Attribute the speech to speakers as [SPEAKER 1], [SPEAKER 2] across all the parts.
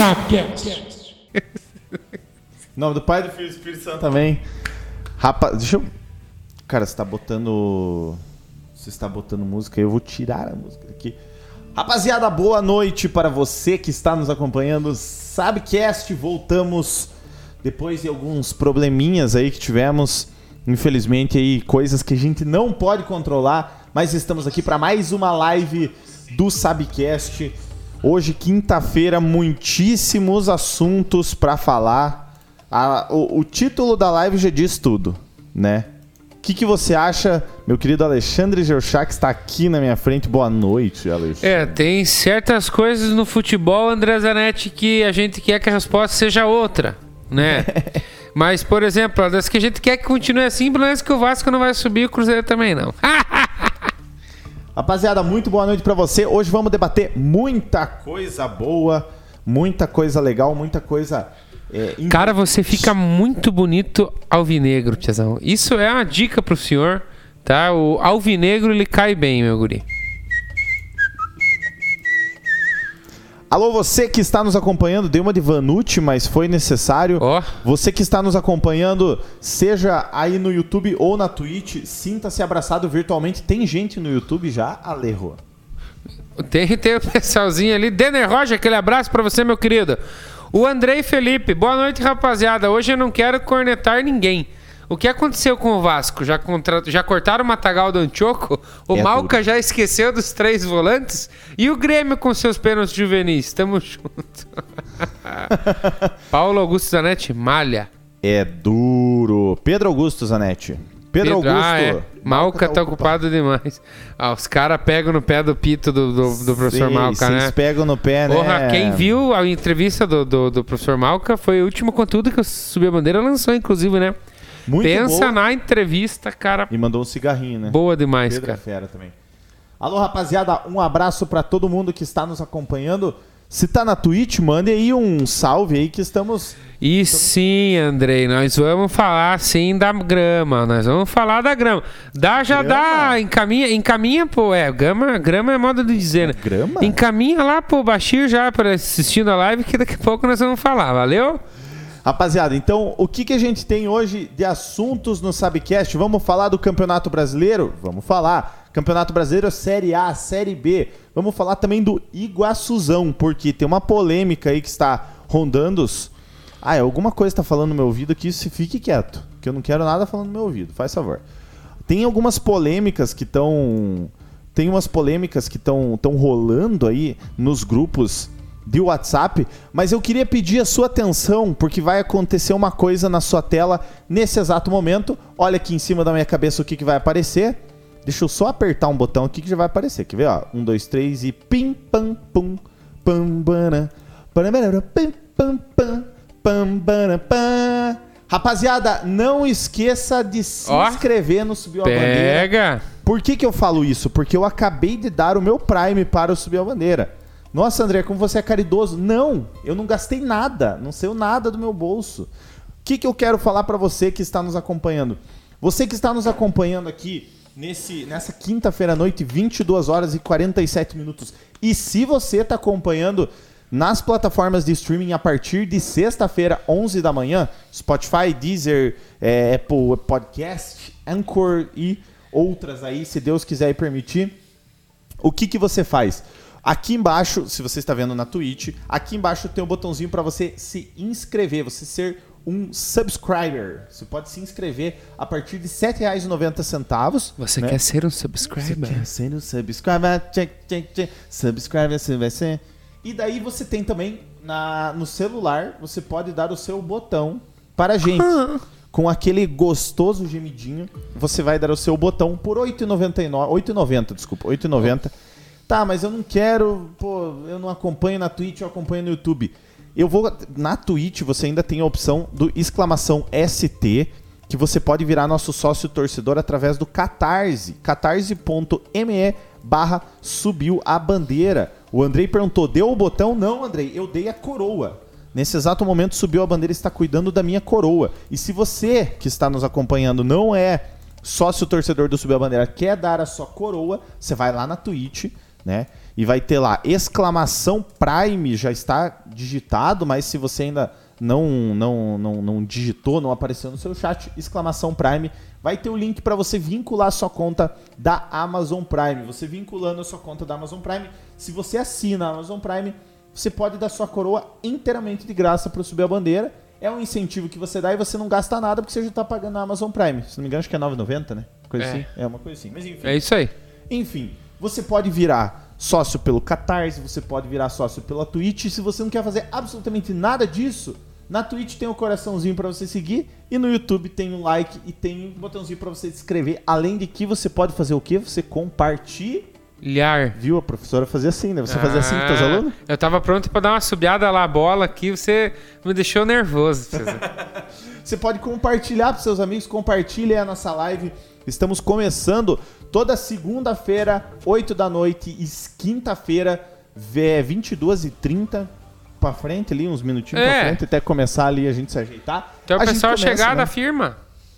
[SPEAKER 1] Sapcast.
[SPEAKER 2] Em nome do Pai, do Filho e do Espírito Santo também. Rapaz, deixa eu. Cara, você tá botando. Você está botando música, eu vou tirar a música aqui. Rapaziada, boa noite para você que está nos acompanhando. Sabcast, voltamos depois de alguns probleminhas aí que tivemos. Infelizmente aí coisas que a gente não pode controlar, mas estamos aqui para mais uma live do Sabcast. Hoje, quinta-feira, muitíssimos assuntos para falar. A- o, o título da live já diz tudo, né? O que, que você acha, meu querido Alexandre Geuchac, que está aqui na minha frente? Boa noite, Alexandre.
[SPEAKER 1] É, tem certas coisas no futebol, André Zanetti, que a gente quer que a resposta seja outra, né? Mas, por exemplo, das que a gente quer que continue assim, pelo menos que o Vasco não vai subir o Cruzeiro também não.
[SPEAKER 2] Rapaziada, muito boa noite pra você. Hoje vamos debater muita coisa boa, muita coisa legal, muita coisa. É,
[SPEAKER 1] Cara, você fica muito bonito alvinegro, tiazão. Isso é uma dica pro senhor, tá? O alvinegro, ele cai bem, meu guri.
[SPEAKER 2] Alô, você que está nos acompanhando, deu uma de Vanucci, mas foi necessário.
[SPEAKER 1] Ó.
[SPEAKER 2] Você que está nos acompanhando, seja aí no YouTube ou na Twitch, sinta-se abraçado virtualmente. Tem gente no YouTube já, Alejo.
[SPEAKER 1] Tem, tem o pessoalzinho ali. Denner Roger, aquele abraço pra você, meu querido. O Andrei Felipe, boa noite, rapaziada. Hoje eu não quero cornetar ninguém. O que aconteceu com o Vasco? Já, contra... já cortaram o Matagal do Antioco? O
[SPEAKER 2] É
[SPEAKER 1] Malca já esqueceu dos três volantes? E o Grêmio com seus pênaltis juvenis? Tamo junto. Paulo Augusto Zanetti, malha.
[SPEAKER 2] É duro. Pedro Augusto, Zanetti. Pedro, Augusto.
[SPEAKER 1] Ah, é. Malca tá ocupado demais. Ah, os caras pegam no pé do pito do, do, do professor
[SPEAKER 2] Sei,
[SPEAKER 1] Malca, né?
[SPEAKER 2] pegam no pé, né?
[SPEAKER 1] Porra, quem viu a entrevista do, do, do professor Malca foi o último conteúdo que o Subir a Bandeira lançou, inclusive, né?
[SPEAKER 2] Muito
[SPEAKER 1] Pensa
[SPEAKER 2] boa.
[SPEAKER 1] na entrevista, cara.
[SPEAKER 2] E mandou um cigarrinho, né?
[SPEAKER 1] Boa demais,
[SPEAKER 2] Pedro é
[SPEAKER 1] cara.
[SPEAKER 2] fera também. Alô, rapaziada, um abraço pra todo mundo que está nos acompanhando. Se tá na Twitch, mande aí um salve aí que estamos.
[SPEAKER 1] E sim, Andrei, nós vamos falar sim da grama. Nós vamos falar da grama. Dá, já
[SPEAKER 2] Grama?
[SPEAKER 1] dá. Encaminha, encaminha, pô. É, grama, grama é modo de dizer, né?
[SPEAKER 2] Grama?
[SPEAKER 1] Encaminha lá pro Bashir já para assistindo a live que daqui a pouco nós vamos falar. Valeu?
[SPEAKER 2] Rapaziada, então o que, que a gente tem hoje de assuntos no Sabcast? Vamos falar do Campeonato Brasileiro? Vamos falar. Campeonato Brasileiro Série A, Série B. Vamos falar também do Iguaçuzão, porque tem uma polêmica aí que está rondando os. Ah, é, alguma coisa está falando no meu ouvido aqui, se fique quieto, que eu não quero nada falando no meu ouvido, faz favor. Tem algumas polêmicas que estão. Tem umas polêmicas que estão rolando aí nos grupos de WhatsApp, mas eu queria pedir a sua atenção, porque vai acontecer uma coisa na sua tela nesse exato momento. Olha aqui em cima da minha cabeça o que, que vai aparecer. Deixa eu só apertar um botão aqui que já vai aparecer. Quer ver? Ó? Um, dois, três e pim, pam, pum, pam, bana, pim, pam, pam, pam, bana, pam. Rapaziada, não esqueça de se
[SPEAKER 1] Ó.
[SPEAKER 2] inscrever no Subiu a Bandeira.
[SPEAKER 1] Pega.
[SPEAKER 2] Por que, que eu falo isso? Porque eu acabei de dar o meu Prime para o Subir a Bandeira. Nossa, André, como você é caridoso. Não, eu não gastei nada, não saiu nada do meu bolso. O que, que eu quero falar para você que está nos acompanhando? Você que está nos acompanhando aqui nesse, nessa quinta-feira à noite, 22 horas e 47 minutos. E se você está acompanhando nas plataformas de streaming a partir de sexta-feira, 11 da manhã, Spotify, Deezer, é, Apple Podcast, Anchor e outras aí, se Deus quiser e permitir, o que, que você faz? Aqui embaixo, se você está vendo na Twitch, aqui embaixo tem um botãozinho para você se inscrever, você ser um subscriber. Você pode se inscrever a partir de R$ 7,90.
[SPEAKER 1] Você
[SPEAKER 2] né?
[SPEAKER 1] quer ser um
[SPEAKER 2] Você
[SPEAKER 1] subscriber?
[SPEAKER 2] quer ser um subscriber? Tchac, tchac, tchac. Subscriber, você vai ser. E daí você tem também na, no celular, você pode dar o seu botão para a gente. Com aquele gostoso gemidinho, você vai dar o seu botão por R$ 8,99. 8,90, desculpa, R$ 8,90. Tá, mas eu não quero, pô, eu não acompanho na Twitch, eu acompanho no YouTube. Eu vou na Twitch, você ainda tem a opção do exclamação ST, que você pode virar nosso sócio torcedor através do Catarse, catarse.me barra subiu a bandeira. O Andrei perguntou, deu o botão? Não, Andrei, eu dei a coroa. Nesse exato momento subiu a bandeira está cuidando da minha coroa. E se você que está nos acompanhando não é sócio torcedor do Subiu a Bandeira, quer dar a sua coroa, você vai lá na Twitch, né? E vai ter lá exclamação Prime, já está digitado, mas se você ainda não, não, não, não digitou, não apareceu no seu chat, exclamação Prime, vai ter o link para você vincular a sua conta da Amazon Prime. Você vinculando a sua conta da Amazon Prime, se você assina a Amazon Prime, você pode dar sua coroa inteiramente de graça para subir a bandeira. É um incentivo que você dá e você não gasta nada porque você já está pagando a Amazon Prime. Se não me engano, acho que é 9,90, né? Coisa
[SPEAKER 1] É.
[SPEAKER 2] assim. É uma coisa assim. Mas enfim.
[SPEAKER 1] É isso aí.
[SPEAKER 2] Enfim, você pode virar sócio pelo Catarse, você pode virar sócio pela Twitch. Se você não quer fazer absolutamente nada disso, na Twitch tem o coraçãozinho pra você seguir e no YouTube tem o like e tem um botãozinho pra você se inscrever. Além de que você pode fazer o quê? Você compartilha.
[SPEAKER 1] Lhar.
[SPEAKER 2] Viu? A professora fazia assim, né? Você fazia assim com seus
[SPEAKER 1] Ah,
[SPEAKER 2] alunos?
[SPEAKER 1] Eu tava pronto pra dar uma subiada lá, a bola aqui, você me deixou nervoso.
[SPEAKER 2] Você pode compartilhar para seus amigos, compartilhe a nossa live. Estamos começando toda segunda-feira, 8 da noite e quinta-feira, vé- 22h30 para frente ali, uns minutinhos
[SPEAKER 1] É.
[SPEAKER 2] pra frente, até começar ali a gente se ajeitar.
[SPEAKER 1] Então o
[SPEAKER 2] A
[SPEAKER 1] pessoal
[SPEAKER 2] começa,
[SPEAKER 1] chegar
[SPEAKER 2] né?
[SPEAKER 1] da firma.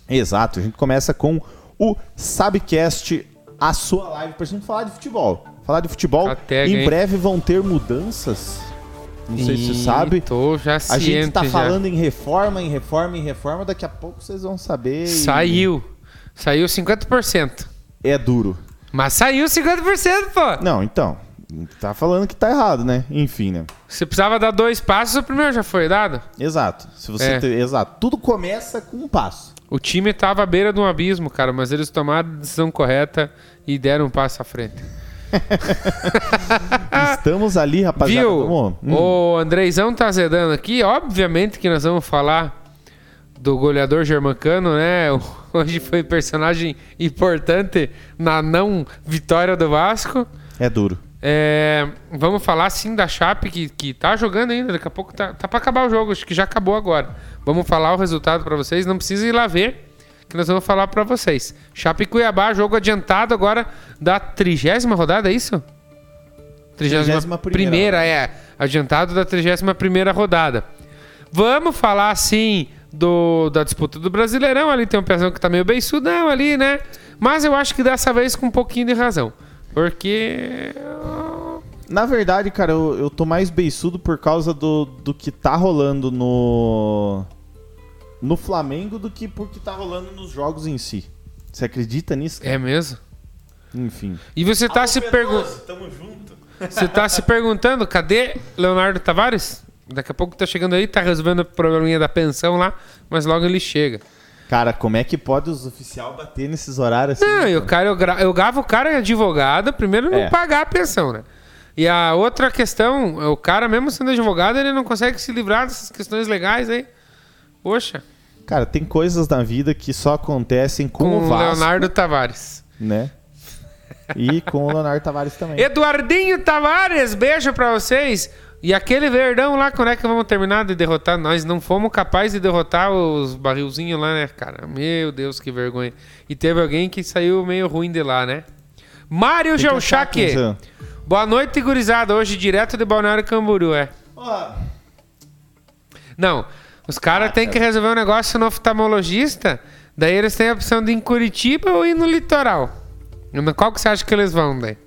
[SPEAKER 2] Exato, a gente começa com o Sabcast, a sua live pra gente falar de futebol. Falar de futebol.
[SPEAKER 1] A tag,
[SPEAKER 2] em
[SPEAKER 1] hein?
[SPEAKER 2] breve vão ter mudanças. Não sei se você sabe.
[SPEAKER 1] Tô já
[SPEAKER 2] A
[SPEAKER 1] ciente
[SPEAKER 2] gente tá
[SPEAKER 1] já.
[SPEAKER 2] falando em reforma, em reforma, em reforma. Daqui a pouco vocês vão saber. e-
[SPEAKER 1] Saiu. Saiu 50%.
[SPEAKER 2] É duro.
[SPEAKER 1] Mas saiu 50%, pô.
[SPEAKER 2] Não, então. Tá falando que tá errado, né? Enfim, né?
[SPEAKER 1] Você precisava dar dois passos, o primeiro já foi dado.
[SPEAKER 2] Exato. Se você
[SPEAKER 1] É.
[SPEAKER 2] exato. Tudo começa com um passo.
[SPEAKER 1] O time tava à beira de um abismo, cara, mas eles tomaram a decisão correta e deram um passo à frente.
[SPEAKER 2] Estamos ali, rapaziada.
[SPEAKER 1] Viu?
[SPEAKER 2] Vamos- hum.
[SPEAKER 1] O Andreizão tá zedando aqui. Obviamente que nós vamos falar do goleador germancano, né? Hoje foi personagem importante na não vitória do Vasco.
[SPEAKER 2] É duro.
[SPEAKER 1] É, vamos falar sim da Chape que, que tá jogando ainda. Daqui a pouco tá, tá pra acabar o jogo. Acho que já acabou agora. Vamos falar o resultado pra vocês. Não precisa ir lá ver, que nós vamos falar pra vocês. Chape e Cuiabá, jogo adiantado agora da trigésima rodada, é isso? Trigésima
[SPEAKER 2] 31ª
[SPEAKER 1] primeira, é. Adiantado da trigésima primeira rodada. Vamos falar sim do, da disputa do Brasileirão. Ali tem um pezão que tá meio beiçudão ali, né? Mas eu acho que dessa vez com um pouquinho de razão. Porque.
[SPEAKER 2] Na verdade, cara, eu, eu tô mais beiçudo por causa do, do que tá rolando no. No Flamengo do que por que tá rolando nos jogos em si. Você acredita nisso? cara?
[SPEAKER 1] É mesmo?
[SPEAKER 2] Enfim.
[SPEAKER 1] E você tá se perguntando.
[SPEAKER 2] Tamo junto.
[SPEAKER 1] Você tá se perguntando, cadê Leonardo Tavares? Daqui a pouco tá chegando aí, tá resolvendo o probleminha da pensão lá, mas logo ele chega.
[SPEAKER 2] Cara, como é que pode os oficiais bater nesses horários assim?
[SPEAKER 1] Não, e o cara, eu, gra- eu gavo o cara é advogado, primeiro não
[SPEAKER 2] É.
[SPEAKER 1] pagar a pensão, né? E a outra questão, o cara, mesmo sendo advogado, ele não consegue se livrar dessas questões legais aí. Poxa,
[SPEAKER 2] Cara, tem coisas na vida que só acontecem com,
[SPEAKER 1] com
[SPEAKER 2] o Vasco,
[SPEAKER 1] Leonardo Tavares.
[SPEAKER 2] né? E com o Leonardo Tavares também.
[SPEAKER 1] Eduardinho Tavares, beijo pra vocês. E aquele verdão lá, quando é que vamos terminar de derrotar? Nós não fomos capazes de derrotar os barrilzinhos lá, né, cara? Meu Deus, que vergonha. E teve alguém que saiu meio ruim de lá, né? Mário
[SPEAKER 2] são.
[SPEAKER 1] Boa noite, gurizada. Hoje direto de Balneário Camboriú, é.
[SPEAKER 2] Ó,
[SPEAKER 1] Não, os caras
[SPEAKER 2] Ah,
[SPEAKER 1] têm que resolver um negócio no oftalmologista, daí eles têm a opção de ir em Curitiba ou ir no litoral. Qual que você acha que eles vão, daí?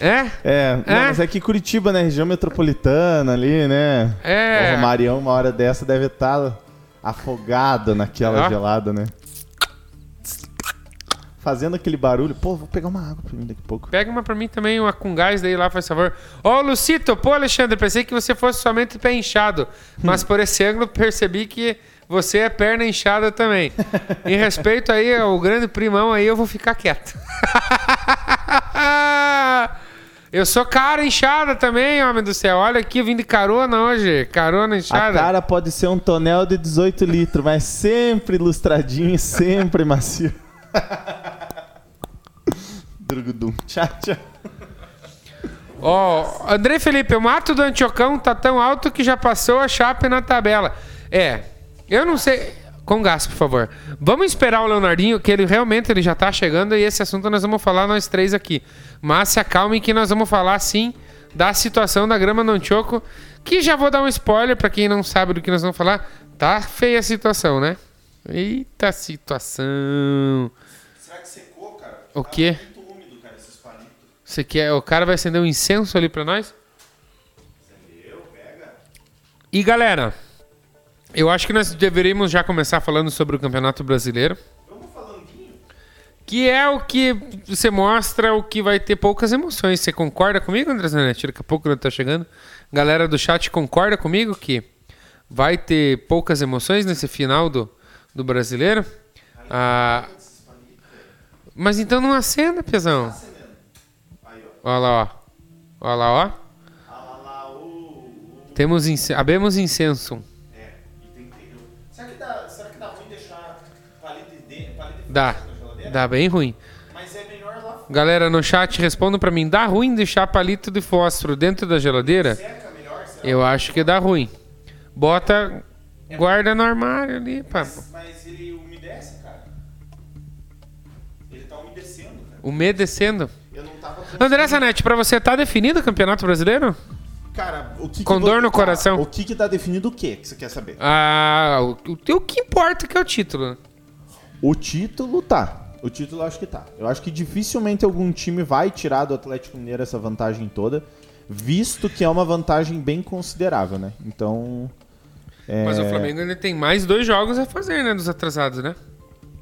[SPEAKER 1] É?
[SPEAKER 2] É, não,
[SPEAKER 1] É?
[SPEAKER 2] mas é que Curitiba, né? Região metropolitana ali, né?
[SPEAKER 1] É.
[SPEAKER 2] O Romarião, uma hora dessa, deve estar afogado naquela gelada, né? Fazendo aquele barulho. Pô, vou pegar uma água pra mim daqui a pouco.
[SPEAKER 1] Pega uma pra mim também, uma com gás daí lá, faz favor. Ó, Lucito, pô, Alexandre, pensei que você fosse somente pé inchado, mas por esse ângulo percebi que você é perna inchada também. Em respeito aí ao grande primão aí, eu vou ficar quieto. Eu sou cara inchada também, homem do céu. Olha aqui, eu vim de carona hoje. Carona
[SPEAKER 2] A
[SPEAKER 1] inchada.
[SPEAKER 2] cara pode ser um tonel de 18 litros, mas sempre ilustradinho e sempre macio. Drugudum. Tchau, tchau.
[SPEAKER 1] Ó, André Felipe, o mato do Antiocão tá tão alto que já passou a Chape na tabela. É, eu não sei. Com gás, por favor. Vamos esperar o Leonardinho, que ele realmente ele já tá chegando e esse assunto nós vamos falar nós três aqui. Mas se acalmem que nós vamos falar sim da situação da grama no Antioco, que já vou dar um spoiler pra quem não sabe do que nós vamos falar. Tá feia a situação, né? Eita situação.
[SPEAKER 2] Será que secou, cara?
[SPEAKER 1] O quê?
[SPEAKER 2] muito úmido, cara, esses palitos.
[SPEAKER 1] Você quer, o cara vai acender um incenso ali pra nós?
[SPEAKER 2] Entendeu?
[SPEAKER 1] E galera, eu acho que nós deveríamos já começar falando sobre o Campeonato Brasileiro. Que é o que você mostra o que vai ter poucas emoções. Você concorda comigo, André Zanetti? Daqui a pouco tá chegando. Galera do chat concorda comigo que vai ter poucas emoções nesse final do, do brasileiro? Ah, mas então não acenda, Pezão. Olha lá, ó. Olha lá, ó. Temos ince... Abemos incenso.
[SPEAKER 2] Será que dá, será que dá ruim deixar palito palito
[SPEAKER 1] Dá. Dá bem ruim.
[SPEAKER 2] Mas é melhor lá
[SPEAKER 1] Galera no chat, respondam pra mim. Dá ruim deixar palito de fósforo dentro da geladeira?
[SPEAKER 2] seca melhor, será?
[SPEAKER 1] Eu acho que dá ruim. Bota, guarda no armário ali, pá.
[SPEAKER 2] Mas ele umedece, cara. Ele tá umedecendo, cara.
[SPEAKER 1] Umedecendo.
[SPEAKER 2] Eu não tava
[SPEAKER 1] André Zanetti, pra você tá definido o Campeonato Brasileiro?
[SPEAKER 2] Cara, o que
[SPEAKER 1] Com
[SPEAKER 2] que
[SPEAKER 1] dor
[SPEAKER 2] vo-
[SPEAKER 1] no
[SPEAKER 2] tá,
[SPEAKER 1] coração.
[SPEAKER 2] O que que tá definido o quê que você quer saber?
[SPEAKER 1] Ah, o, o, o que importa que é o título.
[SPEAKER 2] O título tá. O título eu acho que tá. Eu acho que dificilmente algum time vai tirar do Atlético Mineiro essa vantagem toda, visto que é uma vantagem bem considerável, né? Então. é,
[SPEAKER 1] Mas o Flamengo ainda tem mais dois jogos a fazer, né? Dos atrasados, né?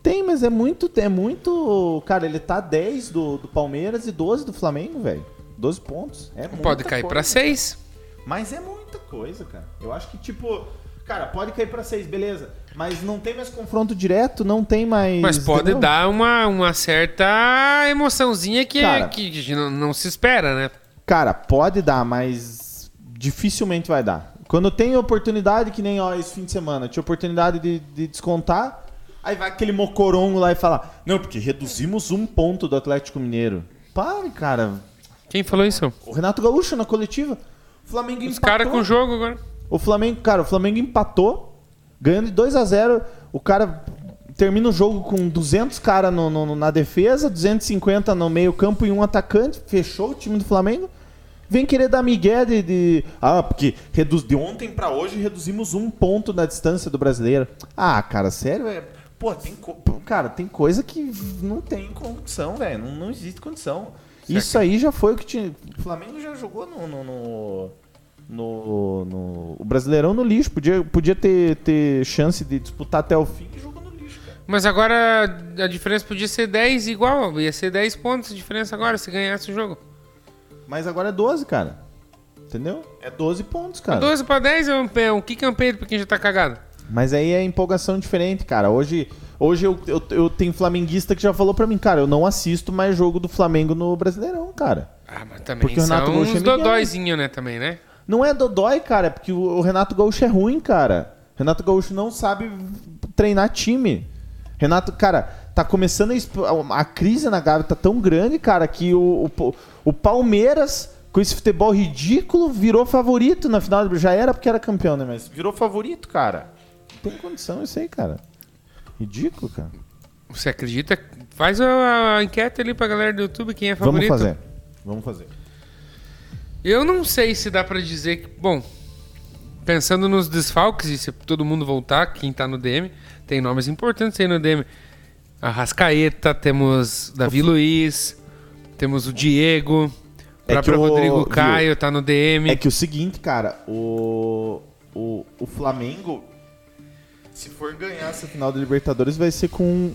[SPEAKER 2] Tem, mas é muito. É muito. Cara, ele tá 10 do, do Palmeiras e 12 do Flamengo, velho. 12 pontos. É
[SPEAKER 1] Pode cair pra seis.
[SPEAKER 2] Mas é muita coisa, cara. Eu acho que, tipo. Cara, pode cair pra 6, beleza. Mas não tem mais confronto direto, não tem mais.
[SPEAKER 1] Mas pode
[SPEAKER 2] entendeu?
[SPEAKER 1] dar uma, uma certa emoçãozinha que,
[SPEAKER 2] Cara.
[SPEAKER 1] que, não, não se espera, né?
[SPEAKER 2] Cara, pode dar, mas dificilmente vai dar. Quando tem oportunidade, que nem ó, esse fim de semana, tinha oportunidade de, de descontar, aí vai aquele mocorongo lá e fala: Não, porque reduzimos um ponto do Atlético Mineiro. Pare, cara.
[SPEAKER 1] Quem falou isso?
[SPEAKER 2] O Renato Gaúcho na coletiva. O Flamengo
[SPEAKER 1] Os
[SPEAKER 2] empatou.
[SPEAKER 1] caras com o jogo agora.
[SPEAKER 2] O Flamengo, cara, o Flamengo empatou, ganhando de 2 a 0 O cara termina o jogo com 200 caras na defesa, 250 no meio-campo e um atacante. Fechou o time do Flamengo. Vem querer dar migué de. de- ah, porque reduz, de ontem pra hoje reduzimos um ponto na distância do brasileiro. Ah, cara, sério? É, pô, tem, co- cara, tem coisa que não tem condição, velho. Não, não existe condição. Isso aí já foi o que tinha. O Flamengo já jogou no. no, no- no, no- o Brasileirão no lixo. Podia, podia ter, ter chance de disputar até o fim e jogou no lixo, cara.
[SPEAKER 1] Mas agora a diferença podia ser 10 igual. Ia ser 10 pontos de diferença agora se ganhasse o jogo.
[SPEAKER 2] Mas agora é 12, cara. Entendeu? É 12 pontos, cara.
[SPEAKER 1] 12 pra 10 é um, é um and pay pra quem já tá cagado.
[SPEAKER 2] Mas aí é empolgação diferente, cara. Hoje, hoje eu, eu, eu tenho flamenguista que já falou pra mim, cara, eu não assisto mais jogo do Flamengo no Brasileirão, cara.
[SPEAKER 1] Ah, mas também
[SPEAKER 2] Porque o Renato
[SPEAKER 1] são
[SPEAKER 2] Gaúcho é
[SPEAKER 1] uns
[SPEAKER 2] Miguel.
[SPEAKER 1] dodóizinhos, né, também, né?
[SPEAKER 2] Não é dodói, cara, é porque o, Renato Gaúcho é ruim, cara. Renato Gaúcho não sabe treinar time. Renato, cara, tá começando a, a crise na Gávea tá tão grande, cara, que o, o, o Palmeiras, com esse futebol ridículo, virou favorito na final. Já era porque era campeão, né? Mas virou favorito, cara. Não tem condição isso aí, cara. Ridículo, cara.
[SPEAKER 1] Você acredita? Faz a, a enquete ali pra galera do YouTube quem é favorito.
[SPEAKER 2] Vamos fazer. Vamos fazer.
[SPEAKER 1] Eu não sei se dá pra dizer que. Bom, pensando nos desfalques e se todo mundo voltar, quem tá no DM, tem nomes importantes aí no DM. Arrascaeta, temos Davi Luiz, temos o Diego, o
[SPEAKER 2] É
[SPEAKER 1] próprio
[SPEAKER 2] o-
[SPEAKER 1] Rodrigo
[SPEAKER 2] viu?
[SPEAKER 1] Caio tá no DM.
[SPEAKER 2] É que o seguinte, cara, o, o, o Flamengo, se for ganhar essa final da Libertadores, vai ser com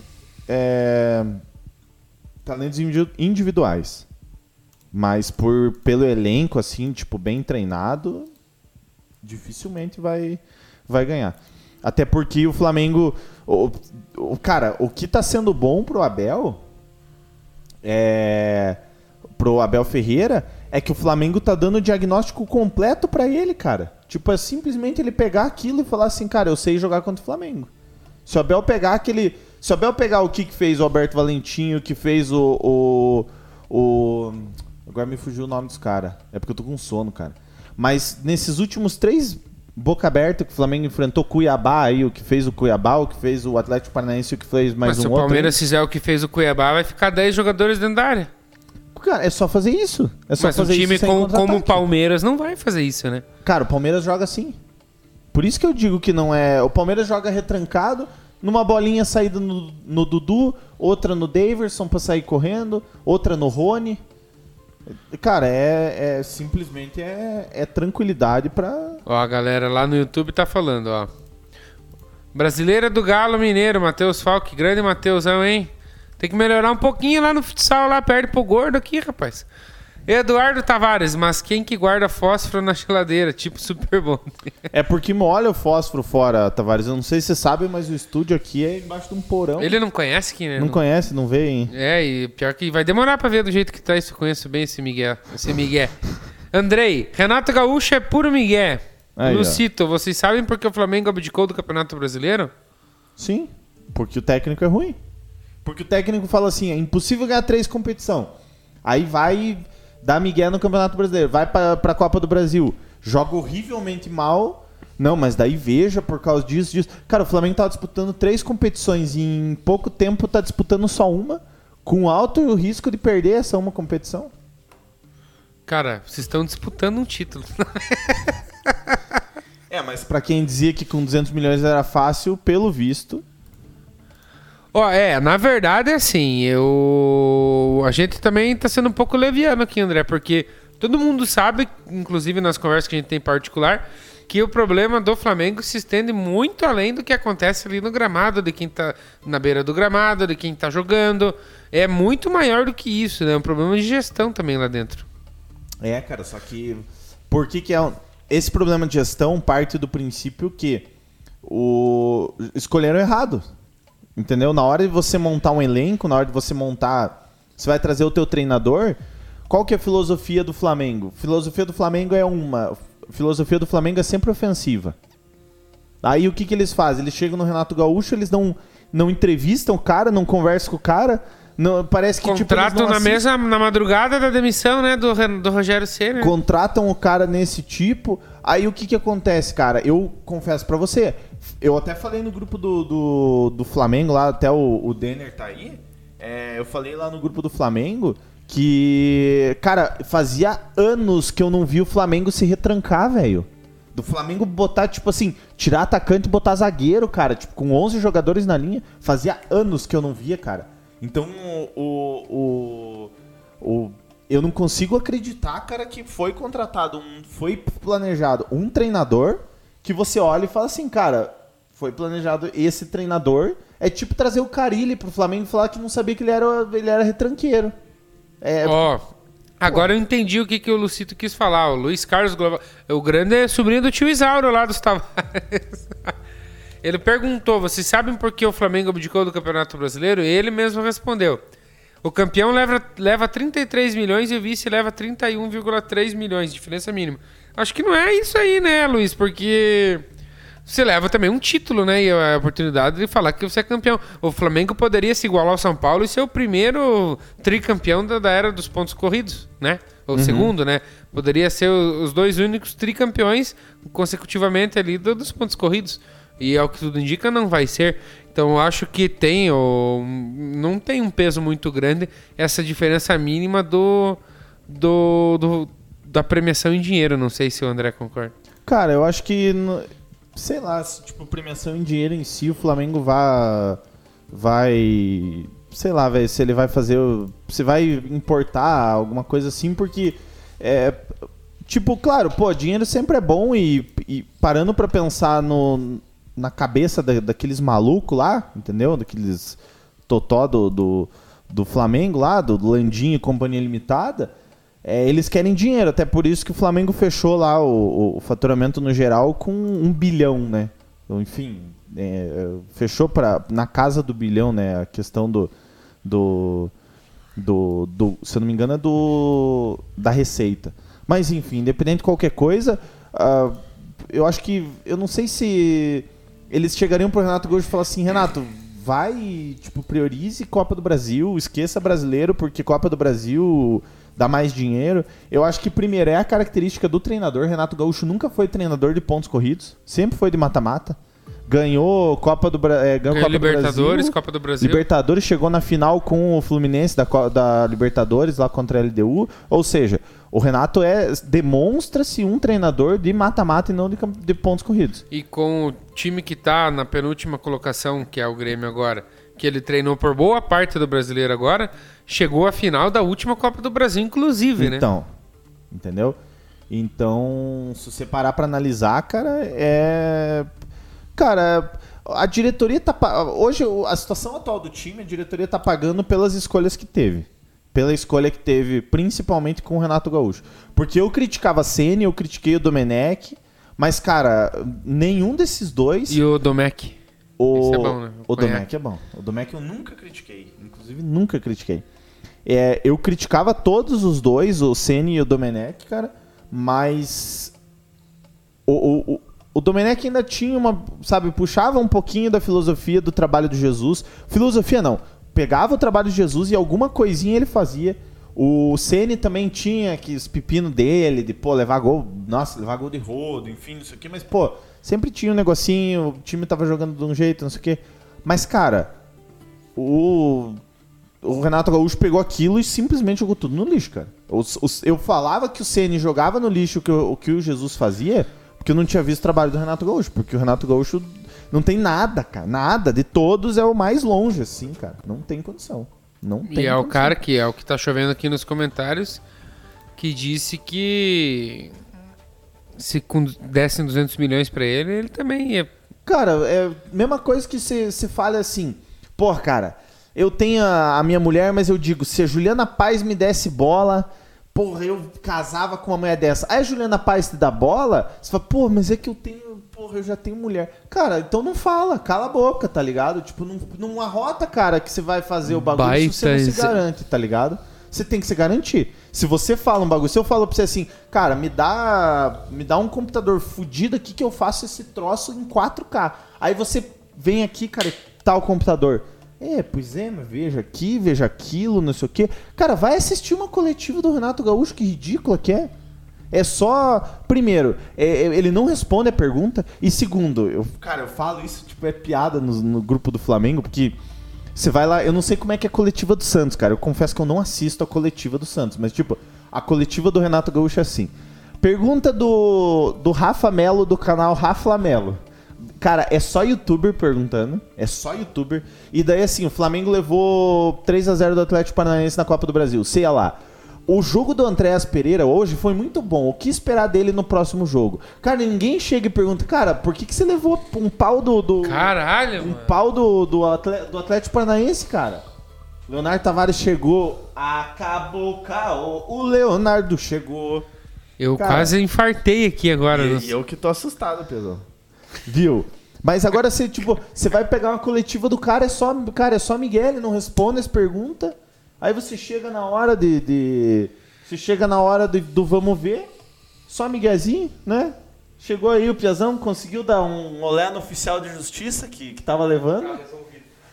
[SPEAKER 2] é, talentos individu- individuais. Mas por, pelo elenco, assim, tipo, bem treinado, dificilmente vai, vai ganhar. Até porque o Flamengo. O, o, cara, o que tá sendo bom pro Abel é, pro Abel Ferreira é que o Flamengo tá dando o diagnóstico completo pra ele, cara. Tipo, é simplesmente ele pegar aquilo e falar assim, cara, eu sei jogar contra o Flamengo. Se o Abel pegar aquele. Se o Abel pegar o que, que fez o Alberto Valentim, o que fez o. o, o- agora me fugiu o nome dos caras. É porque eu tô com sono, cara. Mas nesses últimos três boca aberta que o Flamengo enfrentou Cuiabá aí, o que fez o Cuiabá, o que fez o Atlético Paranaense, o que fez mais
[SPEAKER 1] Mas
[SPEAKER 2] um
[SPEAKER 1] se o
[SPEAKER 2] outro.
[SPEAKER 1] Palmeiras fizer o que fez o Cuiabá, vai ficar 10 jogadores dentro da área.
[SPEAKER 2] Cara, é só fazer isso. É só
[SPEAKER 1] Mas um
[SPEAKER 2] fazer
[SPEAKER 1] time
[SPEAKER 2] isso
[SPEAKER 1] com- como o. Palmeiras não vai fazer isso, né?
[SPEAKER 2] Cara, o Palmeiras joga assim. Por isso que eu digo que não é. O Palmeiras joga retrancado, numa bolinha saída no, no Dudu, outra no Daverson pra sair correndo, outra no Rony. Cara, é, é simplesmente é, é tranquilidade pra.
[SPEAKER 1] Ó, a galera lá no YouTube tá falando, ó. Brasileira do Galo Mineiro, Matheus Falque. Grande Matheusão, hein? Tem que melhorar um pouquinho lá no futsal, lá perde pro gordo aqui, rapaz. Eduardo Tavares, mas quem que guarda fósforo na geladeira? Tipo Super Bom.
[SPEAKER 2] É porque molha o fósforo fora, Tavares. Eu não sei se você sabe, mas o estúdio aqui é embaixo de um porão.
[SPEAKER 1] Ele não conhece quem, né?
[SPEAKER 2] Não conhece, não vê, hein?
[SPEAKER 1] É, e pior que vai demorar pra ver do jeito que tá isso. Eu conheço bem esse Miguel. Esse Miguel. Andrei, Renato Gaúcho é puro Miguel.
[SPEAKER 2] Aí, ó.
[SPEAKER 1] Lucito, vocês sabem por que o Flamengo abdicou do Campeonato Brasileiro?
[SPEAKER 2] Sim, porque o técnico é ruim. Porque o técnico fala assim, é impossível ganhar três competição. Aí vai dar migué no Campeonato Brasileiro, vai pra, pra Copa do Brasil, joga horrivelmente mal. Não, mas daí veja por causa disso, disso. Cara, o Flamengo tá disputando três competições e em pouco tempo tá disputando só uma, com alto risco de perder essa uma competição.
[SPEAKER 1] Cara, vocês estão disputando um título.
[SPEAKER 2] É, mas pra quem dizia que com 200 milhões era fácil, pelo visto,
[SPEAKER 1] Ó, é, na verdade, assim, eu. A gente também tá sendo um pouco leviano aqui, André, porque todo mundo sabe, inclusive nas conversas que a gente tem em particular, que o problema do Flamengo se estende muito além do que acontece ali no gramado, de quem tá na beira do gramado, de quem tá jogando. É muito maior do que isso, né? É um problema de gestão também lá dentro.
[SPEAKER 2] É, cara, só que. Por que, que é. Esse problema de gestão parte do princípio que o escolheram errado. Entendeu? Na hora de você montar um elenco, na hora de você montar. Você vai trazer o teu treinador. Qual que é a filosofia do Flamengo? Filosofia do Flamengo é uma. Filosofia do Flamengo é sempre ofensiva. Aí o que, que eles fazem? Eles chegam no Renato Gaúcho, eles não, não entrevistam o cara, não conversam com o cara. Não, parece que tipo, eles
[SPEAKER 1] Contrato
[SPEAKER 2] não
[SPEAKER 1] na mesa, na madrugada da demissão, né, do, do Rogério Ceni.
[SPEAKER 2] contratam o cara nesse tipo. Aí o que que acontece, cara? Eu confesso pra você, eu até falei no grupo do, do, do Flamengo lá, até o, o Denner tá aí. é, eu falei lá no grupo do Flamengo que, cara, fazia anos que eu não vi o Flamengo se retrancar, velho. Do Flamengo botar, tipo assim, tirar atacante e botar zagueiro, cara. Tipo, com 11 jogadores na linha. Fazia anos que eu não via, cara. Então, o, o, o, eu não consigo acreditar, cara, que foi contratado, um, foi planejado um treinador que você olha e fala assim, cara, foi planejado esse treinador. É tipo trazer o Carilli pro Flamengo e falar que não sabia que ele era, ele era retranqueiro. É,
[SPEAKER 1] Ó, agora eu entendi o que, que o Lucito quis falar. O Luiz Carlos Global. O grande é sobrinho do tio Isauro lá dos Tavares. Ele perguntou: vocês sabem por que o Flamengo abdicou do Campeonato Brasileiro? E ele mesmo respondeu: o campeão leva, leva 33 milhões e o vice leva 31,3 milhões, diferença mínima. Acho que não é isso aí, né, Luiz? Porque você leva também um título, né? E a oportunidade de falar que você é campeão. O Flamengo poderia se igualar ao São Paulo e ser o primeiro tricampeão da, da era dos pontos corridos, né? Ou segundo, né? Poderia ser o- os dois únicos tricampeões consecutivamente ali do- dos pontos corridos. E é o que tudo indica, não vai ser. Então eu acho que tem, ou não tem um peso muito grande essa diferença mínima do, do, do- da premiação em dinheiro. Não sei se o André concorda.
[SPEAKER 2] Cara, eu acho que. Sei lá, se, tipo, premiação em dinheiro em si, o Flamengo vai. Vai. Sei lá, velho, se ele vai fazer. Se vai importar alguma coisa assim, porque. É, tipo, claro, pô, dinheiro sempre é bom e, e parando pra pensar no, na cabeça da- daqueles malucos lá, entendeu? Daqueles totó do, do, do Flamengo lá, do Landinho e Companhia Limitada. É, eles querem dinheiro, até por isso que o Flamengo fechou lá o, o- faturamento no geral com um bilhão, né? Então, enfim, é, fechou pra, na casa do bilhão, né? A questão do, do, do, do- se eu não me engano, é do da receita. Mas enfim, independente de qualquer coisa, ah, eu acho que eu não sei se eles chegariam pro Renato Gaúcho e falar assim, Renato, vai, tipo, priorize Copa do Brasil, esqueça brasileiro, porque Copa do Brasil dá mais dinheiro. Eu acho que primeiro é a característica do treinador. Renato Gaúcho nunca foi treinador de pontos corridos, sempre foi de mata-mata. Ganhou Copa do, Bra eh, ganhou Copa do
[SPEAKER 1] Libertadores,
[SPEAKER 2] Brasil.
[SPEAKER 1] Copa do Brasil.
[SPEAKER 2] Libertadores chegou na final com o Fluminense da, da Libertadores lá contra a LDU. Ou seja, o Renato é demonstra-se um treinador de mata-mata e não de, de pontos corridos.
[SPEAKER 1] E com o time que tá na penúltima colocação, que é o Grêmio agora, que ele treinou por boa parte do brasileiro agora, chegou à final da última Copa do Brasil, inclusive, né?
[SPEAKER 2] Então, entendeu? Então, se você parar pra analisar, cara, é. Cara, a diretoria tá. Hoje, a situação atual do time, a diretoria tá pagando pelas escolhas que teve. Pela escolha que teve, principalmente com o Renato Gaúcho. Porque eu criticava a Ceni, eu critiquei o Domenech, mas, cara, nenhum desses dois.
[SPEAKER 1] E o Domecq.
[SPEAKER 2] O,
[SPEAKER 1] Esse é bom, né?
[SPEAKER 2] o
[SPEAKER 1] O.
[SPEAKER 2] Domecq é bom. O Domecq eu nunca critiquei. Inclusive, nunca critiquei. É, eu criticava todos os dois, o Ceni e o Domenech, cara, mas o, o, o, o Domenech ainda tinha uma, sabe, puxava um pouquinho da filosofia do trabalho de Jesus. Filosofia não, pegava o trabalho de Jesus e alguma coisinha ele fazia. O Ceni também tinha que os pepino dele, de pô, levar gol, nossa, levar gol de rodo, enfim, não sei o que, mas pô, sempre tinha um negocinho, o time tava jogando de um jeito, não sei o que. Mas cara, o o Renato Gaúcho pegou aquilo e simplesmente jogou tudo no lixo, cara. Os- os- eu falava que o Ceni jogava no lixo o que, o que o Jesus fazia, porque eu não tinha visto o trabalho do Renato Gaúcho. Porque o Renato Gaúcho não tem nada, cara. Nada. De todos é o mais longe, assim, cara. Não tem condição. Não tem
[SPEAKER 1] E é o
[SPEAKER 2] condição.
[SPEAKER 1] cara que é o que tá chovendo aqui nos comentários que disse que se dessem 200 milhões pra ele, ele também ia.
[SPEAKER 2] Cara, é a mesma coisa que você fala assim, pô, cara, eu tenho a, a minha mulher, mas eu digo, se a Juliana Paz me desse bola, porra, eu casava com uma mulher dessa. Aí a Juliana Paz te dá bola, você fala, pô, mas é que eu tenho, porra, eu já tenho mulher. Cara, então não fala, cala a boca, tá ligado? Tipo, não, não arrota, cara, que você vai fazer o bagulho se você não
[SPEAKER 1] Baita
[SPEAKER 2] se garante, tá ligado? Você tem que se garantir. Se você fala um bagulho, se eu falo pra você assim, cara, me dá, me dá um computador fudido aqui que eu faço esse troço em 4K. Aí você vem aqui, cara, e tá o computador. É, pois é, mas veja aqui, veja aquilo, não sei o quê. Cara, vai assistir uma coletiva do Renato Gaúcho, que ridícula que é. É só. Primeiro, é- é- ele não responde a pergunta. E segundo, eu, cara, eu falo isso, tipo, é piada no, no grupo do Flamengo, porque você vai lá. Eu não sei como é que é a coletiva do Santos, cara. Eu confesso que eu não assisto a coletiva do Santos, mas, tipo, a coletiva do Renato Gaúcho é assim. Pergunta do, do Rafa Melo, do canal Rafa Melo. Cara, é só youtuber perguntando. É só youtuber. E daí, assim, o Flamengo levou 3 a 0 do Atlético Paranaense na Copa do Brasil. Sei lá. O jogo do Andréas Pereira hoje foi muito bom. O que esperar dele no próximo jogo? Cara, ninguém chega e pergunta, cara, por que, que você levou um pau do. do
[SPEAKER 1] Caralho,
[SPEAKER 2] um
[SPEAKER 1] mano.
[SPEAKER 2] pau do, do, do Atlético Paranaense, cara? Leonardo Tavares chegou. Acabou o caô. O Leonardo chegou.
[SPEAKER 1] Eu
[SPEAKER 2] Cara,
[SPEAKER 1] quase infartei aqui agora.
[SPEAKER 2] E,
[SPEAKER 1] no-
[SPEAKER 2] e eu que tô assustado, Pedro. Viu? Mas agora você, tipo, você vai pegar uma coletiva do cara, é só, cara, é só Miguel, ele não responde as perguntas. Aí você chega na hora de. de você chega na hora de- do vamos ver, só Miguelzinho, né? Chegou aí o Piazão, conseguiu dar um olé no oficial de justiça que, que tava levando.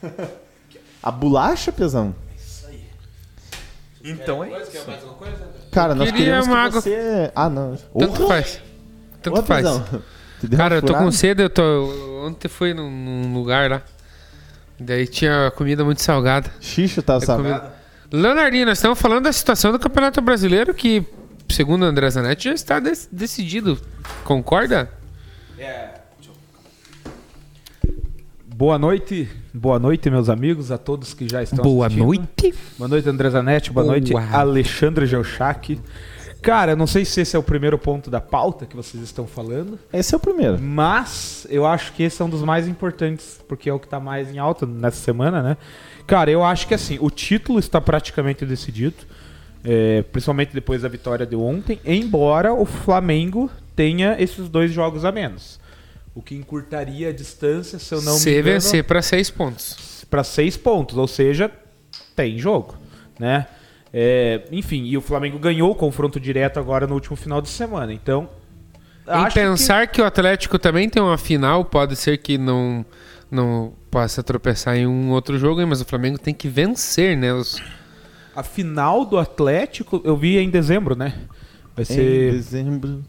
[SPEAKER 2] A bolacha, Piazão?
[SPEAKER 3] Então é isso.
[SPEAKER 2] Cara, nós
[SPEAKER 1] Queria
[SPEAKER 2] queríamos que
[SPEAKER 1] água.
[SPEAKER 2] você... Ah, não.
[SPEAKER 1] Tanto
[SPEAKER 2] Orra!
[SPEAKER 1] faz. Tanto
[SPEAKER 2] Ô,
[SPEAKER 1] faz.
[SPEAKER 2] Piazão,
[SPEAKER 1] Cara, eu tô com sede, eu tô. Ontem fui num, num lugar lá. Daí tinha comida muito salgada.
[SPEAKER 2] Xixo tá
[SPEAKER 1] É
[SPEAKER 2] sabendo.
[SPEAKER 1] comida- Leonardinho, nós estamos falando da situação do Campeonato Brasileiro que, segundo o André Zanetti, já está dec- decidido. Concorda?
[SPEAKER 3] Boa noite, boa noite, meus amigos, a todos que já estão
[SPEAKER 1] Boa
[SPEAKER 3] assistindo.
[SPEAKER 1] noite.
[SPEAKER 3] Boa noite, André Zanetti. Boa
[SPEAKER 1] Boa.
[SPEAKER 3] noite, Alexandre Geuchac. Cara, eu não sei se esse é o primeiro ponto da pauta que vocês estão falando,
[SPEAKER 2] Esse é o primeiro.
[SPEAKER 3] mas eu acho que esse é um dos mais importantes, porque é o que tá mais em alta nessa semana, né? Cara, eu acho que assim, o título está praticamente decidido, é, principalmente depois da vitória de ontem, embora o Flamengo tenha esses dois jogos a menos. O que encurtaria a distância, se eu não
[SPEAKER 1] Se
[SPEAKER 3] me engano,
[SPEAKER 1] vencer para seis pontos.
[SPEAKER 3] para seis pontos, ou seja, tem jogo, né? É, enfim, e o Flamengo ganhou o confronto direto agora no último final de semana. Então,
[SPEAKER 1] Em
[SPEAKER 3] acho que-
[SPEAKER 1] pensar que... o Atlético também tem uma final, pode ser que não, não possa tropeçar em um outro jogo, mas o Flamengo tem que vencer, né? Os...
[SPEAKER 3] a final do Atlético eu vi em dezembro, né? Vai
[SPEAKER 2] Em
[SPEAKER 3] ser
[SPEAKER 2] dezembro.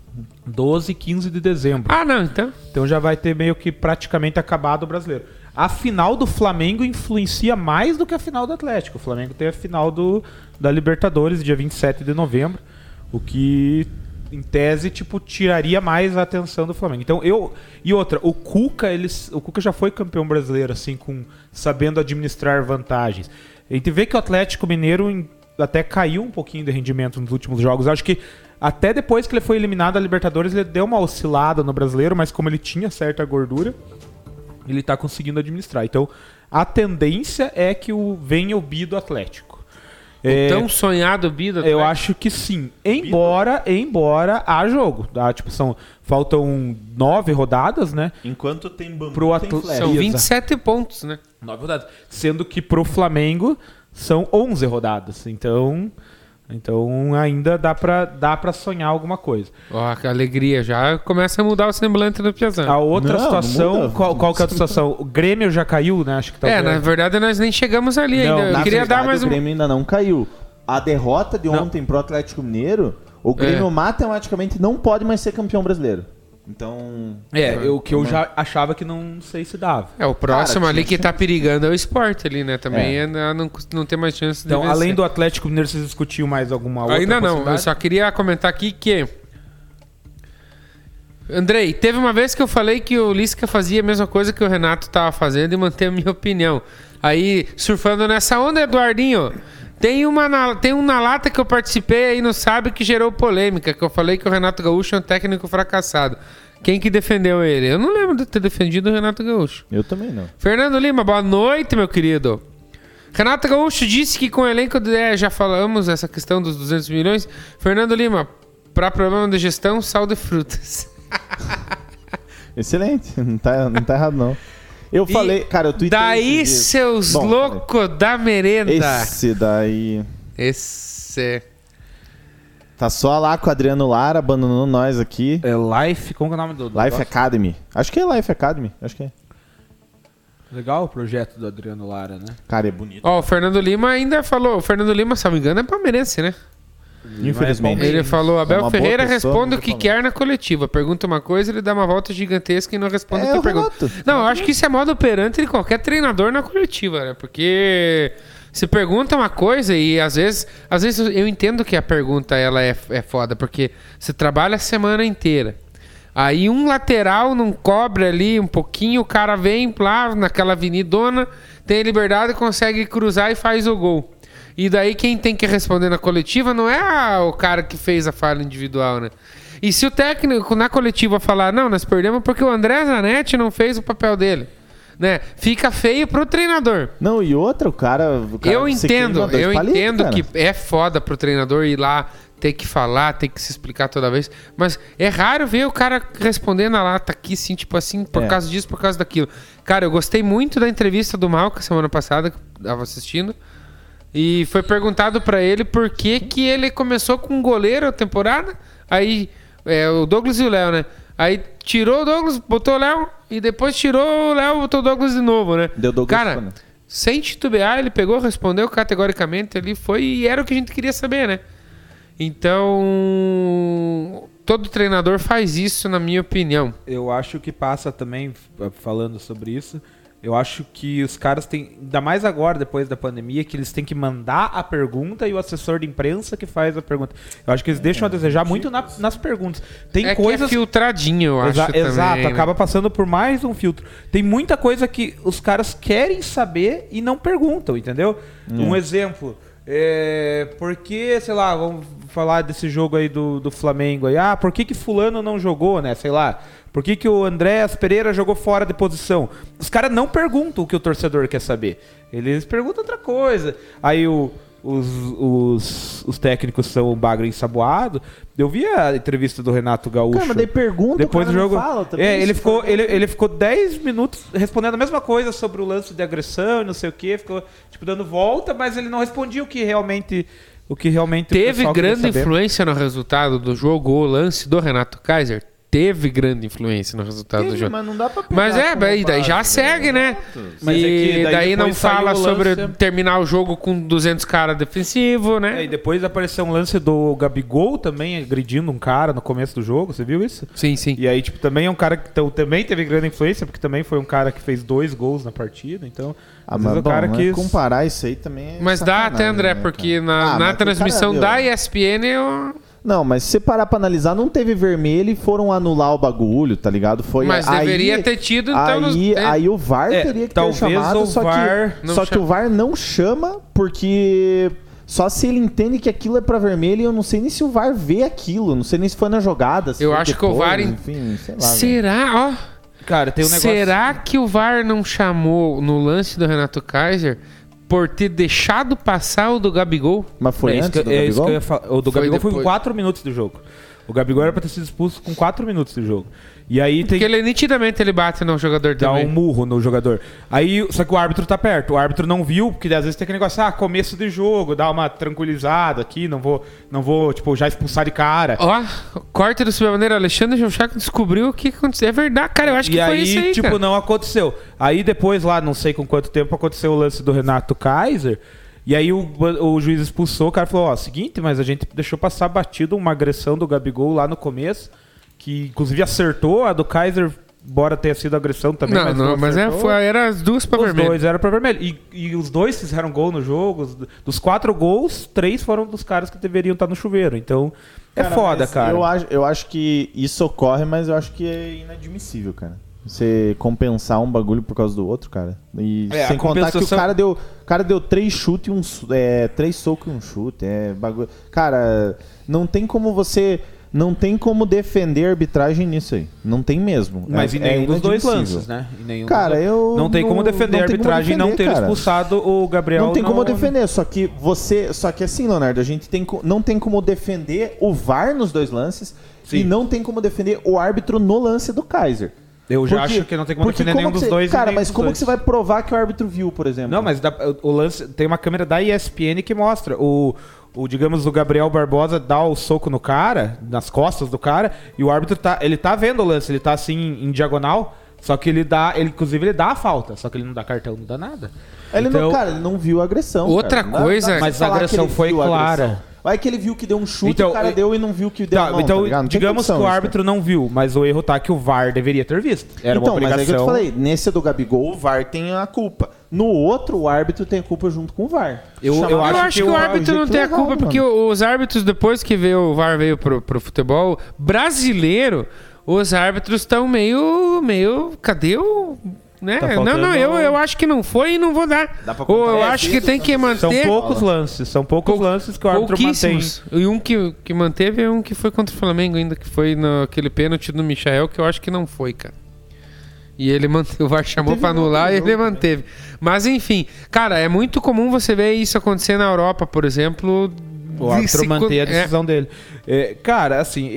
[SPEAKER 3] 12 e 15 de dezembro.
[SPEAKER 1] Ah, não, então.
[SPEAKER 3] Então já vai ter meio que praticamente acabado o brasileiro. A final do Flamengo influencia mais do que a final do Atlético. O Flamengo tem a final do, da Libertadores, dia 27 de novembro. O que, em tese, tipo, tiraria mais a atenção do Flamengo. Então eu. E outra, o Cuca, eles, o Cuca já foi campeão brasileiro, assim, com sabendo administrar vantagens. A gente vê que o Atlético Mineiro em- até caiu um pouquinho de rendimento nos últimos jogos. Acho que até depois que ele foi eliminado da Libertadores, ele deu uma oscilada no brasileiro, mas como ele tinha certa gordura, ele tá conseguindo administrar. Então, a tendência é que o venha o bi do Atlético. É,
[SPEAKER 1] Tão sonhado Bida.
[SPEAKER 3] eu acho que sim. Embora, embora há jogo. Tá? Tipo, são, faltam nove rodadas, né?
[SPEAKER 2] Enquanto tem bambu,
[SPEAKER 3] Pro
[SPEAKER 2] tem
[SPEAKER 3] Atl-.
[SPEAKER 1] São
[SPEAKER 3] Exato.
[SPEAKER 1] 27 pontos, né?
[SPEAKER 3] Nove rodadas. Sendo que pro Flamengo são 11 rodadas. Então, então ainda dá pra, dá pra sonhar alguma coisa.
[SPEAKER 1] Ó, que alegria. Já começa a mudar o semblante do Piazão.
[SPEAKER 3] A outra
[SPEAKER 2] Não, não
[SPEAKER 3] situação,
[SPEAKER 2] muda.
[SPEAKER 3] qual, qual que é a outra situação? O Grêmio já caiu, né? Acho que
[SPEAKER 1] É,
[SPEAKER 3] talvez.
[SPEAKER 1] na verdade nós nem chegamos ali
[SPEAKER 3] Não,
[SPEAKER 1] ainda. Eu
[SPEAKER 2] Na
[SPEAKER 1] queria
[SPEAKER 2] verdade,
[SPEAKER 1] dar mais
[SPEAKER 2] o
[SPEAKER 1] um.
[SPEAKER 2] Grêmio ainda não caiu. A derrota de
[SPEAKER 1] Não.
[SPEAKER 2] ontem pro Atlético Mineiro, o Grêmio
[SPEAKER 1] É.
[SPEAKER 2] matematicamente não pode mais ser campeão brasileiro. Então.
[SPEAKER 3] É, o que eu já achava que não sei se dava.
[SPEAKER 1] É, o próximo
[SPEAKER 2] Cara,
[SPEAKER 1] ali que tá perigando é o esporte ali, né? Também
[SPEAKER 2] É.
[SPEAKER 1] é. não, não tem mais chance de
[SPEAKER 3] Então,
[SPEAKER 1] vencer.
[SPEAKER 3] além do Atlético Mineiro, vocês discutiu mais alguma outra
[SPEAKER 1] Ainda não, eu só queria comentar aqui que. Andrei, teve uma vez que eu falei que o Lisca fazia a mesma coisa que o Renato tava fazendo e manter a minha opinião. Aí, surfando nessa onda, Eduardinho, tem, uma na- tem um na lata que eu participei aí no Sabe que gerou polêmica, que eu falei que o Renato Gaúcho é um técnico fracassado. Quem que defendeu ele? Eu não lembro de ter defendido o Renato Gaúcho.
[SPEAKER 2] Eu também não.
[SPEAKER 1] Fernando Lima, boa noite, meu querido. Renato Gaúcho disse que com o elenco de, é, já falamos essa questão dos 200 milhões. Fernando Lima, para problema de gestão, sal de frutas.
[SPEAKER 2] Excelente. Não tá, não tá errado, não. Eu
[SPEAKER 1] E
[SPEAKER 2] falei, cara, eu tuitei
[SPEAKER 1] Daí, seus loucos da merenda.
[SPEAKER 2] Esse daí.
[SPEAKER 1] Esse.
[SPEAKER 2] Tá só lá com o Adriano Lara, abandonou nós aqui.
[SPEAKER 3] É Life, como que é o nome do, do
[SPEAKER 2] Life
[SPEAKER 3] negócio?
[SPEAKER 2] Academy. Acho que é Life Academy. Acho que é.
[SPEAKER 3] Legal o projeto do Adriano Lara, né?
[SPEAKER 2] Cara, é bonito.
[SPEAKER 1] Ó, o Fernando Lima ainda falou. O Fernando Lima, se não me engano, é palmeirense, né?
[SPEAKER 2] Infelizmente.
[SPEAKER 1] Ele falou:
[SPEAKER 2] É
[SPEAKER 1] Abel
[SPEAKER 2] boa
[SPEAKER 1] Ferreira
[SPEAKER 2] pessoa,
[SPEAKER 1] responde o que
[SPEAKER 2] falou.
[SPEAKER 1] quer na coletiva. Pergunta uma coisa, ele dá uma volta gigantesca e não responde
[SPEAKER 2] É
[SPEAKER 1] o que
[SPEAKER 2] o
[SPEAKER 1] pergunta. Não, eu acho que isso é modo operante de qualquer treinador na coletiva, né? Porque se pergunta uma coisa e às vezes, às vezes eu entendo que a pergunta ela é, é foda, porque você trabalha a semana inteira. Aí um lateral não cobre ali um pouquinho, o cara vem lá naquela avenidona, tem liberdade, consegue cruzar e faz o gol. E daí quem tem que responder na coletiva não é a- o cara que fez a falha individual, né? E se o técnico na coletiva falar, não, nós perdemos porque o André Zanetti não fez o papel dele, né? Fica feio pro treinador.
[SPEAKER 2] Não, e outra, o cara. o cara
[SPEAKER 1] eu entendo, eu
[SPEAKER 2] palitos,
[SPEAKER 1] entendo
[SPEAKER 2] cara.
[SPEAKER 1] que é foda pro treinador ir lá ter que falar, ter que se explicar toda vez, mas é raro ver o cara responder na lata aqui, assim, tipo assim, por
[SPEAKER 2] É.
[SPEAKER 1] causa disso, por causa daquilo. Cara, eu gostei muito da entrevista do Malca semana passada, que eu tava assistindo, e foi perguntado pra ele por que que ele começou com um goleiro a temporada, aí, é, o Douglas e o Léo, né? Aí tirou o Douglas, botou o Léo, e depois tirou o Léo, botou o Douglas de novo, né?
[SPEAKER 2] Deu Douglas
[SPEAKER 1] Cara, sem titubear, ele pegou, respondeu categoricamente ali, foi e era o que a gente queria saber, né? Então, todo treinador faz isso, na minha opinião.
[SPEAKER 3] Eu acho que passa também, falando sobre isso, eu acho que os caras têm, ainda mais agora, depois da pandemia, que eles têm que mandar a pergunta e o assessor de imprensa que faz a pergunta. Eu acho que eles deixam a desejar muito na- nas perguntas. Tem
[SPEAKER 1] é
[SPEAKER 3] coisas
[SPEAKER 1] que é filtradinho, eu
[SPEAKER 3] Exa-
[SPEAKER 1] acho também.
[SPEAKER 3] Exato,
[SPEAKER 1] né?
[SPEAKER 3] acaba passando por mais um filtro. Tem muita coisa que os caras querem saber e não perguntam, entendeu? Um exemplo. É, por que, sei lá, vamos falar desse jogo aí do, do Flamengo aí. Ah, por que, que fulano não jogou, né? Sei lá. Por que, que o Andréas Pereira jogou fora de posição? Os caras não perguntam o que o torcedor quer saber. Eles perguntam outra coisa. Aí o, os, os, os técnicos são o bagre ensaboado. Eu vi a entrevista do Renato Gaúcho.
[SPEAKER 2] Cara, mas daí pergunta,
[SPEAKER 3] Depois
[SPEAKER 2] o
[SPEAKER 3] do jogo.
[SPEAKER 2] não fala também,
[SPEAKER 3] é, ele ficou, ele, ele ficou 10 minutos respondendo a mesma coisa sobre o lance de agressão e não sei o que, ficou tipo dando volta, mas ele não respondia o que realmente o que realmente o
[SPEAKER 1] Teve grande influência no resultado do jogo, o lance do Renato Kaiser. Teve grande influência no resultado do
[SPEAKER 2] Teve,
[SPEAKER 1] jogo.
[SPEAKER 2] mas não dá pra pegar
[SPEAKER 1] Mas é, daí, daí já
[SPEAKER 2] base,
[SPEAKER 1] segue, né?
[SPEAKER 3] Mas
[SPEAKER 1] e
[SPEAKER 3] é que
[SPEAKER 1] daí,
[SPEAKER 3] daí
[SPEAKER 1] não fala sobre
[SPEAKER 3] lance-
[SPEAKER 1] terminar o jogo com 200 caras defensivos,
[SPEAKER 3] É,
[SPEAKER 1] né?
[SPEAKER 3] e depois apareceu um lance do Gabigol também agredindo um cara no começo do jogo, você viu isso?
[SPEAKER 1] Sim, sim.
[SPEAKER 3] E aí, tipo, também é um cara que então, também teve grande influência, porque também foi um cara que fez dois gols na partida, então.
[SPEAKER 2] Ah, mas bom,
[SPEAKER 3] o cara
[SPEAKER 2] mas
[SPEAKER 3] quis.
[SPEAKER 2] comparar isso aí também é
[SPEAKER 1] Mas dá até, André,
[SPEAKER 2] né,
[SPEAKER 1] porque na,
[SPEAKER 2] Ah,
[SPEAKER 1] na transmissão da ESPN eu...
[SPEAKER 2] Não, mas se você parar pra analisar, não teve vermelho e foram anular o bagulho, tá ligado? Foi
[SPEAKER 1] Mas
[SPEAKER 2] aí-
[SPEAKER 1] deveria ter tido, então,
[SPEAKER 2] Aí,
[SPEAKER 1] nos- é.
[SPEAKER 2] aí o VAR
[SPEAKER 3] É,
[SPEAKER 2] teria que ter chamado, só,
[SPEAKER 3] VAR
[SPEAKER 2] que,
[SPEAKER 1] não
[SPEAKER 2] só que
[SPEAKER 1] chama.
[SPEAKER 2] o VAR não chama porque só se ele entende que aquilo é pra vermelho e eu não sei nem se o VAR vê aquilo, não sei nem se foi na jogada. se
[SPEAKER 1] Eu
[SPEAKER 2] foi
[SPEAKER 1] acho que o
[SPEAKER 2] depois,
[SPEAKER 1] VAR
[SPEAKER 2] Enfim, sei lá. velho.
[SPEAKER 1] Será, ó.
[SPEAKER 3] Cara, tem um negócio.
[SPEAKER 1] Será que o VAR não chamou no lance do Renato Kaiser por ter deixado passar o do Gabigol?
[SPEAKER 2] Mas foi
[SPEAKER 3] é isso
[SPEAKER 2] antes
[SPEAKER 3] que,
[SPEAKER 2] do
[SPEAKER 3] é isso
[SPEAKER 2] Gabigol?
[SPEAKER 3] que eu ia falar. O do
[SPEAKER 1] Foi
[SPEAKER 3] Gabigol foi
[SPEAKER 1] depois.
[SPEAKER 3] com 4 minutos do jogo. O Gabigol era pra ter sido expulso com 4 minutos do jogo. E aí tem
[SPEAKER 1] Porque ele nitidamente ele bate no jogador
[SPEAKER 3] dá
[SPEAKER 1] também.
[SPEAKER 3] um murro no jogador. Aí, só que o árbitro tá perto. O árbitro não viu, porque às vezes tem aquele negócio, ah, começo de jogo, dá uma tranquilizada aqui, não vou, não vou, tipo, já expulsar de cara.
[SPEAKER 1] Ó, corte do Submaneiro Alexandre Jonchaco descobriu o que aconteceu. É verdade, cara. Eu acho que
[SPEAKER 3] e
[SPEAKER 1] foi
[SPEAKER 3] aí,
[SPEAKER 1] isso aí,
[SPEAKER 3] tipo,
[SPEAKER 1] cara.
[SPEAKER 3] não aconteceu. Aí depois, lá, não sei com quanto tempo, aconteceu o lance do Renato Kaiser. E aí o, o juiz expulsou, o cara falou, ó, seguinte, mas a gente deixou passar batido uma agressão do Gabigol lá no começo, que inclusive acertou, a do Kaiser, embora tenha sido agressão também,
[SPEAKER 1] Não, não, mas é, foi, era as duas pra
[SPEAKER 3] Os
[SPEAKER 1] vermelho.
[SPEAKER 3] dois eram pra vermelho. E, e os dois fizeram gol no jogo. Os- Dos quatro gols, três foram dos caras que deveriam estar no chuveiro. Então, é
[SPEAKER 2] Cara,
[SPEAKER 3] foda,
[SPEAKER 2] mas
[SPEAKER 3] cara.
[SPEAKER 2] Eu acho, eu acho que isso ocorre, mas eu acho que é inadmissível, cara. Você compensar um bagulho por causa do outro, cara. E
[SPEAKER 3] É,
[SPEAKER 2] sem contar que o
[SPEAKER 3] compensação-
[SPEAKER 2] cara deu, o cara deu três chutes e um é, três socos e um chute, é bagulho. Cara, não tem como você não tem como defender a arbitragem nisso aí. Não tem mesmo.
[SPEAKER 3] Mas
[SPEAKER 2] é,
[SPEAKER 3] em nenhum
[SPEAKER 2] é
[SPEAKER 3] dos dois lances, né? Em nenhum
[SPEAKER 2] Cara, eu
[SPEAKER 3] Não tem como
[SPEAKER 2] não-
[SPEAKER 3] defender
[SPEAKER 2] não
[SPEAKER 3] a arbitragem e não
[SPEAKER 2] defender,
[SPEAKER 3] ter
[SPEAKER 2] cara.
[SPEAKER 3] expulsado o Gabriel.
[SPEAKER 2] Não tem como defender, só que você. Só que assim, Leonardo, a gente tem, não tem como defender o VAR nos dois lances
[SPEAKER 3] Sim.
[SPEAKER 2] e não tem como defender o árbitro no lance do Kaiser.
[SPEAKER 3] Eu já
[SPEAKER 2] Porque-
[SPEAKER 3] acho que não tem como defender nenhum dos
[SPEAKER 2] você-
[SPEAKER 3] dois.
[SPEAKER 2] Cara, mas como
[SPEAKER 3] dois.
[SPEAKER 2] que você vai provar que o árbitro viu, por exemplo?
[SPEAKER 3] Não, mas dá- o lance tem uma câmera da ESPN que mostra o, o digamos o Gabriel Barbosa dá o soco no cara, nas costas do cara, e o árbitro tá, ele tá vendo o lance, ele tá assim em diagonal, só que ele dá, ele inclusive ele dá a falta, só que ele não dá cartão, não dá nada.
[SPEAKER 2] Ele não,
[SPEAKER 3] Então-
[SPEAKER 2] cara, ele não viu a agressão.
[SPEAKER 1] Outra
[SPEAKER 2] cara. Não
[SPEAKER 1] coisa-
[SPEAKER 2] não pra
[SPEAKER 3] Mas a agressão foi clara.
[SPEAKER 2] agressão. Vai que ele viu que deu um chute,
[SPEAKER 3] Então,
[SPEAKER 2] o cara
[SPEAKER 3] eu-
[SPEAKER 2] deu e não viu que deu
[SPEAKER 3] Tá,
[SPEAKER 2] a mão,
[SPEAKER 3] então,
[SPEAKER 2] tá? Não
[SPEAKER 3] digamos que o árbitro não viu, mas o erro tá que o VAR deveria ter visto. Era
[SPEAKER 2] então,
[SPEAKER 3] uma
[SPEAKER 2] mas é que eu te
[SPEAKER 3] obrigação.
[SPEAKER 2] falei, nesse do Gabigol, o VAR tem a culpa. No outro, o árbitro tem a culpa junto com o VAR.
[SPEAKER 3] Eu- eu
[SPEAKER 1] Eu
[SPEAKER 3] acho
[SPEAKER 1] acho
[SPEAKER 3] que
[SPEAKER 1] que,
[SPEAKER 3] o
[SPEAKER 1] árbitro não tem a culpa,
[SPEAKER 2] mano.
[SPEAKER 1] porque os árbitros, depois que veio o VAR veio pro, pro futebol brasileiro, os árbitros estão meio. meio. Cadê o. Né?
[SPEAKER 3] Tá
[SPEAKER 1] não,
[SPEAKER 3] faltando-
[SPEAKER 1] não, eu, eu acho que não foi e não vou dar.
[SPEAKER 2] Dá pra
[SPEAKER 1] Ou eu
[SPEAKER 2] contar
[SPEAKER 1] acho que tem que
[SPEAKER 3] São
[SPEAKER 1] manter.
[SPEAKER 3] poucos lances, são poucos lances que o árbitro mantém.
[SPEAKER 1] Pouquíssimos. E um que, que manteve é um que foi contra o Flamengo ainda, que foi naquele pênalti do Michael, que eu acho que não foi, cara. E ele manteve, o VAR chamou
[SPEAKER 2] Teve
[SPEAKER 1] pra
[SPEAKER 2] outro
[SPEAKER 1] anular e ele manteve. Mas enfim, cara, é muito comum você ver isso acontecer na Europa, por exemplo.
[SPEAKER 3] O árbitro manter a
[SPEAKER 1] é,
[SPEAKER 3] decisão dele. É, cara, assim,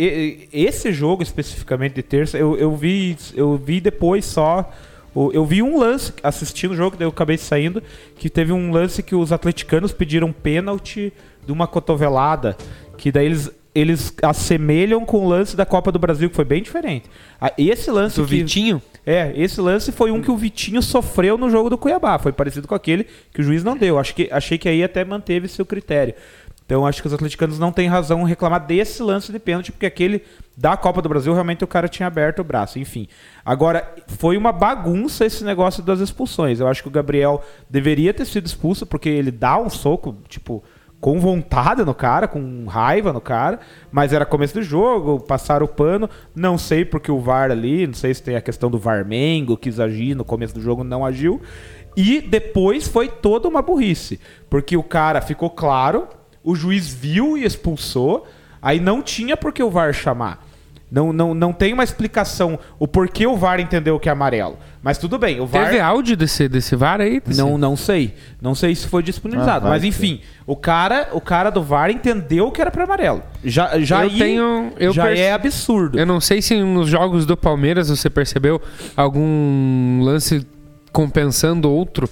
[SPEAKER 3] esse jogo especificamente de terça, eu, eu vi eu vi depois só. Eu vi um lance assistindo o jogo, daí eu acabei saindo, que teve um lance que os atleticanos pediram pênalti de uma cotovelada, que daí eles, eles assemelham com o lance da Copa do Brasil, que foi bem diferente. Esse lance
[SPEAKER 1] Do
[SPEAKER 3] que,
[SPEAKER 1] Vitinho?
[SPEAKER 3] é, esse lance foi um que o Vitinho sofreu no jogo do Cuiabá. Foi parecido com aquele que o juiz não deu. Acho que, achei que aí até manteve seu critério. Então acho que os atleticanos não têm razão em reclamar desse lance de pênalti, porque aquele da Copa do Brasil realmente o cara tinha aberto o braço. Enfim. Agora, foi uma bagunça esse negócio das expulsões. Eu acho que o Gabriel deveria ter sido expulso, porque ele dá um soco, tipo, com vontade no cara, com raiva no cara, mas era começo do jogo, passaram o pano, não sei porque o VAR ali, não sei se tem a questão do VAR-Mengo, quis agir no começo do jogo, não agiu, e depois foi toda uma burrice, porque o cara ficou claro, o juiz viu e expulsou, aí não tinha por que o VAR chamar. Não, não, não tem uma explicação o porquê o VAR entendeu que é amarelo. Mas tudo bem, o VAR...
[SPEAKER 1] Teve áudio desse, desse VAR aí? Desse-
[SPEAKER 3] Não, não sei. Não sei se foi disponibilizado.
[SPEAKER 2] Ah,
[SPEAKER 3] mas enfim, o cara, o cara do VAR entendeu que era para amarelo. Já, já
[SPEAKER 1] Eu
[SPEAKER 3] aí,
[SPEAKER 1] tenho- eu
[SPEAKER 3] já
[SPEAKER 1] perce-
[SPEAKER 3] é absurdo.
[SPEAKER 1] Eu não sei se nos jogos do Palmeiras você percebeu algum lance compensando outro,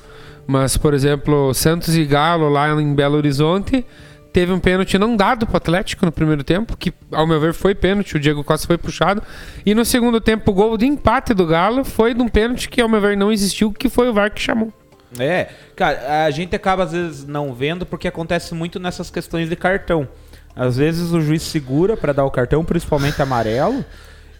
[SPEAKER 1] mas, por exemplo, Santos e Galo lá em Belo Horizonte teve um pênalti não dado pro Atlético no primeiro tempo, que ao meu ver foi pênalti, o Diego Costa foi puxado, e no segundo tempo o gol de empate do Galo foi de um pênalti que ao meu ver não existiu, que foi o VAR que chamou.
[SPEAKER 3] É, cara, a gente acaba às vezes não vendo porque acontece muito nessas questões de cartão. Às vezes o juiz segura para dar o cartão, principalmente amarelo,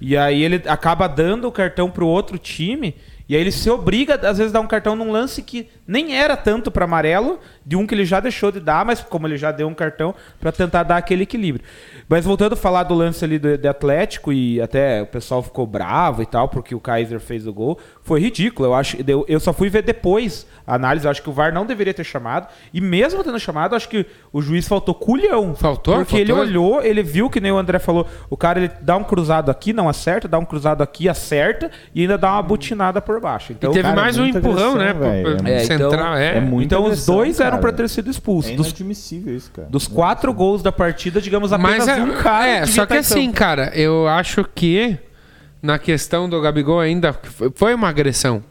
[SPEAKER 3] e aí ele acaba dando o cartão pro outro time, e aí ele se obriga às vezes a dar um cartão num lance que nem era tanto para amarelo, de um que ele já deixou de dar, mas como ele já deu um cartão, pra tentar dar aquele equilíbrio. Mas voltando a falar do lance ali do, de Atlético, e até o pessoal ficou bravo e tal, porque o Kaiser fez o gol, foi ridículo. Eu, acho, eu, eu só fui ver depois a análise, eu acho que o VAR não deveria ter chamado, e mesmo tendo chamado, eu acho que o juiz faltou culhão.
[SPEAKER 1] Faltou?
[SPEAKER 3] Porque
[SPEAKER 1] Faltou?
[SPEAKER 3] ele olhou, ele viu que nem o André falou, o cara ele dá um cruzado aqui, não acerta, dá um cruzado aqui, acerta, e ainda dá uma butinada por baixo. Então,
[SPEAKER 1] e teve
[SPEAKER 2] cara,
[SPEAKER 1] mais um empurrão, né?
[SPEAKER 3] É, então-
[SPEAKER 1] central, é.
[SPEAKER 2] é muito
[SPEAKER 3] então os dois eram
[SPEAKER 2] cara.
[SPEAKER 3] pra ter sido expulsos.
[SPEAKER 2] É
[SPEAKER 3] Dos,
[SPEAKER 2] inadmissível isso, cara.
[SPEAKER 3] dos quatro gols da partida, digamos, apenas
[SPEAKER 1] Mas é,
[SPEAKER 3] um cara
[SPEAKER 1] é só
[SPEAKER 3] tá
[SPEAKER 1] que
[SPEAKER 3] campo.
[SPEAKER 1] assim, cara, eu acho que na questão do Gabigol ainda foi- uma agressão.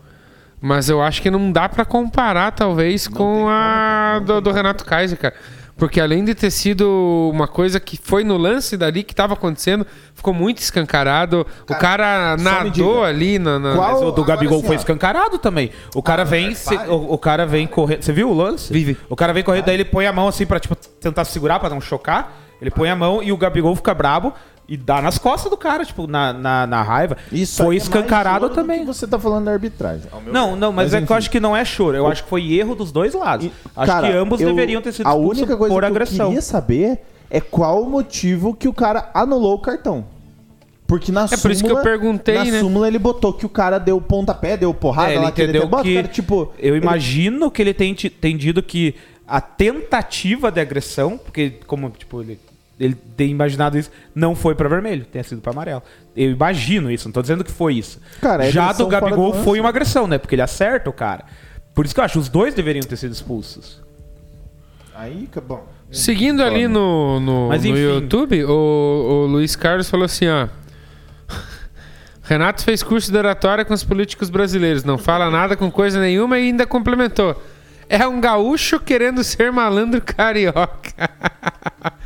[SPEAKER 1] Mas eu acho que não dá pra comparar, talvez, com a do, do Renato Kaiser, cara. Porque além de ter sido uma coisa que foi no lance dali que tava acontecendo, ficou muito escancarado. o cara
[SPEAKER 2] só me
[SPEAKER 1] nadou ali na. na-
[SPEAKER 2] qual-
[SPEAKER 3] Mas o do Gabigol
[SPEAKER 2] sim,
[SPEAKER 3] foi
[SPEAKER 2] ó.
[SPEAKER 3] escancarado também. O cara vem, se- o, o cara vem correndo. Você viu o lance?
[SPEAKER 1] Vi, vi.
[SPEAKER 3] O cara vem correndo, daí ele põe a mão assim pra tipo, tentar segurar, pra não chocar. Ele põe a mão e o Gabigol fica brabo e dá nas costas do cara, tipo, na, na, na raiva.
[SPEAKER 2] Isso
[SPEAKER 3] foi
[SPEAKER 2] é mais
[SPEAKER 3] escancarado também.
[SPEAKER 2] que você tá falando da arbitragem.
[SPEAKER 3] Não, não, mas, é que
[SPEAKER 2] enfim.
[SPEAKER 3] eu acho que não é choro. Eu acho que foi erro dos dois lados.
[SPEAKER 2] E,
[SPEAKER 3] acho
[SPEAKER 2] cara,
[SPEAKER 3] que ambos
[SPEAKER 2] eu-
[SPEAKER 3] deveriam ter sido
[SPEAKER 2] A única coisa
[SPEAKER 3] por
[SPEAKER 2] que
[SPEAKER 3] agressão.
[SPEAKER 2] eu queria saber é qual o motivo que o cara anulou o cartão. Porque na
[SPEAKER 1] É por isso que eu perguntei,
[SPEAKER 2] na
[SPEAKER 1] né?
[SPEAKER 2] súmula ele botou que o cara deu pontapé, deu porrada
[SPEAKER 3] É, ele
[SPEAKER 2] lá que ele
[SPEAKER 3] entendeu
[SPEAKER 2] deu. Bota,
[SPEAKER 3] que
[SPEAKER 2] cara, tipo,
[SPEAKER 3] eu
[SPEAKER 2] ele-
[SPEAKER 3] imagino que ele tem ti- entendido que a tentativa de agressão, porque como tipo ele ele tem imaginado isso, não foi pra vermelho, tenha sido pra amarelo. Eu imagino isso, não tô dizendo que foi isso.
[SPEAKER 2] Cara,
[SPEAKER 3] Já do Gabigol
[SPEAKER 2] do
[SPEAKER 3] foi uma agressão, né? Porque ele acerta o cara. Por isso que eu acho, os dois deveriam ter sido expulsos.
[SPEAKER 2] Aí, que bom.
[SPEAKER 1] Seguindo ali no, no,
[SPEAKER 3] Mas
[SPEAKER 1] no. YouTube, o, o Luiz Carlos falou assim, ó. Renato fez curso de oratória com os políticos brasileiros, não fala nada com coisa nenhuma e ainda complementou. É um gaúcho querendo ser malandro carioca.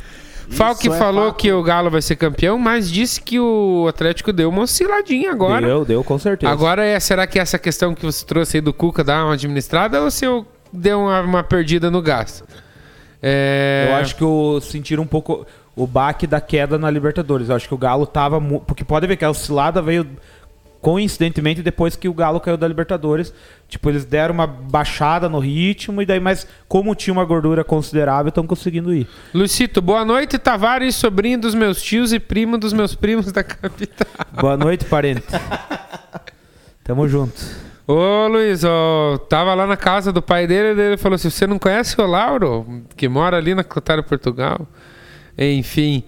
[SPEAKER 1] Falque
[SPEAKER 2] é
[SPEAKER 1] falou
[SPEAKER 2] fato.
[SPEAKER 1] que o Galo vai ser campeão, mas disse que o Atlético deu uma osciladinha agora.
[SPEAKER 3] Deu, deu, com certeza.
[SPEAKER 1] Agora, é, será que essa questão que você trouxe aí do Cuca dá uma administrada ou se eu deu uma, uma perdida no gasto? É...
[SPEAKER 3] Eu acho que o sentiram um pouco o baque da queda na Libertadores. Eu acho que o Galo tava. mu- Porque pode ver que a oscilada veio coincidentemente depois que o Galo caiu da Libertadores. Tipo, eles deram uma baixada no ritmo e daí, mas como tinha uma gordura considerável, estão conseguindo ir.
[SPEAKER 1] Lucito, boa noite, Tavares, sobrinho dos meus tios e primo dos meus primos da capital.
[SPEAKER 3] Boa noite, parente. Tamo junto.
[SPEAKER 1] Ô Luiz, ó, tava lá na casa do pai dele e ele falou assim: você não conhece o Lauro, que mora ali na Clotário, Portugal? Enfim.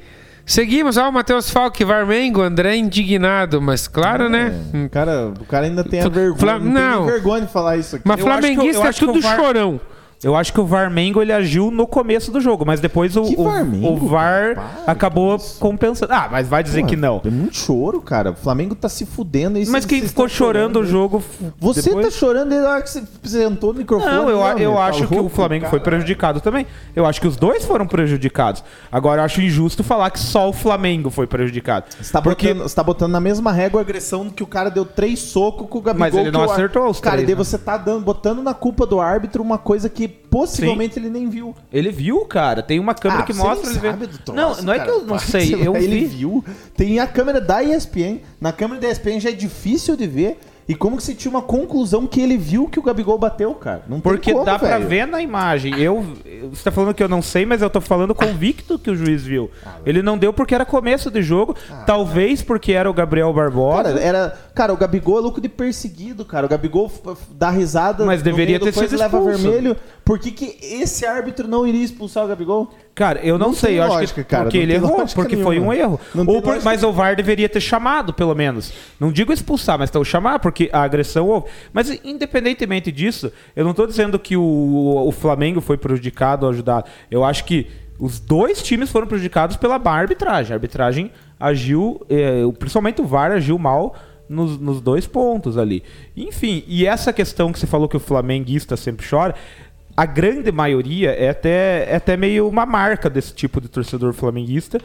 [SPEAKER 1] Seguimos, ó, o Matheus Falque, Varmengo, André indignado, mas claro, né?
[SPEAKER 2] É, o, cara, o cara ainda tem a vergonha.
[SPEAKER 1] Fla-
[SPEAKER 2] não,
[SPEAKER 1] não.
[SPEAKER 2] vergonha de falar isso aqui.
[SPEAKER 1] Mas
[SPEAKER 3] Eu acho que eu-
[SPEAKER 1] flamenguista
[SPEAKER 3] eu
[SPEAKER 1] é
[SPEAKER 3] acho que
[SPEAKER 1] tudo
[SPEAKER 3] o VAR-
[SPEAKER 1] chorão.
[SPEAKER 3] Eu acho que o Varmengo ele agiu no começo do jogo, mas depois o, o,
[SPEAKER 2] Varmengo,
[SPEAKER 3] o VAR
[SPEAKER 2] cara?
[SPEAKER 3] acabou
[SPEAKER 2] isso?
[SPEAKER 3] compensando. Ah, mas vai dizer
[SPEAKER 2] Porra,
[SPEAKER 3] que não.
[SPEAKER 2] É muito choro, cara. O Flamengo tá se fudendo. e
[SPEAKER 3] Mas quem ficou
[SPEAKER 2] tão
[SPEAKER 3] chorando o jogo.
[SPEAKER 2] Você
[SPEAKER 3] depois...
[SPEAKER 2] tá chorando desde a hora que você sentou no microfone.
[SPEAKER 3] Não, eu,
[SPEAKER 2] né,
[SPEAKER 3] eu
[SPEAKER 2] meu?
[SPEAKER 3] acho
[SPEAKER 2] Tá
[SPEAKER 3] que o Flamengo foi prejudicado também. Eu acho que os dois foram prejudicados. Agora, eu acho injusto falar que só o Flamengo foi prejudicado.
[SPEAKER 2] Você tá,
[SPEAKER 3] Porque
[SPEAKER 2] botando, você tá botando na mesma régua a agressão que o cara deu três socos com o Gabigol.
[SPEAKER 3] Mas ele não acertou os
[SPEAKER 2] Cara,
[SPEAKER 3] três,
[SPEAKER 2] e daí
[SPEAKER 3] né?
[SPEAKER 2] você tá dando, botando na culpa do árbitro uma coisa que possivelmente ele nem viu.
[SPEAKER 3] ele viu, cara. Tem uma câmera
[SPEAKER 2] Ah,
[SPEAKER 3] que mostra ele
[SPEAKER 2] sabe troço,
[SPEAKER 3] Não, não é
[SPEAKER 2] cara.
[SPEAKER 3] que eu não sei. Eu
[SPEAKER 2] Ele
[SPEAKER 3] vi.
[SPEAKER 2] viu. Tem a câmera da ESPN. Na câmera da ESPN já é difícil de ver. E como que você tinha uma conclusão que ele viu que o Gabigol bateu, cara? Não tem
[SPEAKER 3] Porque
[SPEAKER 2] como,
[SPEAKER 3] dá pra
[SPEAKER 2] velho.
[SPEAKER 3] ver na imagem. Eu, você tá falando que eu não sei, mas eu tô falando convicto que o juiz viu.
[SPEAKER 2] Ah,
[SPEAKER 3] Ele não deu porque era começo de jogo, talvez porque era o Gabriel Barbosa.
[SPEAKER 2] Cara, era, cara, o Gabigol é louco de perseguido, cara. O Gabigol dá risada,
[SPEAKER 3] Mas
[SPEAKER 2] no
[SPEAKER 3] deveria ter sido
[SPEAKER 2] e leva
[SPEAKER 3] expulso.
[SPEAKER 2] vermelho. Por que, que esse árbitro não iria expulsar o Gabigol?
[SPEAKER 3] Cara, eu não,
[SPEAKER 2] Não
[SPEAKER 3] sei, eu acho
[SPEAKER 2] lógica,
[SPEAKER 3] que
[SPEAKER 2] cara,
[SPEAKER 3] porque ele errou, porque foi
[SPEAKER 2] nenhuma.
[SPEAKER 3] um erro. Ou por- mas o VAR deveria ter chamado, pelo menos. Não digo expulsar, mas então chamar, porque a agressão houve. Mas independentemente disso, eu não tô dizendo que o, o Flamengo foi prejudicado ou ajudado. Eu acho que os dois times foram prejudicados pela má arbitragem. A arbitragem agiu, eh, principalmente o VAR agiu mal nos, nos dois pontos ali. Enfim, e essa questão que você falou que o flamenguista sempre chora, a grande maioria é até, é até meio uma marca desse tipo de torcedor flamenguista,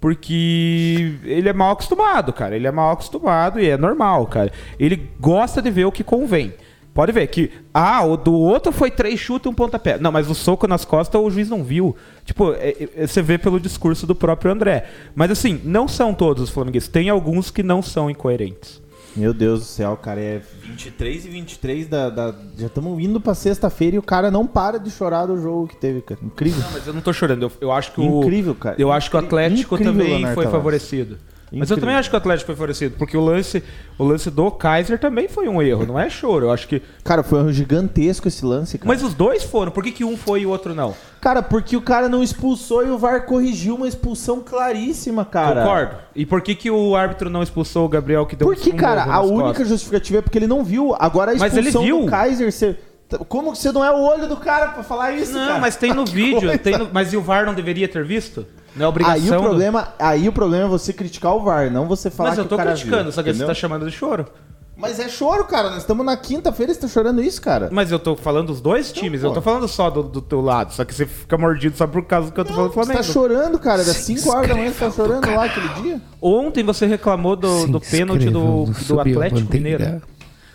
[SPEAKER 3] porque ele é mal acostumado, cara. Ele é mal acostumado e é normal, cara. Ele gosta de ver o que convém. Pode ver que, ah, o do outro foi três chutes e um pontapé. Não, mas o soco nas costas o juiz não viu. Tipo, é- é- você vê pelo discurso do próprio André. Mas assim, não são todos os flamenguistas. Tem alguns que não são incoerentes.
[SPEAKER 2] Meu Deus do céu, cara, é 23 e 23 da. da- já estamos indo pra sexta-feira e o cara não para de chorar do jogo que teve, cara. Incrível.
[SPEAKER 3] Não, mas eu não tô chorando. Eu, eu acho que o.
[SPEAKER 2] Incrível, cara.
[SPEAKER 3] Eu acho que o Atlético
[SPEAKER 2] Incrível,
[SPEAKER 3] também
[SPEAKER 2] Leonardo
[SPEAKER 3] foi
[SPEAKER 2] Tavares.
[SPEAKER 3] favorecido. Mas eu
[SPEAKER 2] Incrível.
[SPEAKER 3] também acho que o Atlético foi favorecido, porque o lance, o lance do Kaiser também foi um erro, não é choro. Eu acho que.
[SPEAKER 2] Cara, foi um gigantesco esse lance, cara.
[SPEAKER 3] Mas os dois foram, por que, que um foi e o outro não?
[SPEAKER 2] Cara, porque o cara não expulsou e o VAR corrigiu uma expulsão claríssima, cara.
[SPEAKER 3] Concordo. E por que, que o árbitro não expulsou o Gabriel que deu
[SPEAKER 2] Porque,
[SPEAKER 3] um
[SPEAKER 2] cara, a única
[SPEAKER 3] costas?
[SPEAKER 2] justificativa é porque ele não viu. Agora a expulsão do Kaiser, você... Como que você não é o olho do cara pra falar isso,
[SPEAKER 3] Não,
[SPEAKER 2] cara?
[SPEAKER 3] mas tem no
[SPEAKER 2] Que
[SPEAKER 3] vídeo. tem no- Mas e o VAR não deveria ter visto? Não é obrigação.
[SPEAKER 2] Aí o,
[SPEAKER 3] do-
[SPEAKER 2] problema, aí o problema é você criticar o VAR, não você falar
[SPEAKER 3] Mas eu
[SPEAKER 2] que
[SPEAKER 3] tô
[SPEAKER 2] o cara
[SPEAKER 3] criticando,
[SPEAKER 2] viu,
[SPEAKER 3] só que você
[SPEAKER 2] entendeu?
[SPEAKER 3] tá chamando de choro.
[SPEAKER 2] Mas é choro, cara. Nós estamos na quinta-feira e você tá chorando isso, cara.
[SPEAKER 3] Mas eu tô falando dos dois times, eu tô falando só do, do teu lado. Só que você fica mordido só por causa que eu tô falando do
[SPEAKER 2] Você
[SPEAKER 3] Flamengo.
[SPEAKER 2] tá chorando, cara. Das 5 horas da manhã você tá chorando lá aquele dia?
[SPEAKER 3] Ontem você reclamou do, do pênalti do, do Atlético Mineiro.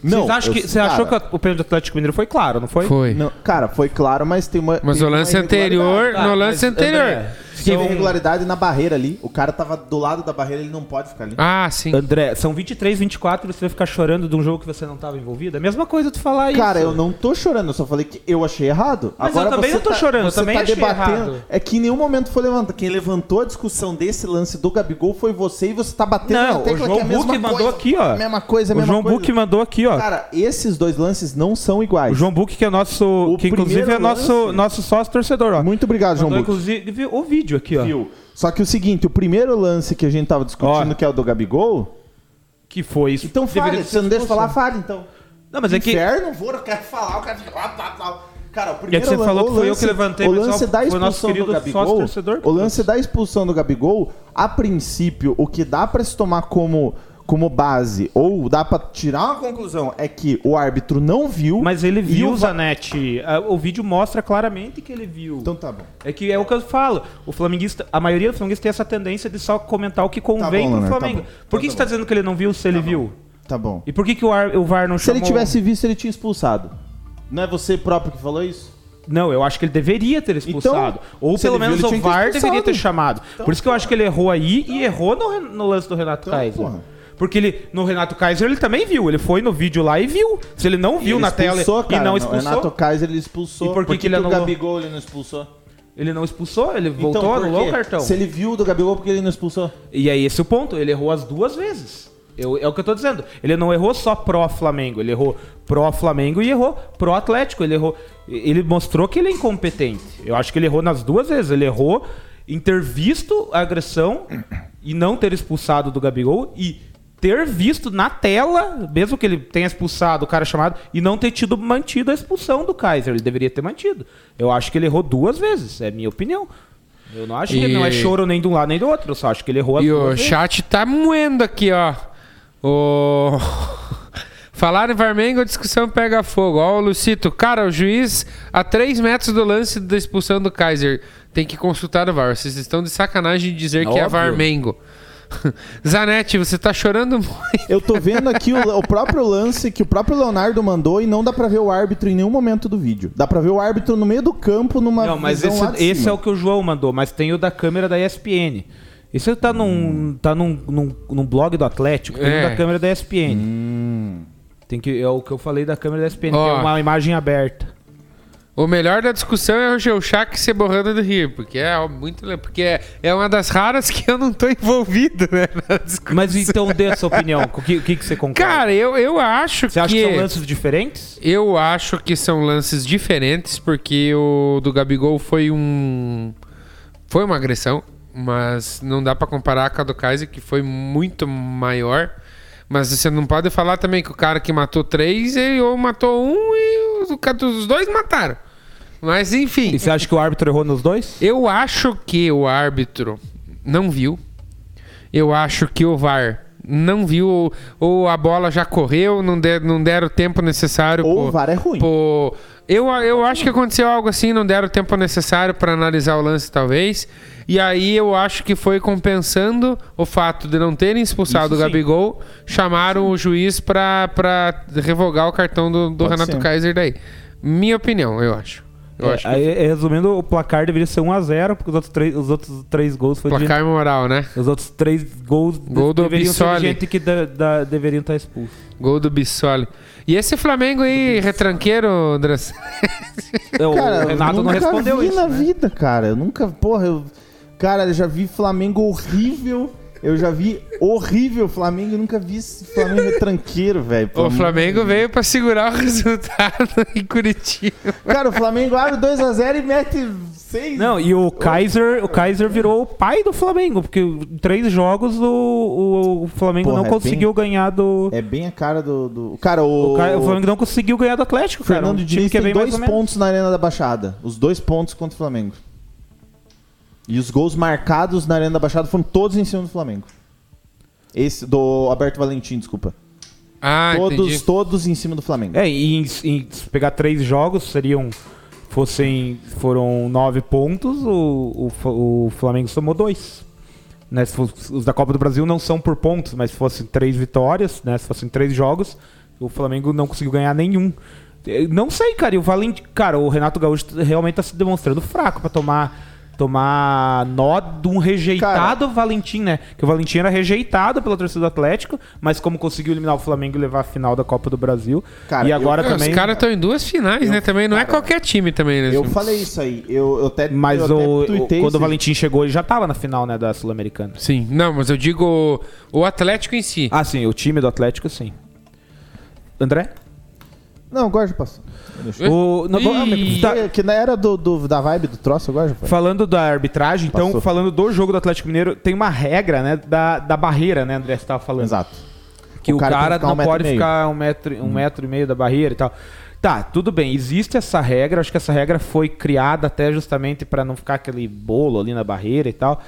[SPEAKER 2] Não,
[SPEAKER 3] acham
[SPEAKER 2] eu-
[SPEAKER 3] que, você achou que
[SPEAKER 2] cara,
[SPEAKER 3] o pênalti do Atlético Mineiro foi claro, não foi?
[SPEAKER 1] Foi.
[SPEAKER 2] Não, cara, foi claro, mas tem uma.
[SPEAKER 1] Mas
[SPEAKER 2] tem
[SPEAKER 1] o
[SPEAKER 2] uma
[SPEAKER 1] lance anterior,
[SPEAKER 2] irregularidade.
[SPEAKER 1] no lance
[SPEAKER 3] mas,
[SPEAKER 1] anterior.
[SPEAKER 3] André,
[SPEAKER 2] Teve
[SPEAKER 3] são-
[SPEAKER 2] irregularidade na barreira ali. O cara tava do lado da barreira, ele não pode ficar ali.
[SPEAKER 1] Ah, sim.
[SPEAKER 3] André, são 23, 24 e você vai ficar chorando de um jogo que você não tava envolvido? É a mesma coisa tu falar isso.
[SPEAKER 2] Cara, eu não tô chorando, eu só falei que eu achei errado.
[SPEAKER 3] Mas eu também
[SPEAKER 2] você
[SPEAKER 3] não tô chorando, eu
[SPEAKER 2] você
[SPEAKER 3] também
[SPEAKER 2] tá
[SPEAKER 3] achei
[SPEAKER 2] debatendo.
[SPEAKER 3] errado.
[SPEAKER 2] É que em nenhum momento foi levantado. Quem levantou a discussão desse lance do Gabigol foi você e você tá batendo
[SPEAKER 3] Não,
[SPEAKER 2] na tecla
[SPEAKER 3] o João
[SPEAKER 2] que é a mesma
[SPEAKER 3] Buck mandou
[SPEAKER 2] coisa.
[SPEAKER 3] aqui, ó.
[SPEAKER 2] A mesma coisa, a
[SPEAKER 3] O
[SPEAKER 2] mesma
[SPEAKER 3] João
[SPEAKER 2] coisa.
[SPEAKER 3] Buck mandou aqui, ó.
[SPEAKER 2] Cara, esses dois lances não são iguais.
[SPEAKER 3] O João Buck, que é nosso.
[SPEAKER 2] O
[SPEAKER 3] que inclusive é nosso,
[SPEAKER 2] lance-
[SPEAKER 3] nosso sócio torcedor, ó.
[SPEAKER 2] Muito obrigado, João
[SPEAKER 3] Mandou,
[SPEAKER 2] Buck.
[SPEAKER 3] inclusive, o vídeo aqui, ó.
[SPEAKER 2] Viu? Só que o seguinte, o primeiro lance que a gente tava discutindo,
[SPEAKER 3] Ó.
[SPEAKER 2] que é o do Gabigol.
[SPEAKER 3] Que foi isso.
[SPEAKER 2] Então
[SPEAKER 3] ter
[SPEAKER 2] você não deixa falar, fale então.
[SPEAKER 3] Não, mas é que.
[SPEAKER 2] Inferno, vou, eu quero falar, o cara fica tá. Cara, o
[SPEAKER 3] É
[SPEAKER 2] primeiro
[SPEAKER 3] que você falou
[SPEAKER 2] o
[SPEAKER 3] que foi eu que levantei,
[SPEAKER 2] O lance da expulsão do Gabigol. O lance da expulsão do Gabigol, a princípio, o que dá pra se tomar como, como base, ou dá pra tirar uma conclusão, é que o árbitro não viu.
[SPEAKER 3] Mas ele viu,
[SPEAKER 2] o
[SPEAKER 3] Zanetti. Ah, O vídeo mostra claramente que ele viu.
[SPEAKER 2] Então tá bom.
[SPEAKER 3] É que é o que eu falo. O flamenguista, a maioria dos flamenguistas tem essa tendência de só comentar o que convém
[SPEAKER 2] bom,
[SPEAKER 3] pro
[SPEAKER 2] tá
[SPEAKER 3] Flamengo.
[SPEAKER 2] bom.
[SPEAKER 3] Por que
[SPEAKER 2] Tá
[SPEAKER 3] você tá dizendo que ele não viu se ele viu?
[SPEAKER 2] Tá bom.
[SPEAKER 3] E por que, que o, ar- o VAR não
[SPEAKER 2] Se ele
[SPEAKER 3] chamou...
[SPEAKER 2] tivesse visto, ele tinha expulsado. Não é você próprio que falou isso?
[SPEAKER 3] Não, eu acho que ele deveria ter expulsado.
[SPEAKER 2] Então,
[SPEAKER 3] Ou
[SPEAKER 2] se
[SPEAKER 3] pelo
[SPEAKER 2] ele viu,
[SPEAKER 3] menos
[SPEAKER 2] ele
[SPEAKER 3] o VAR deveria ter chamado. Por isso que eu acho que ele errou aí e errou no, no lance do Renato
[SPEAKER 2] Então,
[SPEAKER 3] Kaiser.
[SPEAKER 2] porra.
[SPEAKER 3] Porque ele, no Renato Kaiser ele também viu. Ele foi no vídeo lá e viu. Se ele não viu
[SPEAKER 2] Ele
[SPEAKER 3] na tela
[SPEAKER 2] cara,
[SPEAKER 3] e não expulsou,
[SPEAKER 2] Renato Kaiser ele expulsou.
[SPEAKER 3] E por que que ele
[SPEAKER 2] o
[SPEAKER 3] anulou?
[SPEAKER 2] Gabigol ele não expulsou?
[SPEAKER 3] ele não expulsou, ele voltou,
[SPEAKER 2] Então, por
[SPEAKER 3] anulou o cartão.
[SPEAKER 2] Se ele viu do Gabigol, por que ele não expulsou?
[SPEAKER 3] E é esse o ponto. Ele errou as duas vezes. Eu- é o que eu tô dizendo. Ele não errou só pró-Flamengo. Ele errou pró-Flamengo e errou pró-Atlético. Ele errou. Ele mostrou que ele é incompetente. Eu acho que ele errou nas duas vezes. Ele errou em ter visto a agressão e não ter expulsado do Gabigol e ter visto na tela, mesmo que ele tenha expulsado o cara chamado, e não ter tido mantido a expulsão do Kaiser. Ele deveria ter mantido. Eu acho que ele errou duas vezes. É minha opinião. Eu não acho que
[SPEAKER 1] E-
[SPEAKER 3] não é choro nem de um lado nem do outro. Eu só acho que ele errou as
[SPEAKER 1] E
[SPEAKER 3] duas
[SPEAKER 1] o
[SPEAKER 3] vezes.
[SPEAKER 1] chat tá moendo aqui, ó. O... Falar em Varmengo, a discussão pega fogo. Ó, o Lucito. Cara, o juiz a 3 metros do lance da expulsão do Kaiser tem que consultar o VAR. Vocês estão de sacanagem de dizer que é
[SPEAKER 3] Óbvio.
[SPEAKER 1] Varmengo. Zanetti, você tá chorando muito.
[SPEAKER 2] Eu tô vendo aqui o, o próprio lance que o próprio Leonardo mandou e não dá pra ver o árbitro em nenhum momento do vídeo. Dá pra ver o árbitro no meio do campo numa
[SPEAKER 3] Não, mas
[SPEAKER 2] visão lá de
[SPEAKER 3] esse, esse
[SPEAKER 2] cima.
[SPEAKER 3] é o que o João mandou, mas tem o da câmera da ESPN. Esse tá num, tá num, num, num blog do Atlético, tem
[SPEAKER 1] É.
[SPEAKER 3] o da câmera da ESPN.
[SPEAKER 2] Hum.
[SPEAKER 3] Tem que, é o que eu falei da câmera da ESPN, que
[SPEAKER 1] Ó.
[SPEAKER 3] é uma imagem aberta.
[SPEAKER 1] O melhor da discussão é o Geuchac se borrando do rir, porque é muito porque é, é uma das raras que eu não tô envolvido, né, na discussão.
[SPEAKER 3] Mas então dê a sua opinião, o que, o que, que você concorda?
[SPEAKER 1] Cara, eu, eu acho
[SPEAKER 3] você acha
[SPEAKER 1] que...
[SPEAKER 3] que são lances diferentes?
[SPEAKER 1] Eu acho que são lances diferentes, porque o do Gabigol foi um. Foi uma agressão, mas não dá pra comparar com a do Kaiser, que foi muito maior. Mas você não pode falar também que o cara que matou três, ele ou matou um e os, os dois mataram. Mas enfim.
[SPEAKER 3] E você acha que o árbitro errou nos dois?
[SPEAKER 1] Eu acho que o árbitro não viu. Eu acho que o VAR não viu, ou a bola já correu, não, der, não deram o tempo necessário.
[SPEAKER 2] Ou
[SPEAKER 1] pro-
[SPEAKER 2] o VAR é ruim.
[SPEAKER 1] pro- Eu, eu acho que aconteceu algo assim, não deram o tempo necessário para analisar o lance, talvez. E aí eu acho que foi compensando o fato de não terem expulsado
[SPEAKER 2] Isso
[SPEAKER 1] o. Gabigol, chamaram o juiz para revogar o cartão do, do Renato
[SPEAKER 2] ser.
[SPEAKER 1] Kaiser daí. Minha opinião, eu acho. Eu
[SPEAKER 3] É,
[SPEAKER 1] acho que
[SPEAKER 3] aí, resumindo, o placar deveria ser 1x0, porque os outros três, os outros três gols foi de gente-
[SPEAKER 1] placar moral, né?
[SPEAKER 3] Os outros três gols
[SPEAKER 1] Gol do
[SPEAKER 3] deveriam ser de
[SPEAKER 1] Bissoli.
[SPEAKER 3] gente que da- da- deveriam estar expulso.
[SPEAKER 1] Gol do Bissoli. E esse Flamengo aí, retranqueiro, André?
[SPEAKER 3] É, o
[SPEAKER 2] Cara,
[SPEAKER 3] Renato
[SPEAKER 2] eu
[SPEAKER 3] não
[SPEAKER 2] nunca
[SPEAKER 3] respondeu
[SPEAKER 2] vi
[SPEAKER 3] isso.
[SPEAKER 2] na
[SPEAKER 3] né?
[SPEAKER 2] vida, cara. Eu nunca, porra, eu, cara, eu já vi Flamengo horrível. Eu já vi horrível Flamengo e nunca vi esse Flamengo retranqueiro, velho.
[SPEAKER 1] O Flamengo veio pra segurar o resultado em Curitiba.
[SPEAKER 2] Cara, o Flamengo abre 2x0 e mete 6.
[SPEAKER 3] Não, e o Kaiser, o Kaiser virou o pai do Flamengo, porque em três jogos o, o, Flamengo
[SPEAKER 2] Porra,
[SPEAKER 3] não
[SPEAKER 2] é
[SPEAKER 3] conseguiu ganhar do.
[SPEAKER 2] É bem a cara do. do... Cara, o.
[SPEAKER 3] O, Ca- o Flamengo não conseguiu ganhar do Atlético, cara.
[SPEAKER 2] Fernando
[SPEAKER 3] um
[SPEAKER 2] Diniz
[SPEAKER 3] que é
[SPEAKER 2] tem
[SPEAKER 3] bem mais
[SPEAKER 2] dois pontos na Arena da Baixada. Os dois pontos contra o Flamengo. E os gols marcados na Arena da Baixada foram todos em cima do Flamengo. Esse do Alberto Valentim, desculpa.
[SPEAKER 1] Ah,
[SPEAKER 2] todos,
[SPEAKER 1] entendi.
[SPEAKER 2] todos em cima do Flamengo.
[SPEAKER 3] É, e em, em- se pegar três jogos, seriam. Fossem. Foram nove pontos, o, o, o Flamengo somou dois. Né, se fosse- os da Copa do Brasil não são por pontos, mas se fossem três vitórias, né? Se fossem três jogos, o Flamengo não conseguiu ganhar nenhum. Eh, Não sei, cara. E o Valentim, cara, o Renato Gaúcho realmente tá se demonstrando fraco pra tomar. Tomar nó de um rejeitado Valentim, né? Que o Valentim era rejeitado pela torcida do Atlético, mas como conseguiu eliminar o Flamengo e levar a final da Copa do Brasil.
[SPEAKER 2] Cara,
[SPEAKER 3] e
[SPEAKER 2] eu-
[SPEAKER 3] agora
[SPEAKER 1] É,
[SPEAKER 3] também.
[SPEAKER 1] Os caras estão em duas finais, né? Também não é qualquer time também, né?
[SPEAKER 2] Eu falei isso aí. Eu, eu até,
[SPEAKER 3] Mas
[SPEAKER 2] eu até
[SPEAKER 3] o, o- quando
[SPEAKER 2] isso
[SPEAKER 3] o. Valentim chegou, ele já tava na final, né, da Sul-Americana.
[SPEAKER 1] Sim, não, mas eu digo o Atlético em si.
[SPEAKER 3] Ah, sim, o time do Atlético, sim. André?
[SPEAKER 2] Não, eu gosto de passar.
[SPEAKER 3] O, não,
[SPEAKER 1] Ih.
[SPEAKER 3] tá-
[SPEAKER 2] Que- Que não era do, do- da vibe do troço, gosto de falar.
[SPEAKER 3] falando da arbitragem, então,
[SPEAKER 2] Passou.
[SPEAKER 3] falando do jogo do Atlético Mineiro, tem uma regra, né, da, da barreira, né, André, você tava falando.
[SPEAKER 2] Exato.
[SPEAKER 3] Que o, cara,
[SPEAKER 2] tem que ficar
[SPEAKER 3] não
[SPEAKER 2] um metro
[SPEAKER 3] pode
[SPEAKER 2] e meio.
[SPEAKER 3] ficar um metro, um metro e meio da barreira e tal. Tá, tudo bem, existe essa regra, acho que essa regra foi criada até justamente para não ficar aquele bolo ali na barreira e tal.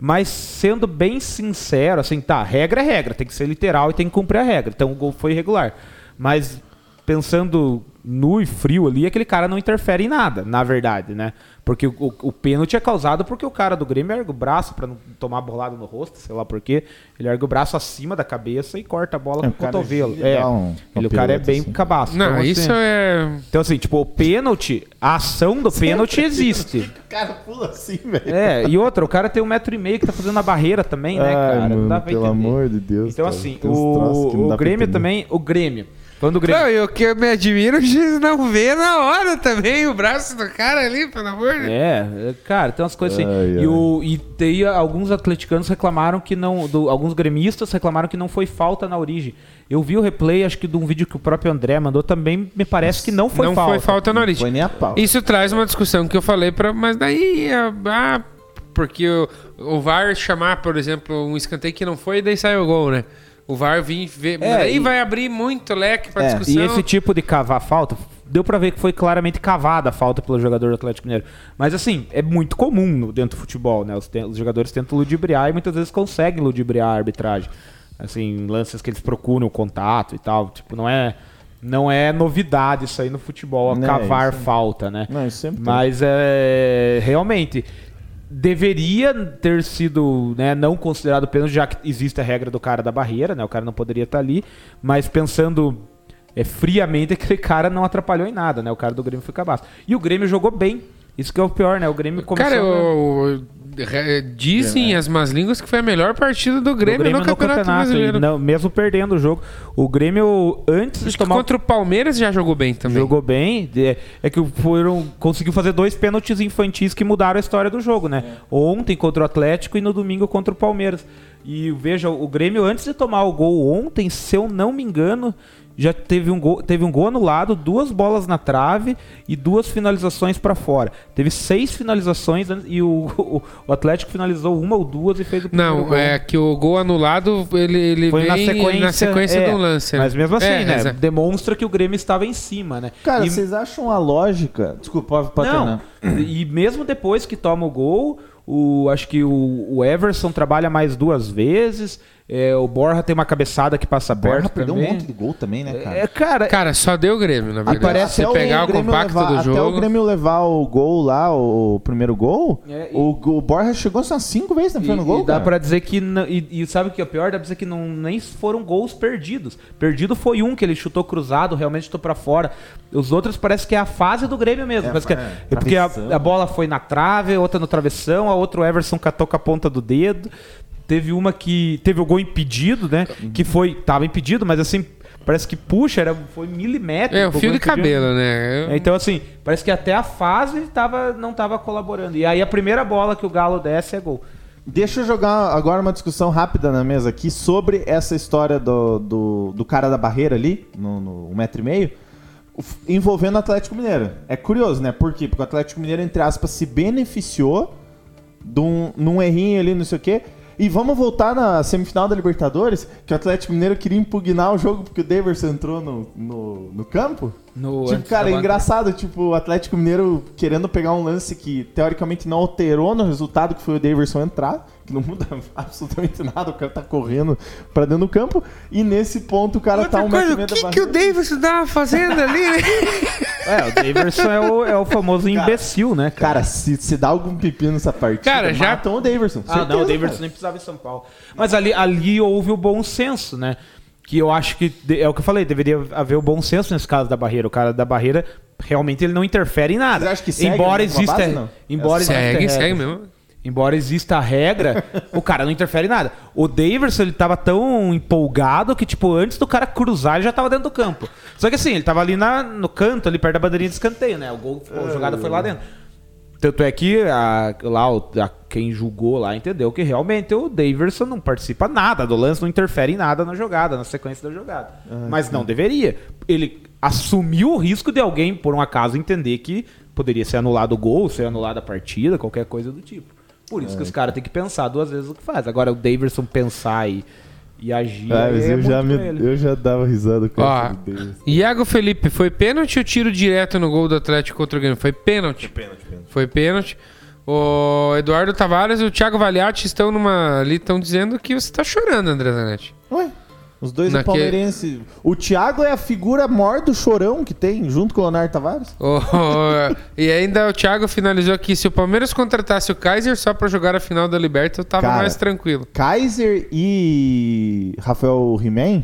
[SPEAKER 3] Mas sendo bem sincero, assim, tá, regra é regra, tem que ser literal e tem que cumprir a regra. Então o gol foi irregular. Mas pensando nu e frio ali, aquele cara não interfere em nada, na verdade, né? Porque o, o, o pênalti é causado porque o cara do Grêmio ergue o braço pra não tomar bolada no rosto, sei lá por quê. Ele ergue o braço acima da cabeça e corta a bola
[SPEAKER 2] É,
[SPEAKER 3] com
[SPEAKER 2] o
[SPEAKER 3] cotovelo. É,
[SPEAKER 2] dá um-
[SPEAKER 3] ele, o cara é bem
[SPEAKER 2] assim.
[SPEAKER 3] cabaço.
[SPEAKER 1] Não,
[SPEAKER 3] Então, assim,
[SPEAKER 1] isso é.
[SPEAKER 3] Então, assim, tipo, o pênalti, a ação do pênalti existe.
[SPEAKER 2] O cara pula assim, velho.
[SPEAKER 3] É, e outra, o cara tem um metro e meio que tá fazendo a barreira também, né,
[SPEAKER 2] Ai,
[SPEAKER 3] cara? não
[SPEAKER 2] mano,
[SPEAKER 3] dá pra
[SPEAKER 2] pelo
[SPEAKER 3] entender.
[SPEAKER 2] amor de Deus.
[SPEAKER 3] Então,
[SPEAKER 2] cara,
[SPEAKER 3] assim,
[SPEAKER 2] não
[SPEAKER 3] o, o Grêmio também, o Grêmio. Falando do Grêmio.
[SPEAKER 1] Não, e o que eu me admiro, o juiz não vê na hora também o braço do cara ali, pelo amor de Deus.
[SPEAKER 3] É, é, cara, tem umas coisas assim.
[SPEAKER 2] Ai,
[SPEAKER 3] E, o, e tem alguns atleticanos reclamaram que não. do- alguns gremistas reclamaram que não foi falta na origem. Eu vi o replay, acho que de um vídeo que o próprio André mandou também, me parece que não foi
[SPEAKER 1] não
[SPEAKER 3] falta.
[SPEAKER 1] foi falta na
[SPEAKER 2] Não
[SPEAKER 1] origem.
[SPEAKER 2] foi nem a pau.
[SPEAKER 1] Isso traz uma discussão que eu falei para, mas daí é, ah, porque o, o VAR chamar, por exemplo, um escanteio que não foi, daí sai o gol, né? O VAR vir ver,
[SPEAKER 3] É,
[SPEAKER 1] daí
[SPEAKER 3] e-
[SPEAKER 1] vai abrir muito leque para
[SPEAKER 2] É,
[SPEAKER 1] discussão.
[SPEAKER 3] E esse tipo de cavar falta, deu pra ver que foi claramente cavada a falta pelo jogador do Atlético Mineiro. Mas assim, é muito comum no- dentro do futebol, né? Os, te- os jogadores tentam ludibriar e muitas vezes conseguem ludibriar a arbitragem. Assim, lances que eles procuram o contato e tal. Tipo, não é, não é novidade isso aí no futebol, a cavar
[SPEAKER 2] isso-
[SPEAKER 3] falta, né?
[SPEAKER 2] Não, isso sempre tem.
[SPEAKER 3] Mas é realmente deveria ter sido né, não considerado pênalti, já que existe a regra do cara da barreira, né? O cara não poderia estar ali, mas pensando é, friamente, aquele cara não atrapalhou em nada, né? O cara do Grêmio foi cabaço. E o Grêmio jogou bem. Isso que é o pior, né? O Grêmio começou...
[SPEAKER 1] Cara, eu- dizem as más línguas que foi a melhor partida do
[SPEAKER 3] o
[SPEAKER 1] Grêmio, no Campeonato, Brasileiro.
[SPEAKER 3] e não- mesmo perdendo o jogo. O Grêmio, antes
[SPEAKER 1] Acho
[SPEAKER 3] de tomar o
[SPEAKER 1] contra o Palmeiras já jogou bem também.
[SPEAKER 3] Jogou bem. É, é que foram, conseguiu fazer dois pênaltis infantis que mudaram a história do jogo, né? Ontem contra o Atlético e no domingo contra o Palmeiras. E veja, o Grêmio, antes de tomar o gol ontem, se eu não me engano, já teve um gol, teve um gol anulado, duas bolas na trave e duas finalizações pra fora. Teve seis finalizações e o, o, o Atlético finalizou uma ou duas e fez o primeiro
[SPEAKER 1] Não,
[SPEAKER 3] gol.
[SPEAKER 1] é que o gol anulado, ele, ele
[SPEAKER 3] Foi
[SPEAKER 1] vem
[SPEAKER 3] na sequência,
[SPEAKER 1] na sequência
[SPEAKER 3] é,
[SPEAKER 1] do lance.
[SPEAKER 3] Mas mesmo assim,
[SPEAKER 1] É,
[SPEAKER 3] né?
[SPEAKER 1] exa-
[SPEAKER 3] Demonstra que o Grêmio estava em cima, né?
[SPEAKER 2] Cara,
[SPEAKER 3] E-
[SPEAKER 2] vocês acham a lógica. Desculpa, pode, pode
[SPEAKER 3] não, e mesmo depois que toma o gol, o, acho que o, o Everson trabalha mais duas vezes. É, o Borja tem uma cabeçada que passa
[SPEAKER 2] Borja
[SPEAKER 3] perto
[SPEAKER 2] perdeu
[SPEAKER 3] também.
[SPEAKER 2] um monte de gol também, né, cara?
[SPEAKER 3] É, cara,
[SPEAKER 1] Cara, só deu o Grêmio, na verdade.
[SPEAKER 3] parece
[SPEAKER 1] você pegar o,
[SPEAKER 2] Grêmio
[SPEAKER 1] compacto
[SPEAKER 2] levar-
[SPEAKER 1] do
[SPEAKER 2] Até o
[SPEAKER 1] jogo...
[SPEAKER 2] Grêmio levar o gol lá, o, primeiro gol,
[SPEAKER 3] É, e-
[SPEAKER 2] o, o Borja chegou só cinco vezes na frente do gol,
[SPEAKER 3] e dá
[SPEAKER 2] cara.
[SPEAKER 3] pra dizer que. E, e sabe o que é pior? Dá pra dizer que não, nem foram gols perdidos. Perdido foi um que ele chutou cruzado, realmente chutou pra fora. Os outros parece que é a fase do Grêmio mesmo.
[SPEAKER 2] É,
[SPEAKER 3] que é,
[SPEAKER 2] é,
[SPEAKER 3] é porque a, a bola foi na trave, outra no travessão, a outra o Everson catou com a ponta do dedo. Teve uma que. Teve o gol impedido, né? Que foi. Tava impedido, mas assim. Parece que puxa, era, foi milimétrico.
[SPEAKER 1] É, fio de cabelo, né?
[SPEAKER 3] É, Então, assim, parece que até a fase tava, não tava colaborando. E aí a primeira bola que o Galo desce é gol.
[SPEAKER 2] Deixa eu jogar agora uma discussão rápida na mesa aqui sobre essa história do, do, do cara da barreira ali, no, no um metro e meio, envolvendo o Atlético Mineiro. É curioso, né? Por quê? Porque o Atlético Mineiro, entre aspas, se beneficiou de um, num errinho ali, não sei o quê. E vamos voltar na semifinal da Libertadores, que o Atlético Mineiro queria impugnar o jogo porque o Daverson entrou no, no, no campo.
[SPEAKER 3] No,
[SPEAKER 2] Tipo, cara, é engraçado, tipo, o Atlético Mineiro querendo pegar um lance que teoricamente não alterou no resultado, que foi o Daverson entrar, não muda absolutamente nada, o cara tá correndo pra dentro do campo, e nesse ponto o cara tá um metro e
[SPEAKER 1] o que, que o. Davidson tava fazendo ali, né?
[SPEAKER 3] É, o Daverson é o, é o famoso imbecil, né, cara?
[SPEAKER 2] Cara, se, se dá algum pepino nessa partida,
[SPEAKER 1] Cara, já-
[SPEAKER 2] matam o Daverson.
[SPEAKER 3] ah, não, o
[SPEAKER 2] certeza, cara.
[SPEAKER 3] nem precisava em São Paulo. Mas ali, ali houve o bom senso, né? Que eu acho que, é o que eu falei, deveria haver o bom senso nesse caso da barreira. O cara da barreira, realmente, ele não interfere em nada.
[SPEAKER 2] Você acha que segue
[SPEAKER 3] embora exista,
[SPEAKER 2] base, não?
[SPEAKER 3] embora exista
[SPEAKER 1] segue, segue mesmo.
[SPEAKER 3] Embora exista a regra, o cara não interfere em nada. O Daverson, ele tava tão empolgado que, tipo, antes do cara cruzar, ele já tava dentro do campo. Só que assim, ele tava ali na, no canto, ali perto da bandeirinha de escanteio, né? O gol, a jogada foi lá dentro. Tanto é que a, lá, a- quem julgou lá entendeu que realmente o Daverson não participa nada do lance, não interfere em nada na jogada, na sequência da jogada. Mas não deveria. Ele assumiu o risco de alguém, por um acaso, entender que poderia ser anulado o gol, ser anulada a partida, qualquer coisa do tipo. Por isso que os caras têm que pensar duas vezes o que faz. Agora, o Daverson pensar e, e agir.
[SPEAKER 2] Ah, mas
[SPEAKER 3] é
[SPEAKER 2] eu, já me, eu já dava risada com
[SPEAKER 1] Ó. Iago Felipe, foi pênalti ou tiro direto no gol do Atlético contra o Grêmio? Foi pênalti.
[SPEAKER 2] Pênalti, pênalti.
[SPEAKER 1] Foi pênalti. O Eduardo Tavares e o Thiago Valiati estão numa ali estão dizendo que você tá chorando, André Zanetti.
[SPEAKER 2] Ué, os dois
[SPEAKER 1] Naque-
[SPEAKER 2] é palmeirense. O Thiago é a figura maior do chorão que tem, junto com o Leonardo Tavares.
[SPEAKER 1] O- e ainda o Thiago finalizou aqui: se o Palmeiras contratasse o Kaiser só pra jogar a final da Liberta, eu tava
[SPEAKER 2] Cara,
[SPEAKER 1] mais tranquilo.
[SPEAKER 2] Kaiser e Rafael He-Man,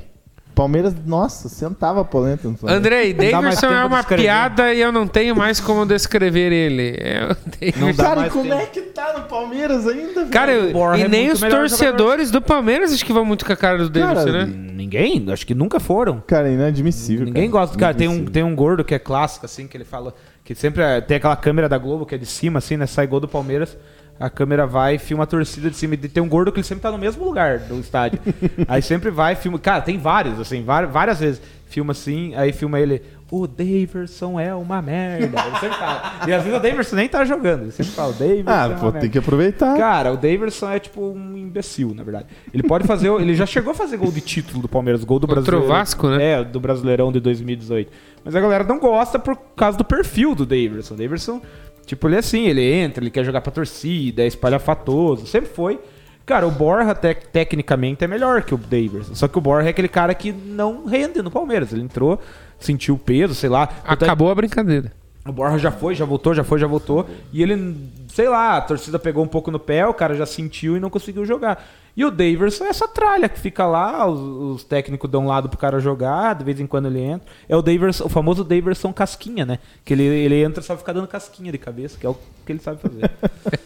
[SPEAKER 2] Palmeiras, nossa, sentava a polenta no Flamengo.
[SPEAKER 1] Andrei, Davidson é
[SPEAKER 3] de
[SPEAKER 1] uma piada e eu não tenho mais como descrever ele. É.
[SPEAKER 3] Não dá
[SPEAKER 2] Cara,
[SPEAKER 3] mais
[SPEAKER 2] como
[SPEAKER 3] tempo.
[SPEAKER 2] é que tá no Palmeiras ainda?
[SPEAKER 1] Cara, eu- e
[SPEAKER 3] é
[SPEAKER 1] nem os torcedores do Palmeiras acho que vão muito com a cara do
[SPEAKER 2] Cara,
[SPEAKER 1] Davidson, né?
[SPEAKER 3] Ninguém, acho que nunca foram.
[SPEAKER 2] Cara, inadmissível.
[SPEAKER 3] Ninguém
[SPEAKER 2] cara.
[SPEAKER 3] gosta do cara. Tem um, tem um gordo que é clássico, assim, que ele fala. Que sempre é- tem aquela câmera da Globo que é de cima, assim, né? Sai gol do Palmeiras. A câmera vai e filma a torcida de cima. E tem um gordo que ele sempre tá no mesmo lugar do estádio. aí sempre vai, filma. Cara, tem vários, assim, várias, várias vezes. Filma assim, aí filma ele. O Daverson é uma merda. Ele sempre fala. E às vezes o Daverson nem tá jogando. Ele sempre fala, o Daverson é
[SPEAKER 2] Ah,
[SPEAKER 3] uma
[SPEAKER 2] pô,
[SPEAKER 3] merda.
[SPEAKER 2] tem que aproveitar.
[SPEAKER 3] Cara, o Daverson é tipo um imbecil, na verdade. Ele pode fazer. Ele já chegou a fazer gol de título do Palmeiras, gol do Brasileirão.
[SPEAKER 1] Vasco, né?
[SPEAKER 3] É, do Brasileirão de 2018. Mas a galera não gosta por causa do perfil do Daverson. O Daverson, tipo, ele é assim, ele entra, ele quer jogar pra torcida, é espalhafatoso, sempre foi. Cara, o Borja tec- tecnicamente é melhor que o Daverson. Só que o Borja é aquele cara que não rende no Palmeiras. Ele entrou, sentiu o peso, sei lá. É-
[SPEAKER 1] Acabou a brincadeira.
[SPEAKER 3] o Borja já foi, já voltou, já foi, já voltou. E ele, sei lá, a torcida pegou um pouco no pé, o cara já sentiu e não conseguiu jogar. E o Daverson é essa tralha que fica lá, os, os técnicos dão um lado pro cara jogar, de vez em quando ele entra. É o Daverson, o famoso Daverson casquinha, né? Que ele, ele entra só fica dando casquinha de cabeça, que é o que ele sabe fazer.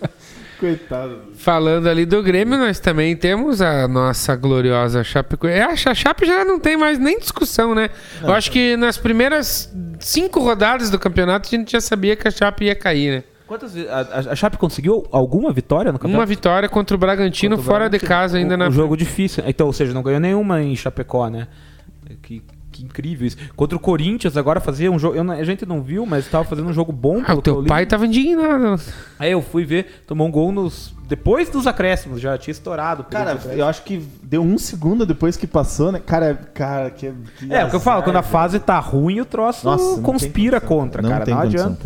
[SPEAKER 2] Coitado.
[SPEAKER 1] Falando ali do Grêmio, nós também temos a nossa gloriosa Chapecoense. É, a Chape já não tem mais nem discussão, né? Eu acho que nas primeiras cinco rodadas do campeonato a gente já sabia que a Chape ia cair, né?
[SPEAKER 3] Quantas? A, a- Chape conseguiu alguma vitória no campeonato?
[SPEAKER 1] Uma vitória contra o Bragantino
[SPEAKER 3] Contra o
[SPEAKER 1] fora de
[SPEAKER 3] Bragantino.
[SPEAKER 1] casa ainda
[SPEAKER 3] um,
[SPEAKER 1] na
[SPEAKER 3] um jogo difícil. Então, ou seja, não ganhou nenhuma em Chapecó, né? Que, que incrível isso. Contra o Corinthians agora fazia um jogo, não- a gente não viu, mas estava fazendo um jogo bom
[SPEAKER 1] Ah, o teu pai tava indignado.
[SPEAKER 3] Aí eu fui ver, tomou um gol nos depois dos acréscimos, já tinha estourado. o
[SPEAKER 2] Cara, eu acho que deu um segundo depois que passou, né? Cara, cara, que. que
[SPEAKER 3] É, o que eu falo, quando a fase tá ruim, o troço
[SPEAKER 2] Nossa, não
[SPEAKER 3] conspira contra,
[SPEAKER 2] não
[SPEAKER 3] cara,
[SPEAKER 2] tem
[SPEAKER 3] não
[SPEAKER 2] condição.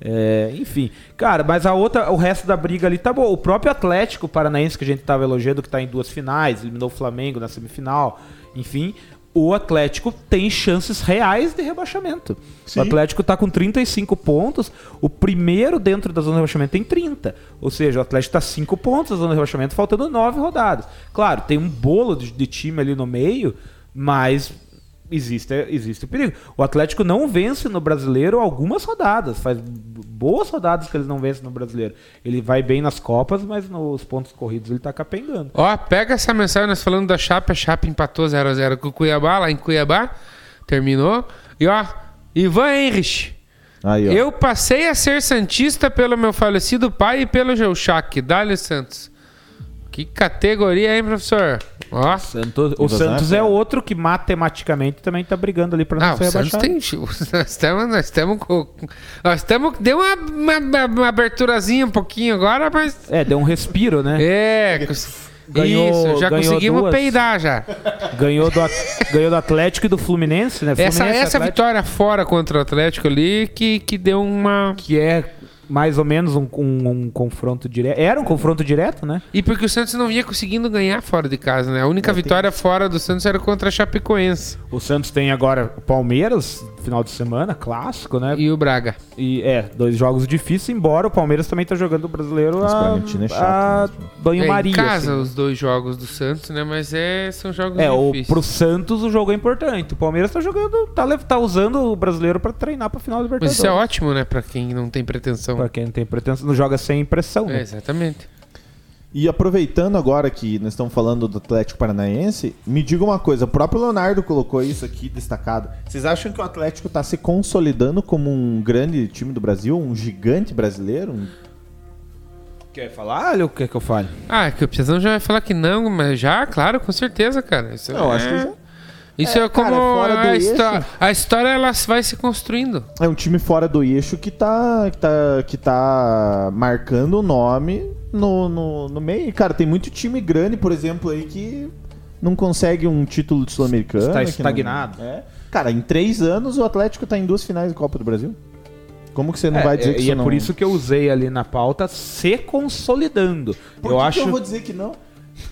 [SPEAKER 3] É, enfim, cara, mas a outra, o resto da briga ali tá bom. O próprio Atlético Paranaense que a gente tava elogiando, que tá em duas finais, eliminou o Flamengo na semifinal, enfim, o Atlético tem chances reais de rebaixamento.
[SPEAKER 2] Sim.
[SPEAKER 3] O Atlético tá com 35 pontos, o primeiro dentro da zona de rebaixamento tem 30. Ou seja, o Atlético tá 5 pontos da zona de rebaixamento, faltando 9 rodadas. Claro, tem um bolo de, de time ali no meio, mas existe, existe o perigo. O Atlético não vence no brasileiro algumas rodadas, faz boas rodadas que eles não vencem no brasileiro. Ele vai bem nas Copas, mas nos pontos corridos ele tá capengando.
[SPEAKER 1] Ó, pega essa mensagem, nós falando da Chape, a Chape empatou 0x0 com o Cuiabá, lá em Cuiabá, terminou. E ó, Ivan Henrich,
[SPEAKER 2] Aí, ó.
[SPEAKER 1] eu passei a ser santista pelo meu falecido pai e pelo Geuchac, Dali Santos. Que categoria, hein, professor? Ó,
[SPEAKER 3] Santos, o Santos é outro que matematicamente também tá brigando ali para não
[SPEAKER 1] ah,
[SPEAKER 3] ser
[SPEAKER 1] o Santos
[SPEAKER 3] rebaixado.
[SPEAKER 1] tem. Nós estamos. Nós estamos com. Nós estamos. Deu uma, uma, uma aberturazinha um pouquinho agora, mas.
[SPEAKER 3] É, deu um respiro, né?
[SPEAKER 1] É,
[SPEAKER 3] Ganhou-
[SPEAKER 1] isso, já
[SPEAKER 3] ganhou
[SPEAKER 1] conseguimos
[SPEAKER 3] duas.
[SPEAKER 1] peidar já.
[SPEAKER 3] Ganhou, do, ganhou do Atlético e do Fluminense, né?
[SPEAKER 1] Essa,
[SPEAKER 3] Fluminense
[SPEAKER 1] essa
[SPEAKER 3] Atlético,
[SPEAKER 1] vitória fora contra o Atlético ali que, que deu uma.
[SPEAKER 3] Que é mais ou menos um, um- um confronto direto. Era um confronto direto, né?
[SPEAKER 1] E porque o Santos não vinha conseguindo ganhar fora de casa, né? A única vitória fora do Santos era contra a Chapecoense
[SPEAKER 3] O Santos tem agora o Palmeiras, final de semana, clássico, né?
[SPEAKER 1] e o Braga.
[SPEAKER 3] E é, dois jogos difíceis, embora o Palmeiras também tá jogando o brasileiro
[SPEAKER 2] Esse
[SPEAKER 3] a,
[SPEAKER 2] é chato
[SPEAKER 3] a
[SPEAKER 2] mesmo.
[SPEAKER 3] banho-maria.
[SPEAKER 1] é, em casa
[SPEAKER 3] assim.
[SPEAKER 1] os dois jogos do Santos, né? Mas é, são jogos
[SPEAKER 3] É, o,
[SPEAKER 1] difíceis.
[SPEAKER 3] pro Santos o jogo é importante. O Palmeiras tá jogando, tá, tá usando o brasileiro pra treinar pra final do
[SPEAKER 1] Mas
[SPEAKER 3] Libertadores.
[SPEAKER 1] isso é ótimo, né? Pra quem não tem pretensão.
[SPEAKER 3] Pra quem não tem pretensão, não joga sem pressão.
[SPEAKER 1] É,
[SPEAKER 3] né?
[SPEAKER 1] exatamente.
[SPEAKER 2] E aproveitando agora que nós estamos falando do Atlético Paranaense, me diga uma coisa, o próprio Leonardo colocou isso aqui destacado. Vocês acham que o Atlético está se consolidando como um grande time do Brasil, um gigante brasileiro? Um-
[SPEAKER 3] Quer falar ou quer que eu fale?
[SPEAKER 1] Ah, que o Piazão já vai falar que não, mas já, claro, com certeza, cara. Isso
[SPEAKER 2] Não,
[SPEAKER 1] é...
[SPEAKER 2] acho que já-
[SPEAKER 1] Isso
[SPEAKER 2] É,
[SPEAKER 1] é, como
[SPEAKER 2] cara, fora do
[SPEAKER 1] a,
[SPEAKER 2] eixo.
[SPEAKER 1] histó- a história ela vai se construindo.
[SPEAKER 2] É um time fora do eixo que tá, que tá, que tá marcando o nome no, no, no meio. Cara, tem muito time grande, por exemplo, aí que não consegue um título de Sul-Americano.
[SPEAKER 3] Está
[SPEAKER 2] que não-
[SPEAKER 3] estagnado.
[SPEAKER 2] É. Cara, em três anos o Atlético tá em duas finais da Copa do Brasil. Como que você não vai dizer
[SPEAKER 3] é,
[SPEAKER 2] que
[SPEAKER 3] E
[SPEAKER 2] isso
[SPEAKER 3] é
[SPEAKER 2] não...
[SPEAKER 3] por isso que eu usei ali na pauta se consolidando.
[SPEAKER 2] Por
[SPEAKER 3] eu
[SPEAKER 2] que
[SPEAKER 3] acho.
[SPEAKER 2] que eu vou dizer que não?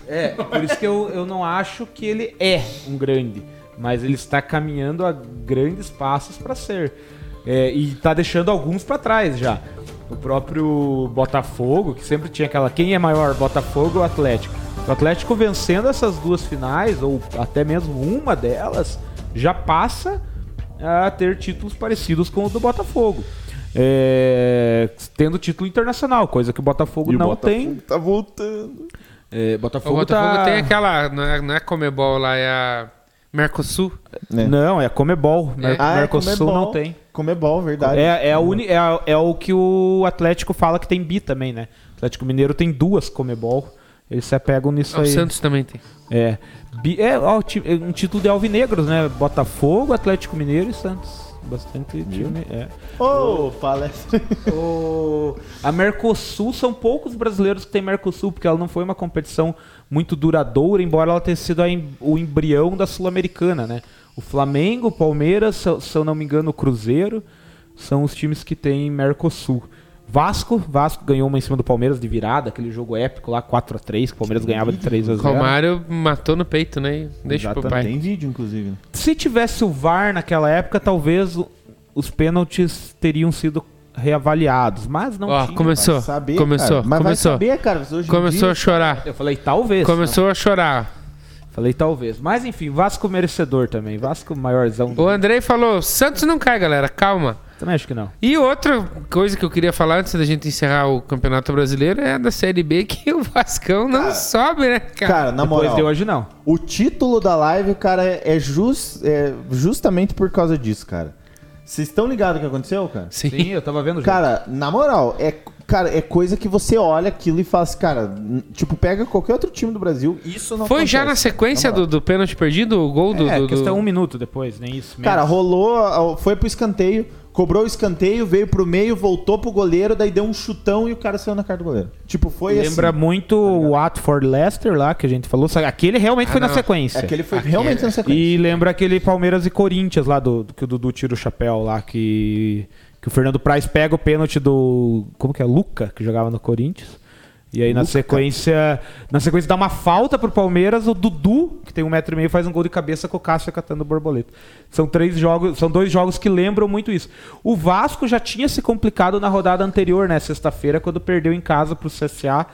[SPEAKER 3] É, por isso que eu, eu não acho que ele é um grande, mas ele está caminhando a grandes passos para ser. É, e está deixando alguns para trás já. O próprio Botafogo, que sempre tinha aquela quem é maior, Botafogo ou Atlético. O Atlético vencendo essas duas finais, ou até mesmo uma delas, já passa a ter títulos parecidos com o do Botafogo. É, tendo título internacional, coisa que o Botafogo
[SPEAKER 2] E o
[SPEAKER 3] não
[SPEAKER 2] Botafogo
[SPEAKER 3] tem.
[SPEAKER 2] Tá voltando.
[SPEAKER 3] É,
[SPEAKER 1] O
[SPEAKER 3] Botafogo,
[SPEAKER 1] Botafogo
[SPEAKER 3] tá...
[SPEAKER 1] tem aquela. Não é, não é Comebol lá, é a Mercosul.
[SPEAKER 2] Né?
[SPEAKER 3] Não, é Comebol. Mer
[SPEAKER 2] Ah, é
[SPEAKER 3] Mercosul
[SPEAKER 2] Comebol.
[SPEAKER 3] não tem.
[SPEAKER 2] Comebol, verdade.
[SPEAKER 3] É, é, a uni, é, a- é o que o Atlético fala que tem bi também, né? O Atlético Mineiro tem duas Comebol. Eles se apegam nisso
[SPEAKER 1] o
[SPEAKER 3] aí.
[SPEAKER 1] Santos também tem.
[SPEAKER 3] É. Bi, é, ó, é um título de alvinegros, né? Botafogo, Atlético Mineiro e Santos. Bastante time. É.
[SPEAKER 2] Ô, palestra.
[SPEAKER 3] O- A Mercosul são poucos brasileiros que têm Mercosul, porque ela não foi uma competição muito duradoura, embora ela tenha sido a em- o embrião da Sul-Americana, né? O Flamengo, o Palmeiras, se, se eu não me engano, o Cruzeiro, são os times que têm Mercosul. Vasco, Vasco ganhou uma em cima do Palmeiras de virada, aquele jogo épico lá, 4x3, que o Palmeiras ganhava de 3 a 0
[SPEAKER 1] Romário matou no peito, né? Deixa pro pai.
[SPEAKER 2] Tem vídeo, inclusive.
[SPEAKER 3] Se tivesse o VAR naquela época, talvez o- os pênaltis teriam sido reavaliados, mas não
[SPEAKER 1] Ó,
[SPEAKER 3] tinha.
[SPEAKER 1] começou.
[SPEAKER 2] Vai saber,
[SPEAKER 1] começou.
[SPEAKER 2] cara. Mas
[SPEAKER 1] começou.
[SPEAKER 2] vai saber, cara.
[SPEAKER 1] Começou
[SPEAKER 2] dia-
[SPEAKER 1] a chorar.
[SPEAKER 3] Eu falei talvez.
[SPEAKER 1] Começou a chorar.
[SPEAKER 3] não. Falei talvez. Mas enfim, Vasco merecedor também. Vasco maiorzão.
[SPEAKER 1] O Andrei falou: Santos não cai, galera, calma.
[SPEAKER 3] Também acho que não.
[SPEAKER 1] E outra coisa que eu queria falar antes da gente encerrar o Campeonato Brasileiro é da Série B que o Vascão não sobe, né, cara?
[SPEAKER 2] Cara, na
[SPEAKER 3] Depois
[SPEAKER 2] moral,
[SPEAKER 3] de hoje não.
[SPEAKER 2] o título da live, cara, é, jus- é justamente por causa disso, cara. Vocês estão ligados o que aconteceu, cara?
[SPEAKER 1] Sim.
[SPEAKER 3] Sim, eu tava vendo.
[SPEAKER 2] Cara, na moral, é, cara, é coisa que você olha aquilo e fala assim, cara, tipo, pega qualquer outro time do Brasil, isso não
[SPEAKER 1] Foi já na
[SPEAKER 2] acontece.
[SPEAKER 1] sequência
[SPEAKER 2] Na
[SPEAKER 1] do, do pênalti perdido, o gol do.
[SPEAKER 3] é,
[SPEAKER 1] do,
[SPEAKER 3] questão
[SPEAKER 1] do...
[SPEAKER 3] um minuto depois, nem isso.
[SPEAKER 2] Cara,
[SPEAKER 3] menos.
[SPEAKER 2] rolou, foi pro escanteio, cobrou o escanteio, veio pro meio, voltou pro goleiro, daí deu um chutão e o cara saiu na cara do goleiro. Tipo, foi
[SPEAKER 3] Lembra
[SPEAKER 2] assim.
[SPEAKER 3] muito o Watford Leicester lá que a gente falou. Que Aquele realmente
[SPEAKER 1] Ah,
[SPEAKER 3] foi na
[SPEAKER 1] não.
[SPEAKER 3] sequência.
[SPEAKER 2] Aquele foi
[SPEAKER 1] Aquele-
[SPEAKER 2] realmente na sequência.
[SPEAKER 3] E lembra aquele Palmeiras e Corinthians lá do, do que o Dudu tira o chapéu lá que Que o Fernando Praz pega o pênalti do. Como que é? Luca, que jogava no Corinthians. E aí na
[SPEAKER 2] Luca.
[SPEAKER 3] sequência. Na sequência dá uma falta pro Palmeiras, o Dudu, que tem um metro e meio, faz um gol de cabeça com o Cássio catando borboleta. São três jogos, são dois jogos que lembram muito isso. O Vasco já tinha se complicado na rodada anterior, né? Sexta-feira, quando perdeu em casa pro CSA.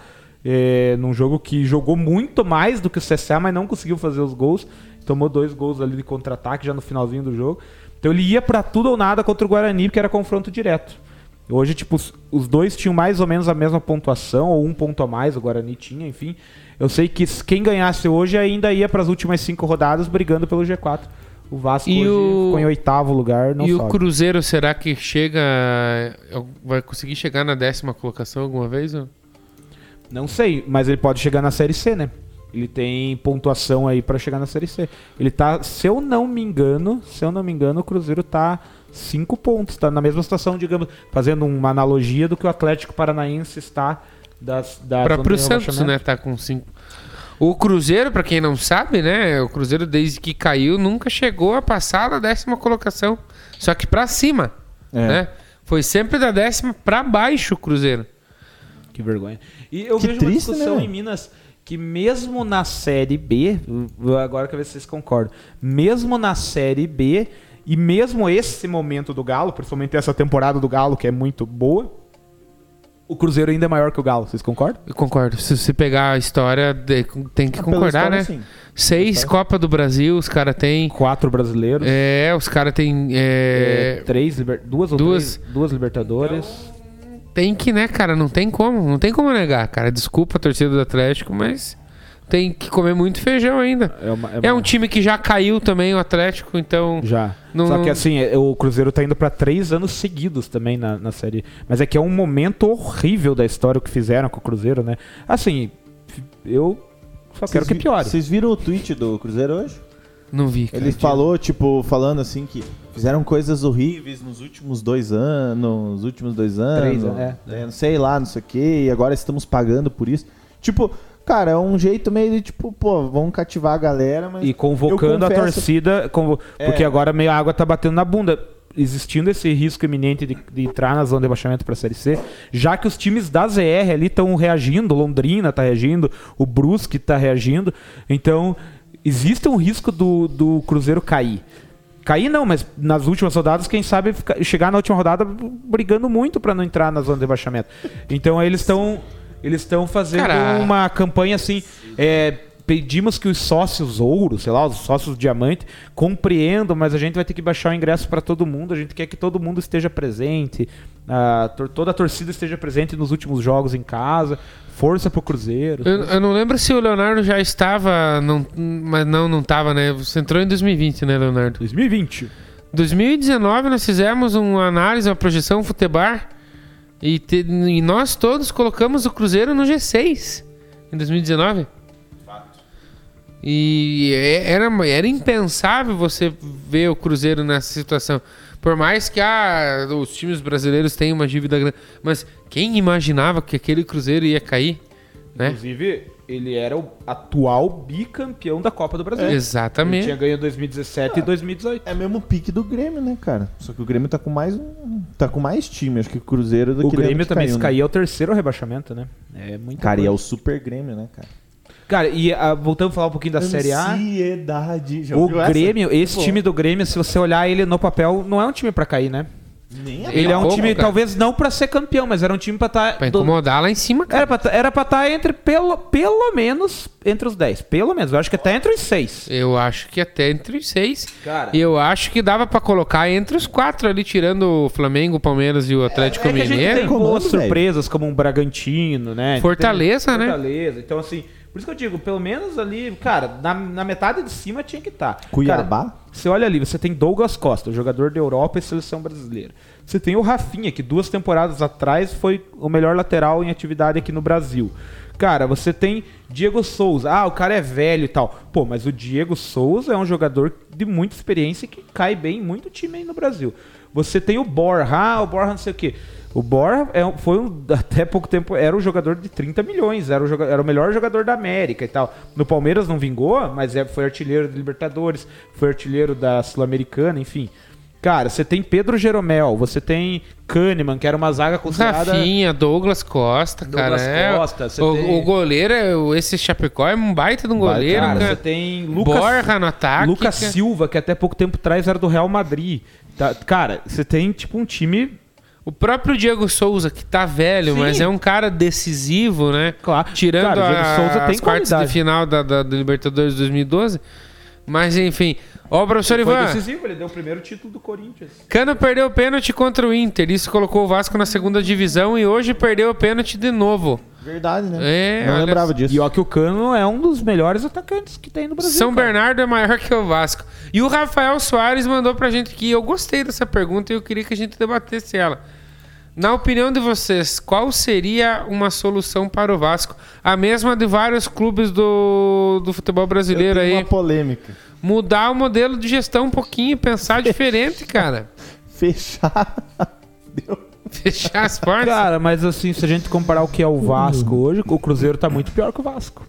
[SPEAKER 3] É, num jogo que jogou muito mais do que o CSA, mas não conseguiu fazer os gols. Tomou dois gols ali de contra-ataque já no finalzinho do jogo. Então ele ia pra tudo ou nada contra o Guarani, porque era confronto direto. Hoje, tipo, os- dois tinham mais ou menos a mesma pontuação, ou um ponto a mais, o Guarani tinha, enfim. Eu sei que quem ganhasse hoje ainda ia pras últimas cinco rodadas brigando pelo G4. O Vasco
[SPEAKER 1] E
[SPEAKER 3] hoje
[SPEAKER 1] o-
[SPEAKER 3] ficou em oitavo lugar, não
[SPEAKER 1] e o
[SPEAKER 3] sobe.
[SPEAKER 1] Cruzeiro, será que chega. Vai conseguir chegar na décima colocação alguma vez? ou?
[SPEAKER 3] Não sei, mas ele pode chegar na Série C, né? Ele tem pontuação aí pra chegar na Série C. Ele tá, se eu não me engano, se eu não me engano, o Cruzeiro tá cinco pontos, tá na mesma situação, digamos, fazendo uma analogia do que o Atlético Paranaense está das da
[SPEAKER 1] O próprio
[SPEAKER 3] zona de
[SPEAKER 1] Santos, né? Tá com cinco. O Cruzeiro, pra quem não sabe, né? O Cruzeiro, desde que caiu, nunca chegou a passar da décima colocação. Só que pra cima,
[SPEAKER 2] É.
[SPEAKER 1] né? Foi sempre da décima pra baixo o Cruzeiro.
[SPEAKER 3] Que vergonha. E eu
[SPEAKER 2] Que
[SPEAKER 3] vejo
[SPEAKER 2] triste,
[SPEAKER 3] uma discussão
[SPEAKER 2] né?
[SPEAKER 3] em Minas que mesmo na Série B, eu- agora quero ver se vocês concordam, mesmo na Série B e mesmo esse momento do Galo, principalmente essa temporada do Galo que é muito boa, o Cruzeiro ainda é maior que o Galo, vocês concordam?
[SPEAKER 1] Eu concordo. Se você pegar a história, tem que
[SPEAKER 2] Ah,
[SPEAKER 1] concordar,
[SPEAKER 2] história,
[SPEAKER 1] né?
[SPEAKER 2] sim.
[SPEAKER 1] Seis Copa do Brasil, os caras têm.
[SPEAKER 3] Quatro brasileiros,
[SPEAKER 1] É, os caras têm.
[SPEAKER 3] é,
[SPEAKER 1] É,
[SPEAKER 3] três, liber- duas ou
[SPEAKER 1] duas.
[SPEAKER 3] três, duas Libertadores.
[SPEAKER 1] tem que, né, cara? Não tem como. Não tem como negar, cara. Desculpa a torcida do Atlético, mas tem que comer muito feijão ainda.
[SPEAKER 3] É, uma-
[SPEAKER 1] É
[SPEAKER 3] uma-
[SPEAKER 1] um time que já caiu também, o Atlético, então.
[SPEAKER 3] Já.
[SPEAKER 1] Não-
[SPEAKER 3] Só que assim, é, o Cruzeiro tá indo pra três anos seguidos também na, na série. Mas é que é um momento horrível da história o que fizeram com o Cruzeiro, né? Assim, eu só quero que piore.
[SPEAKER 2] Vocês viram o tweet do Cruzeiro hoje?
[SPEAKER 1] Não vi. cara.
[SPEAKER 2] Ele falou, tipo, falando assim que fizeram coisas horríveis nos últimos dois anos, nos últimos dois anos.
[SPEAKER 3] Três, é.
[SPEAKER 2] né, Não sei lá, não sei o quê, e agora estamos pagando por isso. Tipo, cara, é um jeito meio de, tipo, pô, vamos cativar a galera, mas.
[SPEAKER 3] E convocando
[SPEAKER 2] eu
[SPEAKER 3] a
[SPEAKER 2] confesso-
[SPEAKER 3] torcida, convo-
[SPEAKER 2] É.
[SPEAKER 3] porque agora meio a água tá batendo na bunda. Existindo esse risco iminente de, de entrar na zona de rebaixamento pra Série C, já que os times da ZR ali estão reagindo, Londrina tá reagindo, o Brusque tá reagindo, então existe um risco do, do Cruzeiro cair. Cair não, mas nas últimas rodadas, quem sabe fica- chegar na última rodada brigando muito pra não entrar na zona de rebaixamento. Então eles estão eles estão fazendo uma campanha assim, é, pedimos que os sócios ouro, sei lá, os sócios diamante, compreendam, mas a gente vai ter que baixar o ingresso para todo mundo, a gente quer que todo mundo esteja presente, a toda a torcida esteja presente nos últimos jogos em casa, força pro Cruzeiro.
[SPEAKER 1] Eu, eu não lembro se o Leonardo já estava. Não, mas não, não estava, né? Você entrou em 2020, né, Leonardo?
[SPEAKER 3] 2020.
[SPEAKER 1] 2019 nós fizemos uma análise, uma projeção futebar e, te- e nós todos colocamos o Cruzeiro no G6 em 2019. E é- era, era impensável você ver o Cruzeiro nessa situação. Por mais que ah, os times brasileiros tenham uma dívida grande. Mas quem imaginava que aquele Cruzeiro ia cair? Né?
[SPEAKER 3] Inclusive, ele era o atual bicampeão da Copa do Brasil. Ele
[SPEAKER 1] Exatamente.
[SPEAKER 3] tinha ganho 2017 e 2018.
[SPEAKER 2] É mesmo o pique do Grêmio, né, cara? Só que o Grêmio tá com mais um- tá com mais time, acho que o Cruzeiro do
[SPEAKER 3] O
[SPEAKER 2] que lembra
[SPEAKER 3] Grêmio também,
[SPEAKER 2] caiu,
[SPEAKER 3] se
[SPEAKER 2] né?
[SPEAKER 3] cair, é o terceiro rebaixamento, né? É muito
[SPEAKER 2] Cara, e é
[SPEAKER 3] coisa.
[SPEAKER 2] o Super Grêmio, né, cara?
[SPEAKER 3] Cara, e ah, voltando a falar um pouquinho da Série A.
[SPEAKER 2] Ansiedade. Já
[SPEAKER 3] O
[SPEAKER 2] ouviu essa?
[SPEAKER 3] Grêmio, esse
[SPEAKER 2] Pô,
[SPEAKER 3] time do Grêmio, se você olhar ele no papel, não é um time pra cair, né?
[SPEAKER 2] Nem
[SPEAKER 3] Ele é um
[SPEAKER 1] pouco,
[SPEAKER 3] time,
[SPEAKER 1] cara.
[SPEAKER 3] talvez não pra ser campeão, mas era um time pra estar.
[SPEAKER 1] Pra incomodar lá em cima, cara.
[SPEAKER 3] Era pra, tá- estar entre, pelo, pelo menos, entre os 10. Pelo menos, eu acho que até entre os 6.
[SPEAKER 1] Eu acho que até entre os seis.
[SPEAKER 3] Cara,
[SPEAKER 1] E eu acho que dava pra colocar entre os quatro ali, tirando o Flamengo, o Palmeiras e o Atlético
[SPEAKER 3] é que a gente
[SPEAKER 1] Mineiro.
[SPEAKER 3] tem boas
[SPEAKER 2] velho.
[SPEAKER 3] surpresas, como um Bragantino, né?
[SPEAKER 1] Fortaleza,
[SPEAKER 3] tem-
[SPEAKER 1] né?
[SPEAKER 3] Fortaleza. Então, assim, por isso que eu digo, pelo menos ali, cara, na, na metade de cima tinha que estar.
[SPEAKER 2] Cuiabá?
[SPEAKER 3] Você olha ali, você tem Douglas Costa, jogador da Europa e seleção brasileira. Você tem o Rafinha, que duas temporadas atrás foi o melhor lateral em atividade aqui no Brasil. Cara, você tem Diego Souza. Ah, o cara é velho e tal. Pô, mas o Diego Souza é um jogador de muita experiência que cai bem em muito time aí no Brasil. Você tem o Borja. Ah, o Borja não sei o quê. O Borja é foi um- até pouco tempo era um jogador de 30 milhões, era o, joga- era o melhor jogador da América e tal. No Palmeiras não vingou, mas é, foi artilheiro da Libertadores, foi artilheiro da Sul-Americana, enfim. Cara, você tem Pedro Jeromel, você tem Kahneman, que era uma zaga considerada...
[SPEAKER 1] Rafinha, Douglas Costa,
[SPEAKER 3] Douglas
[SPEAKER 1] cara. é-
[SPEAKER 3] Costa, você
[SPEAKER 1] o,
[SPEAKER 3] tem-
[SPEAKER 1] o goleiro, é- esse Chapecó é um baita de um goleiro,
[SPEAKER 3] Cara,
[SPEAKER 1] cara.
[SPEAKER 3] você tem Lucas,
[SPEAKER 1] Borja no ataque.
[SPEAKER 3] Lucas. Silva, que até pouco tempo atrás era do Real Madrid. Tá- cara, você tem tipo um time...
[SPEAKER 1] O próprio Diego Souza, que tá velho,
[SPEAKER 3] Sim.
[SPEAKER 1] mas é um cara decisivo, né?
[SPEAKER 3] Claro.
[SPEAKER 1] Tirando
[SPEAKER 3] Cara,
[SPEAKER 1] a-
[SPEAKER 3] Souza tem
[SPEAKER 1] as quartas de final da, da, do Libertadores 2012. Mas enfim. Ó, professor
[SPEAKER 3] Foi
[SPEAKER 1] Ivan.
[SPEAKER 3] decisivo, ele deu o primeiro título do Corinthians.
[SPEAKER 1] Cano perdeu o pênalti contra o Inter. Isso colocou o Vasco na segunda divisão e hoje perdeu o pênalti de novo.
[SPEAKER 2] Verdade, né?
[SPEAKER 1] É,
[SPEAKER 2] Não
[SPEAKER 1] olha
[SPEAKER 2] lembrava disso.
[SPEAKER 3] E ó que o Cano é um dos melhores atacantes que tem no Brasil.
[SPEAKER 1] São
[SPEAKER 3] cara.
[SPEAKER 1] Bernardo é maior que o Vasco. E o Rafael Soares mandou pra gente aqui. Eu gostei dessa pergunta e eu queria que a gente debatesse ela. Na opinião de vocês, qual seria uma solução para o Vasco? A mesma de vários clubes do, do futebol
[SPEAKER 2] Eu
[SPEAKER 1] brasileiro
[SPEAKER 2] tenho
[SPEAKER 1] aí.
[SPEAKER 2] uma polêmica.
[SPEAKER 1] Mudar o modelo de gestão um pouquinho, pensar diferente, cara.
[SPEAKER 2] Fechar. Deu.
[SPEAKER 1] Fechar as portas.
[SPEAKER 3] Cara, mas assim, se a gente comparar o que é o Vasco hoje, o Cruzeiro tá muito pior que o Vasco.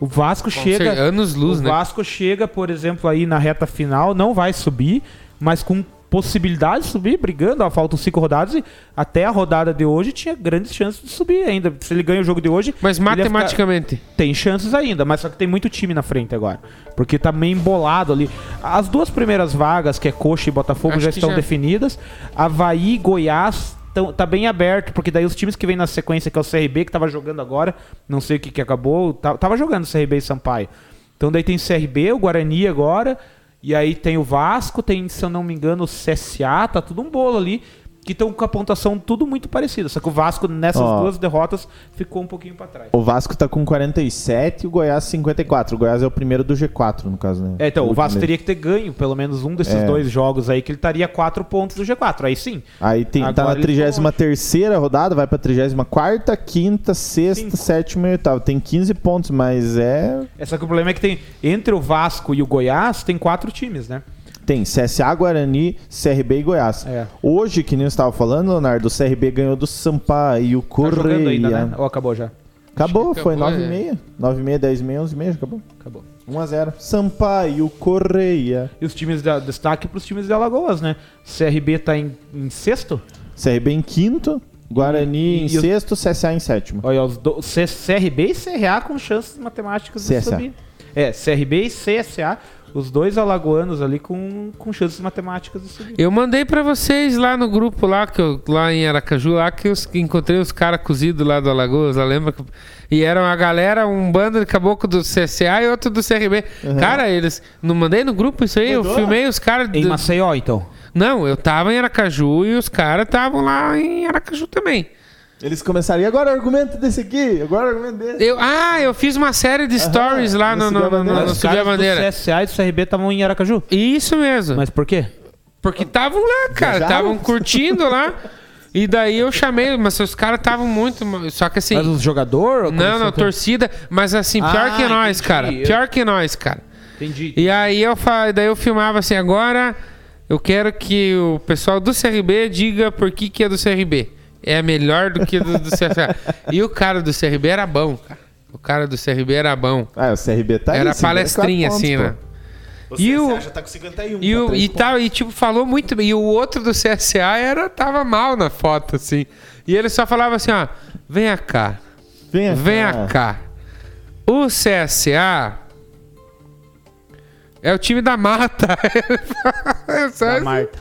[SPEAKER 3] O Vasco chega.
[SPEAKER 1] ser anos luz,
[SPEAKER 3] o
[SPEAKER 1] né?
[SPEAKER 3] Vasco chega, por exemplo, aí na reta final, não vai subir, mas com possibilidade de subir, brigando. Ó, faltam cinco rodadas e até a rodada de hoje tinha grandes chances de subir ainda. Se ele ganha o jogo de hoje.
[SPEAKER 1] Mas
[SPEAKER 3] ia ficar-
[SPEAKER 1] matematicamente.
[SPEAKER 3] Tem chances ainda, mas só que tem muito time na frente agora. Porque tá meio embolado ali. As duas primeiras vagas, que é Coxa e Botafogo,
[SPEAKER 1] Acho
[SPEAKER 3] já estão
[SPEAKER 1] já.
[SPEAKER 3] definidas. Havaí e Goiás tão, tá bem aberto, porque daí os times que vêm na sequência, que é o CRB, que tava jogando agora, não sei o que, que acabou, tá- tava jogando CRB e Sampaio. Então daí tem CRB, o Guarani agora, e aí tem o Vasco, tem, se eu não me engano, o CSA, tá tudo um bolo ali. Que estão com a pontuação tudo muito parecida. Só que o Vasco, nessas
[SPEAKER 2] Ó.
[SPEAKER 3] duas derrotas, ficou um pouquinho pra trás.
[SPEAKER 2] O Vasco tá com 47 e o Goiás 54. O Goiás é o primeiro do G4, no caso, né?
[SPEAKER 3] É, então, o
[SPEAKER 2] último
[SPEAKER 3] Vasco teria que ter ganho pelo menos um desses
[SPEAKER 2] É.
[SPEAKER 3] dois jogos aí, que ele estaria quatro pontos do G4. Aí sim.
[SPEAKER 2] Aí tem, tá na
[SPEAKER 3] ele ficou
[SPEAKER 2] 33 rodada, vai pra 34, quinta, sexta,
[SPEAKER 3] Cinco.
[SPEAKER 2] sétima e oitava. Tem 15 pontos, mas é.
[SPEAKER 3] É só que o problema é que tem. Entre o Vasco e o Goiás, tem quatro times, né?
[SPEAKER 2] Tem CSA, Guarani, CRB e Goiás.
[SPEAKER 3] É.
[SPEAKER 2] Hoje, que nem eu estava falando, Leonardo, o CRB ganhou do Sampaio
[SPEAKER 3] Tá
[SPEAKER 2] Correia.
[SPEAKER 3] jogando ainda, né? Ou acabou já?
[SPEAKER 2] Acabou,
[SPEAKER 1] que
[SPEAKER 2] foi
[SPEAKER 1] acabou,
[SPEAKER 2] 9h30. 9h30, 10h30, 11h30, acabou.
[SPEAKER 3] Acabou.
[SPEAKER 2] 1x0. Sampaio Correia.
[SPEAKER 3] E os times da destaque pros times de Alagoas, né? CRB tá em, em sexto.
[SPEAKER 2] CRB em quinto, Guarani
[SPEAKER 3] E-
[SPEAKER 2] em
[SPEAKER 3] e os-
[SPEAKER 2] sexto, CSA em sétimo.
[SPEAKER 3] Olha, os do, CRB e CRA com chances matemáticas de
[SPEAKER 2] CSA.
[SPEAKER 3] subir. É, CRB e CSA, os dois alagoanos ali com, com chances matemáticas de subir.
[SPEAKER 1] Eu mandei pra vocês lá no grupo lá, que eu, lá em Aracaju, lá que eu encontrei os caras cozidos lá do Alagoas, lá lembra? E era uma galera, um bando de caboclo do CSA e outro do CRB. Cara, eles. Não mandei no grupo isso aí? Eu
[SPEAKER 2] Mandou?
[SPEAKER 1] filmei os caras.
[SPEAKER 3] Em
[SPEAKER 1] do-
[SPEAKER 3] Maceió, então.
[SPEAKER 1] Não, eu tava em Aracaju e os caras estavam lá em Aracaju também.
[SPEAKER 2] Eles começaram, e agora o argumento desse aqui? Agora o argumento desse.
[SPEAKER 1] Eu, ah, eu fiz uma série de stories lá no,
[SPEAKER 2] no
[SPEAKER 1] no,
[SPEAKER 2] Subir a
[SPEAKER 1] no, no,
[SPEAKER 3] Os
[SPEAKER 1] Subir a
[SPEAKER 3] caras
[SPEAKER 1] Bandeira.
[SPEAKER 3] do CSA e do CRB estavam em Aracaju.
[SPEAKER 1] Isso mesmo.
[SPEAKER 3] Mas por quê?
[SPEAKER 1] Porque estavam lá, cara.
[SPEAKER 2] Viajaram?
[SPEAKER 1] Estavam curtindo lá. E daí eu chamei, mas os caras estavam muito. Só que assim.
[SPEAKER 3] Mas os jogadores?
[SPEAKER 1] Não, não, torcida, mas assim, pior
[SPEAKER 3] Ah,
[SPEAKER 1] que nós,
[SPEAKER 3] entendi.
[SPEAKER 1] cara.
[SPEAKER 3] Eu-
[SPEAKER 1] Pior que nós, cara.
[SPEAKER 3] Entendi.
[SPEAKER 1] E aí eu fa... daí eu filmava assim, agora eu quero que o pessoal do CRB diga por que, que é do CRB. É melhor do que do, do CSA. e o cara do CRB era bom, cara. O cara do CRB era bom.
[SPEAKER 2] Ah, o CRB tá aí,
[SPEAKER 1] era
[SPEAKER 2] 54
[SPEAKER 1] palestrinha,
[SPEAKER 2] pontos,
[SPEAKER 1] assim,
[SPEAKER 2] pô.
[SPEAKER 1] né?
[SPEAKER 2] O
[SPEAKER 1] E o-
[SPEAKER 2] CSA já tá com 51.
[SPEAKER 1] E,
[SPEAKER 2] tá
[SPEAKER 1] o,
[SPEAKER 2] três
[SPEAKER 1] e, tal, e tipo, falou muito bem. E o outro do CSA era, tava mal na foto, assim. E ele só falava assim, ó, venha cá.
[SPEAKER 2] Venha,
[SPEAKER 1] Venha cá. O CSA é o time da mata. É
[SPEAKER 3] Da. Marta.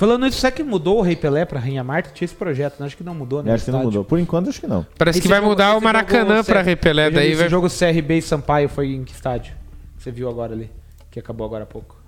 [SPEAKER 3] Falando isso, será que mudou o Rei Pelé pra Rainha Marta? Tinha esse projeto, né? Acho que não mudou, né?
[SPEAKER 2] Acho que não mudou. Por enquanto, acho que não.
[SPEAKER 1] Parece
[SPEAKER 3] Esse
[SPEAKER 1] que vai
[SPEAKER 3] jogo-
[SPEAKER 1] mudar o
[SPEAKER 3] esse
[SPEAKER 1] Maracanã
[SPEAKER 3] jogo
[SPEAKER 1] pra Repelé.
[SPEAKER 3] Esse
[SPEAKER 1] Daí vai...
[SPEAKER 3] jogo CRB e Sampaio foi em que estádio? Você viu agora ali? Que acabou agora há pouco.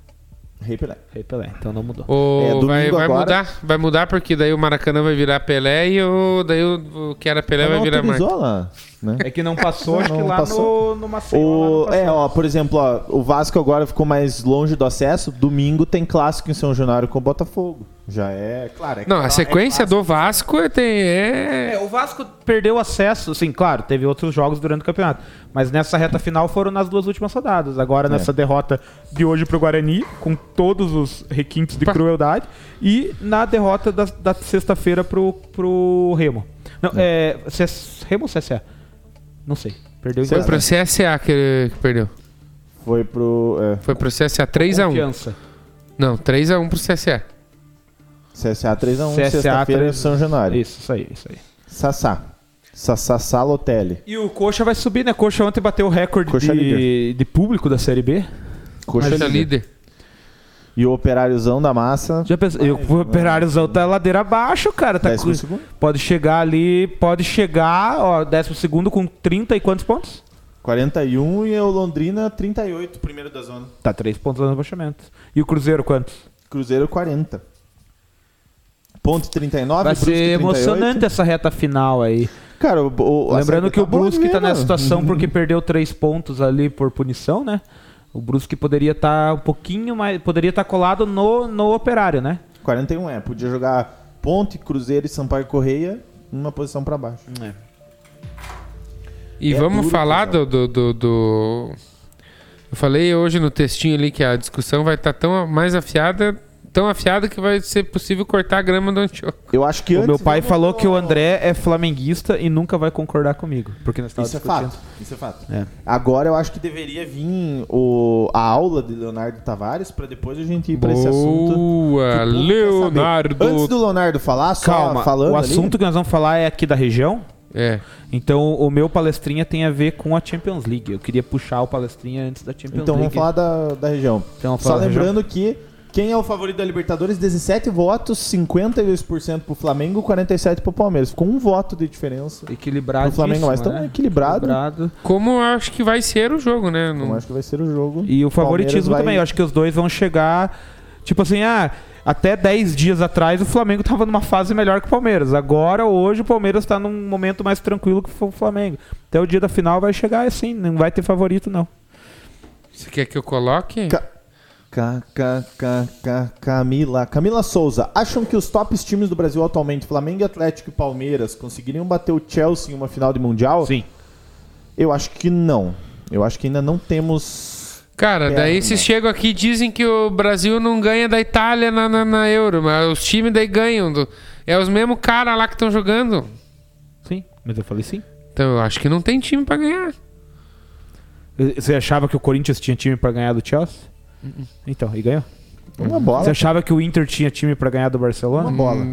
[SPEAKER 2] Rei Pelé.
[SPEAKER 3] Rei Pelé, então não mudou.
[SPEAKER 1] O-
[SPEAKER 2] É, domingo
[SPEAKER 1] vai, vai
[SPEAKER 2] agora.
[SPEAKER 1] mudar, vai mudar porque daí o Maracanã vai virar Pelé e o, daí o, o que era Pelé
[SPEAKER 2] Mas
[SPEAKER 1] vai
[SPEAKER 2] não
[SPEAKER 1] virar Marta.
[SPEAKER 2] autorizou lá, né?
[SPEAKER 3] É que não passou, acho que lá
[SPEAKER 2] passou.
[SPEAKER 3] no, no Maceió.
[SPEAKER 2] O, é, ó, por exemplo, ó, o Vasco agora ficou mais longe do acesso. Domingo tem clássico em São Januário com o Botafogo. Já é, claro. É
[SPEAKER 1] Não, a sequência
[SPEAKER 2] é
[SPEAKER 1] do Vasco é- tem, é...
[SPEAKER 3] É, o Vasco perdeu acesso, sim, claro, teve outros jogos durante o campeonato. Mas nessa reta final foram nas duas últimas rodadas. Agora nessa derrota de hoje pro Guarani, com todos os requintes de
[SPEAKER 1] Pa-
[SPEAKER 3] crueldade. E na derrota da, da sexta-feira pro, pro Remo. Não, é. CS Remo ou CSA? Não sei. Perdeu em
[SPEAKER 2] Foi
[SPEAKER 1] pro CSA que, que perdeu.
[SPEAKER 2] Foi pro. é.
[SPEAKER 1] Foi pro CSA 3x1.
[SPEAKER 3] Confiança.
[SPEAKER 1] Não, 3x1 pro CSA.
[SPEAKER 2] CSA 3x1,
[SPEAKER 3] CSA
[SPEAKER 2] sexta-feira,
[SPEAKER 3] 3
[SPEAKER 2] São Januário.
[SPEAKER 3] Isso, isso aí, isso aí.
[SPEAKER 2] Sassá. Sassá Salotelli.
[SPEAKER 3] E o Coxa vai subir, né? Coxa ontem bateu o recorde
[SPEAKER 2] Coxa
[SPEAKER 3] de, de público da Série B.
[SPEAKER 2] Coxa
[SPEAKER 1] Mas tá
[SPEAKER 2] líder.
[SPEAKER 1] líder.
[SPEAKER 2] E o operáriozão da massa.
[SPEAKER 3] Já pensou? E o operáriozão tá ladeira abaixo, cara. Tá
[SPEAKER 2] Décimo segundo.
[SPEAKER 3] pode chegar ali, pode chegar, ó, décimo segundo com 30 e quantos pontos?
[SPEAKER 2] 41 e o Londrina 38, primeiro da zona.
[SPEAKER 3] Tá 3 pontos no rebaixamento. E o Cruzeiro quantos?
[SPEAKER 2] Cruzeiro 40. Ponte 39,
[SPEAKER 3] Vai
[SPEAKER 2] Brusque
[SPEAKER 3] ser
[SPEAKER 2] 38.
[SPEAKER 3] emocionante essa reta final aí.
[SPEAKER 2] Cara, o, o,
[SPEAKER 3] Lembrando que o
[SPEAKER 2] tá boa
[SPEAKER 3] Brusque tá nessa situação porque perdeu 3 pontos ali por punição, né? O Brusque poderia estar um pouquinho mais. Poderia estar colado no, no operário, né?
[SPEAKER 2] 41 é, podia jogar Ponte, Cruzeiro e Sampaio Correia numa posição pra baixo.
[SPEAKER 1] E
[SPEAKER 2] É
[SPEAKER 1] vamos falar do, do, do, do- Eu falei hoje no textinho ali que a discussão vai estar tão mais afiada, tão afiada que vai ser possível cortar a grama do Antioco.
[SPEAKER 2] Eu acho que
[SPEAKER 3] O
[SPEAKER 2] antes
[SPEAKER 3] meu pai
[SPEAKER 2] vamos-
[SPEAKER 3] falou que o André é flamenguista e nunca vai concordar comigo. Porque nós
[SPEAKER 2] Isso é fato. Isso é fato.
[SPEAKER 3] É.
[SPEAKER 2] Agora eu acho que deveria vir o, a aula de Leonardo Tavares pra depois a gente ir pra esse assunto.
[SPEAKER 1] Boa. Leonardo.
[SPEAKER 2] Antes do Leonardo falar, só
[SPEAKER 3] Calma,
[SPEAKER 2] falando
[SPEAKER 3] o
[SPEAKER 2] ali,
[SPEAKER 3] assunto que nós vamos falar é aqui da região.
[SPEAKER 1] É.
[SPEAKER 3] Então o meu palestrinha tem a ver com a Champions League. Eu queria puxar o palestrinha antes da Champions
[SPEAKER 2] Então vamos
[SPEAKER 3] League.
[SPEAKER 2] falar da, da região.
[SPEAKER 3] Então, vamos
[SPEAKER 2] Só
[SPEAKER 3] falar da
[SPEAKER 2] lembrando que quem é o favorito da Libertadores, 17 votos, 52% pro Flamengo, 47% pro Palmeiras. Ficou um voto de diferença
[SPEAKER 3] Equilibrado.
[SPEAKER 2] pro Flamengo, mas tão
[SPEAKER 3] né?
[SPEAKER 2] equilibrado.
[SPEAKER 3] Equilibrado.
[SPEAKER 1] Como eu acho que vai ser o jogo, né?
[SPEAKER 2] Eu
[SPEAKER 1] Não-
[SPEAKER 2] acho que vai ser o jogo.
[SPEAKER 3] E o favoritismo
[SPEAKER 2] Palmeiras vai-
[SPEAKER 3] também. Eu acho que os dois vão chegar. Tipo assim, ah, até 10 dias atrás o Flamengo tava numa fase melhor que o Palmeiras. Agora, hoje, o Palmeiras tá num momento mais tranquilo que o Flamengo. Até o dia da final vai chegar assim, não vai ter favorito, não.
[SPEAKER 1] Você quer que eu coloque?
[SPEAKER 2] Ca- Ca- ca- ca- ca- Camila. Camila Souza. Acham que os tops times do Brasil atualmente, Flamengo, Atlético e Palmeiras, conseguiriam bater o Chelsea em uma final de Mundial?
[SPEAKER 3] Sim.
[SPEAKER 2] Eu acho que não. Eu acho que ainda não temos.
[SPEAKER 1] Cara,
[SPEAKER 2] É,
[SPEAKER 1] daí
[SPEAKER 2] não.
[SPEAKER 1] se chegam aqui e dizem que o Brasil não ganha da Itália na, na, na Euro, mas os times daí ganham. do- É os mesmos caras lá que estão jogando.
[SPEAKER 3] Sim. Mas eu falei sim.
[SPEAKER 1] Então eu acho que não tem time pra ganhar.
[SPEAKER 3] Você achava que o Corinthians tinha time pra ganhar do Chelsea? Então, e ganhou.
[SPEAKER 2] Uma bola.
[SPEAKER 3] Você achava que o Inter tinha time pra ganhar do Barcelona?
[SPEAKER 2] Uma bola.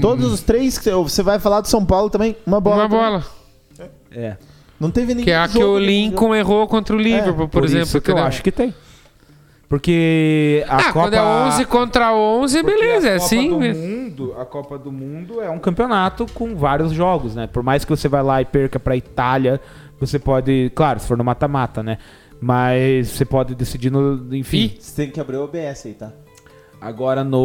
[SPEAKER 2] Todos os três, que você vai falar do São Paulo também, uma bola.
[SPEAKER 1] Uma
[SPEAKER 2] também.
[SPEAKER 1] bola.
[SPEAKER 3] É.
[SPEAKER 2] Não teve nenhum
[SPEAKER 1] Que é a que o Lincoln errou contra o Liverpool, por, exemplo.
[SPEAKER 3] isso que eu
[SPEAKER 1] entendeu?
[SPEAKER 3] acho que tem. Porque a
[SPEAKER 1] ah,
[SPEAKER 3] Copa...
[SPEAKER 1] quando é 11 contra 11,
[SPEAKER 3] Porque
[SPEAKER 1] beleza, é
[SPEAKER 3] a Copa
[SPEAKER 1] assim.
[SPEAKER 3] do
[SPEAKER 1] mesmo.
[SPEAKER 3] mundo, a Copa do Mundo é um campeonato com vários jogos, né? Por mais que você vai lá e perca pra Itália, você pode, claro, se for no mata-mata, né? Mas você pode decidir no, enfim.
[SPEAKER 2] Você tem que abrir o OBS aí, tá?
[SPEAKER 3] Agora no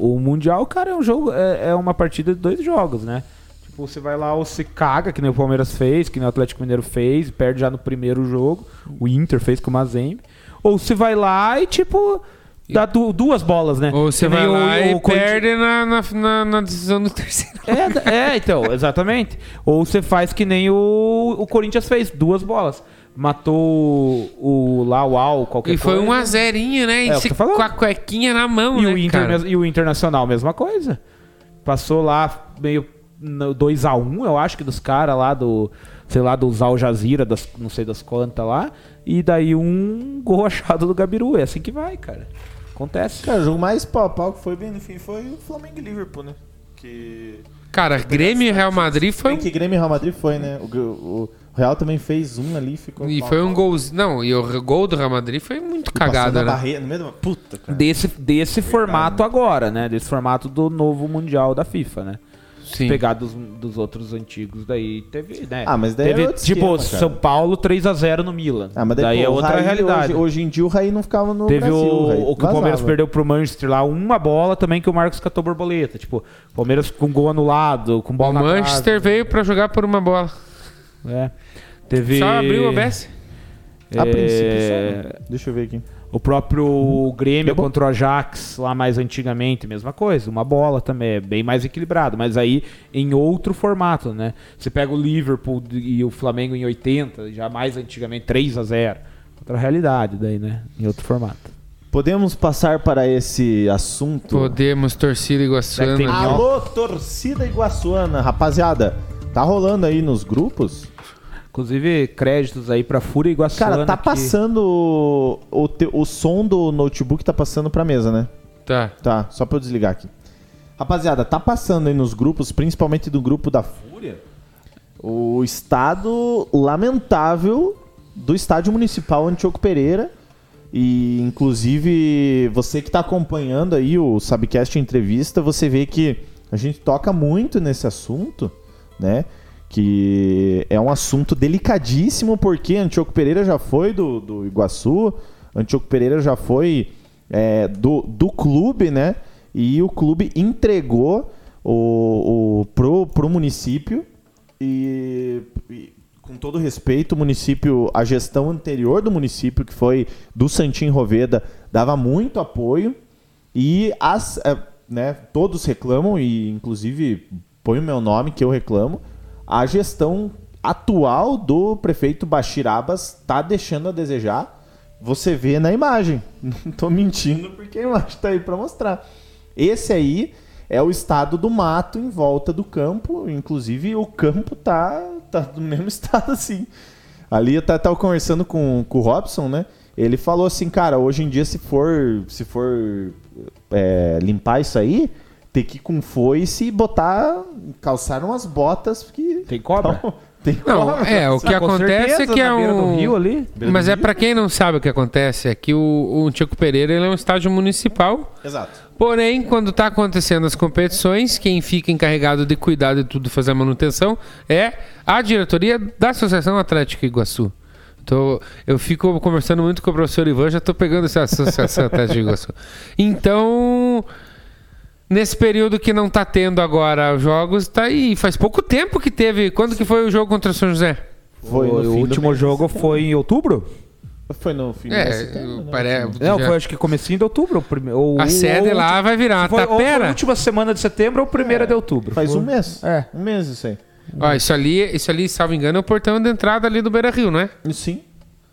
[SPEAKER 3] o mundial, cara, é um jogo, é, é uma partida de dois jogos, né? Tipo, você vai lá ou se caga, que nem o Palmeiras fez, que nem o Atlético Mineiro fez, perde já no primeiro jogo. O Inter fez com o Mazembe. Ou você vai lá e tipo dá du- duas bolas, né?
[SPEAKER 1] Ou você vai
[SPEAKER 3] o-
[SPEAKER 1] lá
[SPEAKER 3] o
[SPEAKER 1] e
[SPEAKER 3] Corinthians-
[SPEAKER 1] perde na, na, na, na decisão do terceiro.
[SPEAKER 3] É, é, então, exatamente. Ou você faz que nem o, o Corinthians fez, duas bolas. Matou o, o lá, o Al, qualquer
[SPEAKER 1] E foi
[SPEAKER 3] coisa.
[SPEAKER 1] um a zerinho, né? E
[SPEAKER 3] É
[SPEAKER 1] se- com a cuequinha na mão,
[SPEAKER 3] E,
[SPEAKER 1] né,
[SPEAKER 3] o Inter, e o Internacional, mesma coisa. Passou lá meio no 2x1, eu acho que dos caras lá do, sei lá, dos Al Jazeera, das, não sei das quantas lá. E daí um gol achado do Gabiru. É assim que vai, cara. Acontece.
[SPEAKER 2] Cara, o jogo mais pau a pau que foi bem no fim foi o Flamengo e Liverpool, né? Que.
[SPEAKER 1] Cara, Grêmio e Real Madrid foi
[SPEAKER 2] Bem
[SPEAKER 1] um
[SPEAKER 2] que Grêmio e Real Madrid foi, né? O, o Real também fez um ali, ficou.
[SPEAKER 1] E
[SPEAKER 2] pau
[SPEAKER 1] foi um
[SPEAKER 2] pau.
[SPEAKER 1] golzinho. Não, e o gol do Real Madrid foi muito
[SPEAKER 2] Passou
[SPEAKER 1] cagado,
[SPEAKER 2] na
[SPEAKER 1] né?
[SPEAKER 2] barreira, no meio da... Puta, cara.
[SPEAKER 3] Desse, desse formato agora, né? Desse formato do novo Mundial da FIFA, né?
[SPEAKER 1] Sim.
[SPEAKER 3] Pegar dos, dos outros antigos, daí teve, né?
[SPEAKER 2] Ah, mas daí
[SPEAKER 3] teve,
[SPEAKER 2] era outro
[SPEAKER 3] tipo,
[SPEAKER 2] esquema.
[SPEAKER 3] São Paulo 3x0 no Milan.
[SPEAKER 2] Ah, mas
[SPEAKER 3] daí
[SPEAKER 2] pô,
[SPEAKER 3] é
[SPEAKER 2] o
[SPEAKER 3] outra
[SPEAKER 2] Raí
[SPEAKER 3] realidade.
[SPEAKER 2] Hoje, hoje em dia o Raí não ficava no
[SPEAKER 3] Teve
[SPEAKER 2] Brasil.
[SPEAKER 3] o, o que o. Palmeiras perdeu pro Manchester lá, uma bola também que o Marcos catou borboleta. Tipo, Palmeiras com gol anulado, com
[SPEAKER 1] O
[SPEAKER 3] bola na
[SPEAKER 1] Manchester veio pra jogar por uma bola.
[SPEAKER 3] É. Teve...
[SPEAKER 1] Só abriu o OBS.
[SPEAKER 2] A princípio,
[SPEAKER 3] é,
[SPEAKER 2] só, né? Deixa eu ver aqui.
[SPEAKER 3] O próprio Grêmio contra o Ajax, lá mais antigamente, mesma coisa. Uma bola também, é bem mais equilibrado. Mas aí em outro formato, né? Você pega o Liverpool e o Flamengo em 80, já mais antigamente, 3 a 0 Outra realidade daí, né? Em outro formato.
[SPEAKER 2] Podemos passar para esse assunto.
[SPEAKER 1] Podemos, torcida iguaçuana.
[SPEAKER 2] Alô, torcida iguaçuana. Rapaziada, tá rolando aí nos grupos?
[SPEAKER 3] Inclusive, créditos aí pra Fúria Iguaçuana.
[SPEAKER 2] Cara, tá
[SPEAKER 3] que-
[SPEAKER 2] passando o, o, te- o som do notebook tá passando pra mesa, né?
[SPEAKER 1] Tá.
[SPEAKER 2] Tá, só pra eu desligar aqui. Rapaziada, tá passando aí nos grupos, principalmente do grupo da Fúria, o estado lamentável do estádio municipal Antioco Pereira. E, inclusive, você que está acompanhando aí o Sabcast Entrevista, você vê que a gente toca muito nesse assunto, né? Que é um assunto delicadíssimo, porque Antioco Pereira já foi do, do Iguaçu, Antioco Pereira já foi é, do, do clube, né? E o clube entregou o, o, pro, pro município e, e, com todo respeito, o município, a gestão anterior do município, que foi do Santim Roveda, dava muito apoio e as, é, né, todos reclamam e inclusive põe o meu nome que eu reclamo, a gestão atual do prefeito Bashir Abbas está deixando a desejar. Você vê na imagem. Não estou mentindo porque a imagem está aí para mostrar. Esse aí é o estado do mato em volta do campo. Inclusive, o campo tá, tá do mesmo estado assim. Ali eu tava conversando com, com o Robson, né? Ele falou assim, cara, hoje em dia, se for, se for é, limpar isso aí, tem que ir com foice e botar. calçar umas botas que.
[SPEAKER 3] Tem cobra?
[SPEAKER 2] Então, tem
[SPEAKER 1] Não,
[SPEAKER 2] cobra.
[SPEAKER 1] é, o que
[SPEAKER 3] Ah,
[SPEAKER 1] acontece
[SPEAKER 3] certeza,
[SPEAKER 1] é que é um...
[SPEAKER 3] rio ali.
[SPEAKER 1] Mas é pra quem não sabe o que acontece, é que o, o Tico Pereira ele é um estádio municipal.
[SPEAKER 2] Exato.
[SPEAKER 1] Porém, quando tá acontecendo as competições, quem fica encarregado de cuidar de tudo, fazer a manutenção, é a diretoria da Associação Atlética Iguaçu. Tô, eu fico conversando muito com o professor Ivan, já tô pegando essa Associação Atlética Iguaçu. Então, nesse período que não tá tendo agora os jogos, tá aí. Faz pouco tempo que teve. Quando que foi o jogo contra o São José?
[SPEAKER 2] Foi
[SPEAKER 3] o último jogo
[SPEAKER 2] setembro.
[SPEAKER 3] foi em outubro?
[SPEAKER 2] Foi no fim de setembro, né?
[SPEAKER 1] parece.
[SPEAKER 3] Não, foi acho que comecinho de outubro. o prime- ou-
[SPEAKER 1] A sede
[SPEAKER 3] ou-
[SPEAKER 1] lá vai virar
[SPEAKER 3] foi, ou foi a
[SPEAKER 1] tapera.
[SPEAKER 3] última semana de setembro ou primeira de outubro.
[SPEAKER 2] Faz
[SPEAKER 3] Foi-
[SPEAKER 2] um mês.
[SPEAKER 3] É.
[SPEAKER 2] Um mês isso aí.
[SPEAKER 1] Ó, isso ali, isso ali, salvo engano, é o portão de entrada ali do Beira Rio, não é?
[SPEAKER 2] Sim,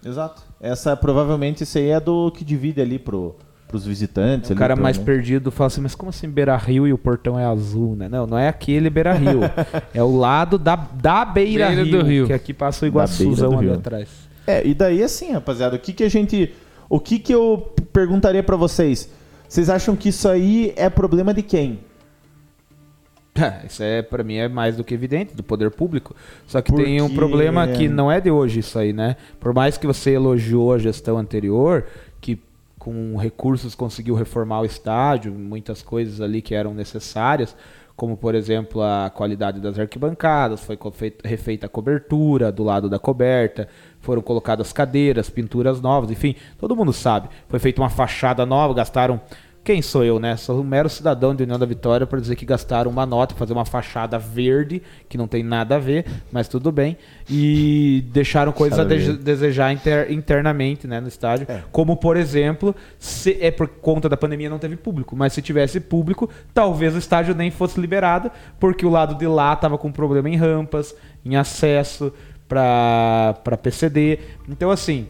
[SPEAKER 2] exato. Essa provavelmente isso aí é do que divide ali pro, pros visitantes.
[SPEAKER 3] O
[SPEAKER 2] ali,
[SPEAKER 3] cara mais
[SPEAKER 2] provavelmente.
[SPEAKER 3] perdido fala assim, mas como assim Beira Rio e o portão é azul, né? Não, não é aquele Beira Rio. é o lado da, da Beira,
[SPEAKER 1] Beira
[SPEAKER 3] Rio,
[SPEAKER 1] do Rio.
[SPEAKER 3] que aqui passa o Iguaçuzão
[SPEAKER 2] do
[SPEAKER 3] ali
[SPEAKER 2] Rio.
[SPEAKER 3] atrás.
[SPEAKER 2] É, e daí assim, rapaziada, o que que a gente. O que que eu perguntaria pra vocês? Vocês acham que isso aí é problema de quem?
[SPEAKER 3] É, Isso é, pra mim, é mais do que evidente, do poder público. Só que
[SPEAKER 2] Porque-
[SPEAKER 3] tem um problema que não é de hoje isso aí, né? Por mais que você elogiou a gestão anterior, que com recursos conseguiu reformar o estádio, muitas coisas ali que eram necessárias, como por exemplo a qualidade das arquibancadas, foi refeita a cobertura do lado da coberta, foram colocadas cadeiras, pinturas novas, enfim, todo mundo sabe. Foi feita uma fachada nova, gastaram quem sou eu, né? Sou um mero cidadão de União da Vitória para dizer que gastaram uma nota fazer uma fachada verde, que não tem nada a ver, mas tudo bem. E deixaram coisas a de- desejar inter- internamente né, no estádio.
[SPEAKER 2] É.
[SPEAKER 3] Como, por exemplo, se é por conta da pandemia não teve público. Mas se tivesse público, talvez o estádio nem fosse liberado, porque o lado de lá estava com problema em rampas, em acesso para PCD. Então, assim,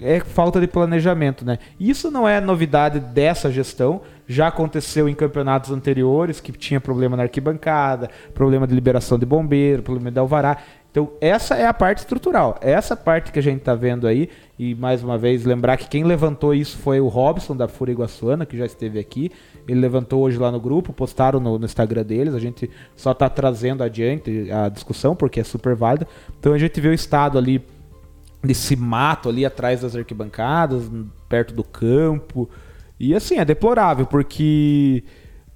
[SPEAKER 3] é falta de planejamento, né? Isso não é novidade dessa gestão, já aconteceu em campeonatos anteriores que tinha problema na arquibancada, problema de liberação de bombeiro, problema de alvará. Então, essa é a parte estrutural. Essa parte que a gente está vendo aí, e mais uma vez lembrar que quem levantou isso foi o Robson da Fúria Iguaçuana, que já esteve aqui. Ele levantou hoje lá no grupo, postaram no, no Instagram deles. A gente só está trazendo adiante a discussão, porque é super válida. Então, a gente vê o estado ali desse mato ali atrás das arquibancadas, perto do campo. E assim, é deplorável, porque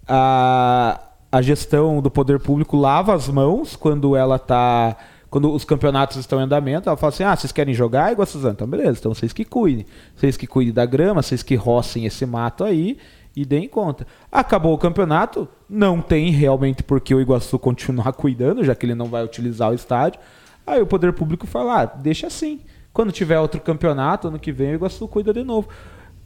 [SPEAKER 3] a, a gestão do poder público lava as mãos quando ela tá. Quando os campeonatos estão em andamento, ela fala assim: ah, vocês querem jogar igual a Suzana? Então, beleza, então vocês que cuidem. Vocês que cuidem da grama, vocês que rocem esse mato aí e deem conta. Acabou o campeonato, não tem realmente por que o Iguaçu continuar cuidando, já que ele não vai utilizar o estádio. Aí o poder público fala: ah, deixa assim. Quando tiver outro campeonato, ano que vem o Iguaçu cuida de novo.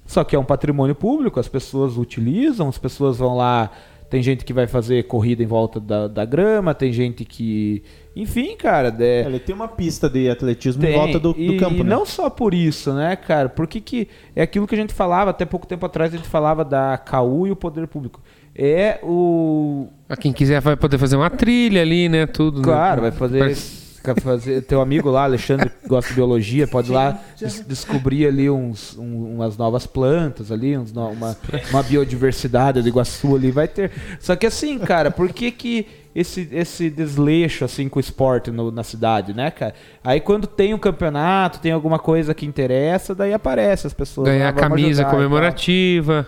[SPEAKER 3] Só que é um patrimônio público, as pessoas utilizam, as pessoas vão lá. Tem gente que vai fazer corrida em volta da, da grama, tem gente que. Enfim, cara. é-
[SPEAKER 2] Ele tem uma pista de atletismo em
[SPEAKER 3] tem.
[SPEAKER 2] volta do, do
[SPEAKER 3] e,
[SPEAKER 2] campo,
[SPEAKER 3] e
[SPEAKER 2] né?
[SPEAKER 3] não só por isso, né, cara? Porque que é aquilo que a gente falava até pouco tempo atrás, a gente falava da CAU e o poder público. É o.
[SPEAKER 1] Pra quem quiser vai poder fazer uma trilha ali, né? Tudo. né?
[SPEAKER 3] Claro, vai fazer.
[SPEAKER 1] Parece-
[SPEAKER 3] fazer, teu amigo lá, Alexandre, que gosta de biologia, pode ir lá des- descobrir ali uns, um- umas novas plantas ali, uns no- uma, uma biodiversidade do Iguaçu ali, vai ter. Só que assim, cara, por que que esse, esse desleixo assim com o esporte no- na cidade, né, cara? Aí quando tem um campeonato, tem alguma coisa que interessa, daí aparece as pessoas.
[SPEAKER 1] Ganhar
[SPEAKER 3] "Ah, vamos
[SPEAKER 1] camisa
[SPEAKER 3] ajudar e tal."
[SPEAKER 1] comemorativa.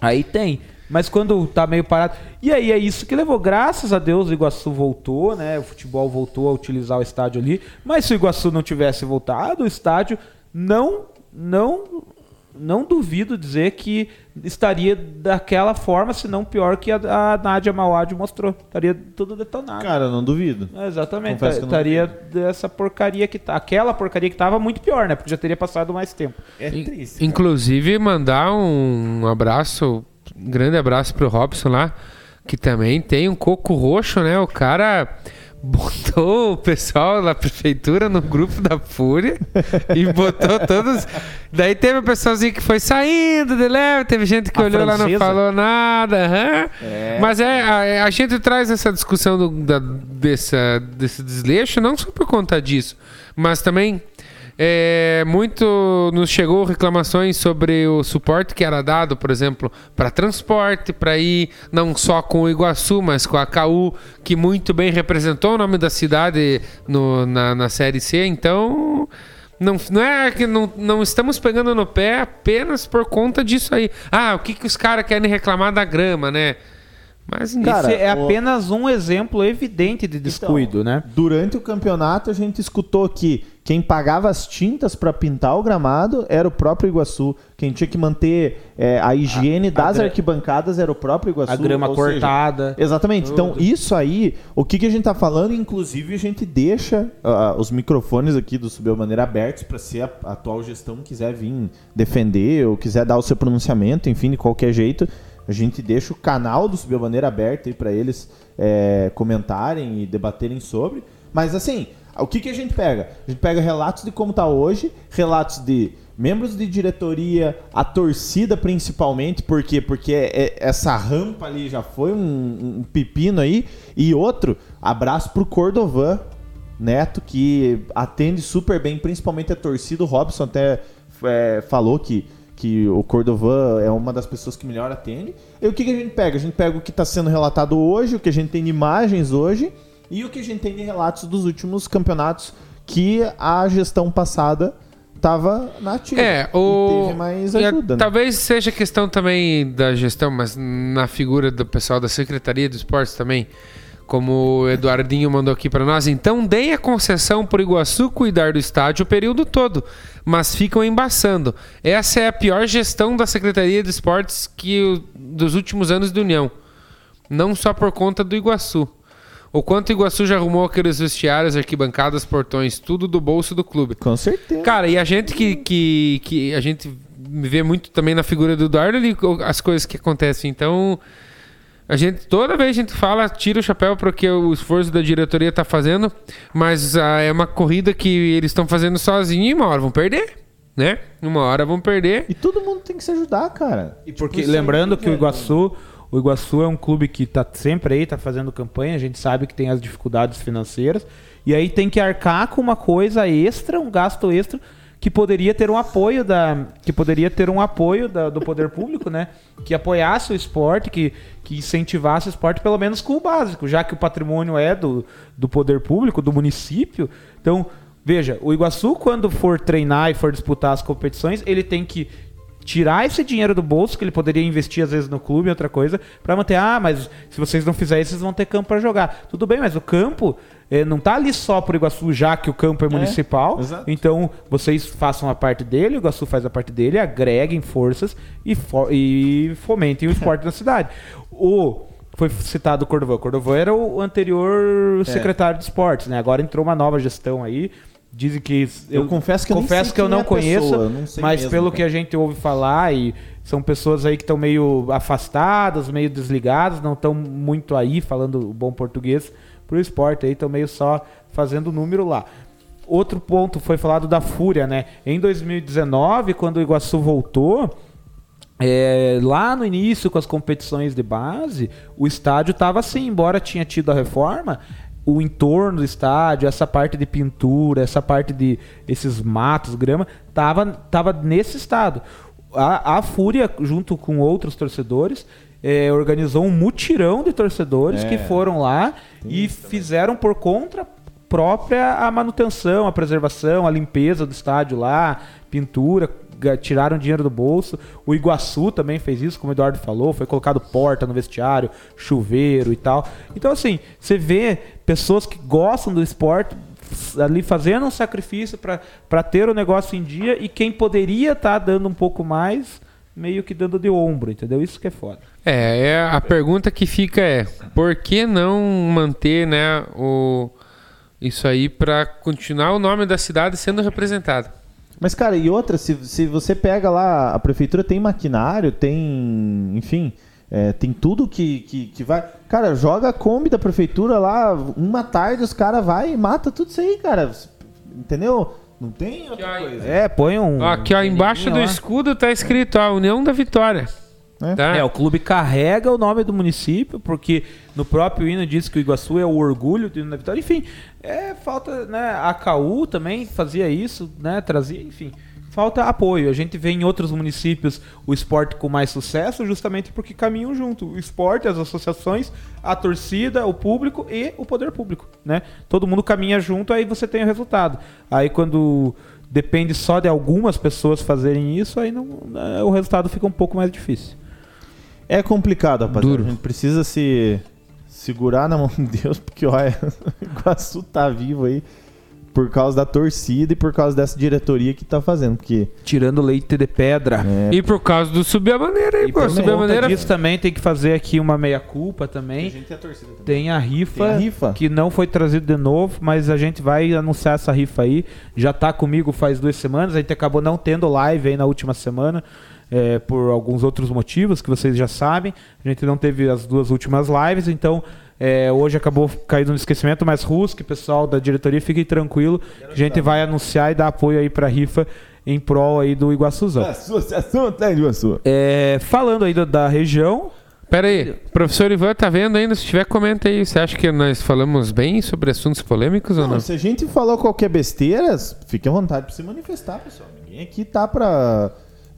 [SPEAKER 3] Aí tem. Mas quando tá meio parado. E aí é isso que levou. Graças a Deus o Iguaçu voltou, né? O futebol voltou a utilizar o estádio ali. Mas se o Iguaçu não tivesse voltado, o estádio não. não não duvido dizer que estaria daquela forma, se não pior que a, a Nádia Mauad mostrou. Estaria tudo detonado.
[SPEAKER 2] Cara, não duvido.
[SPEAKER 3] É, Exatamente. Estaria dessa porcaria que tá. Aquela porcaria que tava muito pior, né? Porque já teria passado mais tempo.
[SPEAKER 2] É
[SPEAKER 1] In-
[SPEAKER 2] triste.
[SPEAKER 1] Inclusive, mandar um abraço, um grande abraço pro Robson lá, que também tem um coco roxo, né? O cara botou o pessoal da prefeitura no grupo da Fúria e botou todos. Daí teve o pessoalzinho que foi saindo de leve, teve gente que
[SPEAKER 3] A
[SPEAKER 1] olhou lá e não
[SPEAKER 3] francesa?
[SPEAKER 1] falou nada. aham. Mas é, a, a gente traz essa discussão do, da, dessa, desse desleixo não só por conta disso, mas também é, muito nos chegou reclamações sobre o suporte que era dado, por exemplo, para transporte, para ir não só com o Iguaçu, mas com a KU, que muito bem representou o nome da cidade no- na, na Série C. Então, não, não é que não, não estamos pegando no pé apenas por conta disso aí. Ah, o que, que os caras querem reclamar da grama, né? Mas
[SPEAKER 2] Cara,
[SPEAKER 3] Esse é
[SPEAKER 2] o-
[SPEAKER 3] apenas um exemplo evidente de descuido,
[SPEAKER 2] Então,
[SPEAKER 3] né?
[SPEAKER 2] Durante o campeonato, a gente escutou que quem pagava as tintas para pintar o gramado era o próprio Iguaçu. Quem tinha que manter é, a higiene das
[SPEAKER 3] gra-
[SPEAKER 2] arquibancadas era o próprio Iguaçu.
[SPEAKER 3] A grama
[SPEAKER 2] ou seja,
[SPEAKER 3] cortada.
[SPEAKER 2] Exatamente. Então, isso aí, o que, que a gente tá falando, inclusive, a gente deixa ah, os microfones aqui do Subiu Maneira abertos para se a a atual gestão quiser vir defender ou quiser dar o seu pronunciamento, enfim, de qualquer jeito. A gente deixa o canal do Subiu Maneira aberto aí para eles é, comentarem e debaterem sobre. Mas assim, o que, que a gente pega? A gente pega relatos de como tá hoje, relatos de membros de diretoria, a torcida principalmente, por quê? Porque é- é- essa rampa ali já foi um, um pepino aí. E outro, abraço pro Cordovan Neto, que atende super bem, principalmente a torcida. O Robson até é, falou que, que o Cordovan é uma das pessoas que melhor atende. E o que, que a gente pega? A gente pega o que está sendo relatado hoje, o que a gente tem de imagens hoje e o que a gente tem de relatos dos últimos campeonatos que a gestão passada estava na ativa.
[SPEAKER 1] É, o.
[SPEAKER 2] teve mais ajuda, né?
[SPEAKER 1] Talvez seja questão também da gestão, mas na figura do pessoal da Secretaria de Esportes também. Como o Eduardinho mandou aqui para nós, então deem a concessão por Iguaçu cuidar do estádio o período todo, mas ficam embaçando. Essa é a pior gestão da Secretaria de Esportes que o- dos últimos anos da União. Não só por conta do Iguaçu. O quanto o Iguaçu já arrumou aqueles vestiários, arquibancadas, portões, tudo do bolso do clube.
[SPEAKER 2] Com certeza.
[SPEAKER 1] Cara, e a gente que, que, que a gente vê muito também na figura do Eduardo ali as coisas que acontecem. Então, a gente toda vez a gente fala, tira o chapéu porque o esforço da diretoria tá fazendo, mas ah, é uma corrida que eles estão fazendo sozinhos e uma hora vão perder, né? Uma hora vão perder.
[SPEAKER 2] E todo mundo tem que se ajudar, cara.
[SPEAKER 3] E porque
[SPEAKER 2] Tipo, isso
[SPEAKER 3] lembrando que o. Iguaçu, o Iguaçu é um clube que tá sempre aí, tá fazendo campanha, a gente sabe que tem as dificuldades financeiras, e aí tem que arcar com uma coisa extra, um gasto extra que poderia ter um apoio da que poderia ter um apoio da- do poder público, né? Que apoiasse o esporte, que, que incentivasse o esporte pelo menos com o básico, já que o patrimônio é do, do poder público, do município. Então, veja, o Iguaçu quando for treinar e for disputar as competições, ele tem que tirar esse dinheiro do bolso que ele poderia investir às vezes no clube, outra coisa, para manter, ah, mas se vocês não fizerem isso, vocês vão ter campo para jogar. Tudo bem, mas o campo eh, não tá ali só por Iguaçu, já que o campo é, municipal.
[SPEAKER 2] exato.
[SPEAKER 3] Então, vocês façam a parte dele, o Iguaçu faz a parte dele, agreguem forças e, fo- e fomentem o esporte da cidade. O foi citado o Cordovan. O Cordovan era o anterior secretário de esportes, né? Agora entrou uma nova gestão aí. Dizem que
[SPEAKER 2] Eu confesso que eu
[SPEAKER 3] confesso que eu não
[SPEAKER 2] é
[SPEAKER 3] conheço,
[SPEAKER 2] pessoa, eu não
[SPEAKER 3] mas
[SPEAKER 2] mesmo,
[SPEAKER 3] pelo
[SPEAKER 2] cara.
[SPEAKER 3] que a gente ouve falar e são pessoas aí que estão meio afastadas, meio desligadas, não estão muito aí falando bom português pro esporte aí, estão meio só fazendo número lá. Outro ponto foi falado da Fúria, né? Em 2019, quando o Iguaçu voltou, é, lá no início com as competições de base, o estádio estava assim, embora tinha tido a reforma, o entorno do estádio, essa parte de pintura, essa parte de esses matos, grama, tava, tava nesse estado. A, a Fúria, junto com outros torcedores, eh, organizou um mutirão de torcedores
[SPEAKER 2] É.
[SPEAKER 3] que foram lá e fizeram por conta própria a manutenção, a preservação, a limpeza do estádio lá, pintura, tiraram dinheiro do bolso. O Iguaçu também fez isso, como o Eduardo falou, foi colocado porta no vestiário, chuveiro e tal. Então assim, você vê pessoas que gostam do esporte ali fazendo um sacrifício para ter o negócio em dia e quem poderia estar dando um pouco mais, meio que dando de ombro, entendeu? Isso que é foda.
[SPEAKER 1] É, é, a pergunta que fica é: por que não manter, né, o isso aí pra continuar o nome da cidade sendo representado?
[SPEAKER 2] Mas, cara, e outra, se, se você pega lá, a prefeitura tem maquinário, tem. Enfim. é, tem tudo que, que, que vai. Cara, joga a Kombi da prefeitura lá, uma tarde os caras vai e mata tudo isso aí, cara. Entendeu? Não tem outra coisa.
[SPEAKER 3] É, põe um.
[SPEAKER 1] Ó, aqui, ó, embaixo do
[SPEAKER 3] lá.
[SPEAKER 1] escudo tá escrito, ó, União da Vitória.
[SPEAKER 2] É.
[SPEAKER 1] Tá?
[SPEAKER 3] É, o clube carrega o nome do município, porque no próprio hino diz que o Iguaçu é o orgulho do hino da vitória. Enfim, é falta, né? A KU também fazia isso, né? Trazia, enfim. Falta apoio. A gente vê em outros municípios o esporte com mais sucesso justamente porque caminham junto. O esporte, as associações, a torcida, o público e o poder público, né? Todo mundo caminha junto, aí você tem o resultado. Aí quando depende só de algumas pessoas fazerem isso, aí não, né, o resultado fica um pouco mais difícil.
[SPEAKER 2] É complicado, rapaziada.
[SPEAKER 1] Duro.
[SPEAKER 2] A gente precisa se segurar na mão de Deus, porque olha, o Iguaçu tá vivo aí por causa da torcida e por causa dessa diretoria que tá fazendo. Porque
[SPEAKER 3] Tirando leite de pedra.
[SPEAKER 2] é,
[SPEAKER 1] E por causa do subir a bandeira aí,
[SPEAKER 3] E
[SPEAKER 1] pô.
[SPEAKER 3] por
[SPEAKER 1] Subir a bandeira.
[SPEAKER 3] disso também tem que fazer aqui uma meia-culpa também.
[SPEAKER 2] tem a torcida também.
[SPEAKER 3] Tem a rifa,
[SPEAKER 2] Tem a rifa.
[SPEAKER 3] que não foi trazido de novo, mas a gente vai anunciar essa rifa aí. Já tá comigo faz duas semanas, a gente acabou não tendo live aí na última semana. É, por alguns outros motivos que vocês já sabem. A gente não teve as duas últimas lives, então é, hoje acabou caindo no esquecimento, mas Rusk, pessoal da diretoria, fiquem tranquilo. A gente vai anunciar e dar apoio aí pra rifa em prol aí do Iguaçuzão.
[SPEAKER 2] Associação tá Iguaçu.
[SPEAKER 3] É, falando aí da, da região,
[SPEAKER 1] Pera aí, professor Ivan tá vendo ainda? Se tiver, comenta aí. Você acha que nós falamos bem sobre assuntos polêmicos ou
[SPEAKER 2] Não,
[SPEAKER 1] não?
[SPEAKER 2] se a gente falou qualquer besteira, fique à vontade pra se manifestar, pessoal. Ninguém aqui tá pra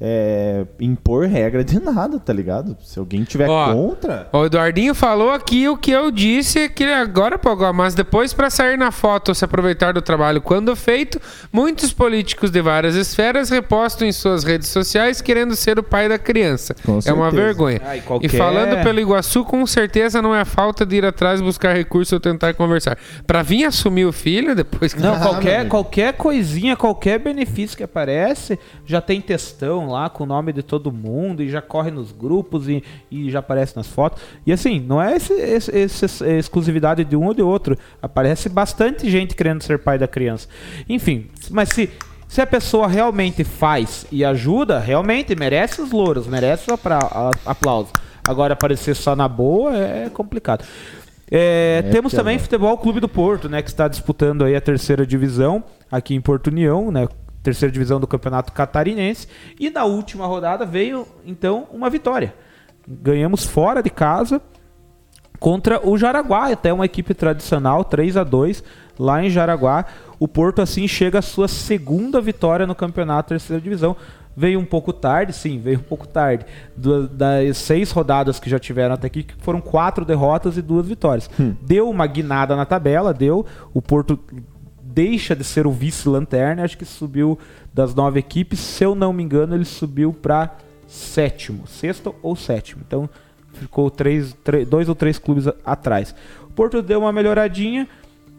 [SPEAKER 2] é, impor regra de nada, tá ligado? Se alguém tiver
[SPEAKER 1] Ó,
[SPEAKER 2] contra.
[SPEAKER 1] O Eduardinho falou aqui o que eu disse que agora, pô, mas depois para sair na foto ou se aproveitar do trabalho quando feito, muitos políticos de várias esferas repostam em suas redes sociais querendo ser o pai da criança.
[SPEAKER 2] Com
[SPEAKER 1] é uma
[SPEAKER 2] certeza.
[SPEAKER 1] vergonha.
[SPEAKER 3] Ah, e
[SPEAKER 1] E
[SPEAKER 3] qualquer-
[SPEAKER 1] falando pelo Iguaçu, com certeza não é a falta de ir atrás buscar recurso ou tentar conversar. Para vir assumir o filho depois que
[SPEAKER 3] Não,
[SPEAKER 2] Ah,
[SPEAKER 3] qualquer, qualquer coisinha, qualquer benefício que aparece, já tem textão lá com o nome de todo mundo e já corre nos grupos e, e já aparece nas fotos. E assim, não é esse, esse- esse- essa exclusividade de um ou de outro. Aparece bastante gente querendo ser pai da criança. Enfim, mas se, se a pessoa realmente faz e ajuda, realmente merece os louros, merece o aplauso. Agora, aparecer só na boa é complicado. É,
[SPEAKER 2] É,
[SPEAKER 3] temos também
[SPEAKER 2] é-
[SPEAKER 3] Futebol Clube do Porto, né, que está disputando aí a terceira divisão aqui em Porto União, né, terceira divisão do Campeonato Catarinense, e na última rodada veio então uma vitória. Ganhamos fora de casa contra o Jaraguá, até uma equipe tradicional, 3 a 2 lá em Jaraguá. O Porto assim chega à sua segunda vitória no Campeonato Terceira Divisão. Veio um pouco tarde, sim, veio um pouco tarde. Du- das seis rodadas que já tiveram até aqui, que foram quatro derrotas e duas vitórias. Deu uma guinada na tabela, deu. O Porto deixa de ser o vice-lanterna, acho que subiu das nove equipes. Se eu não me engano, ele subiu para sétimo, sexto ou sétimo. Então ficou três, três- dois ou três clubes atrás. O Porto deu uma melhoradinha.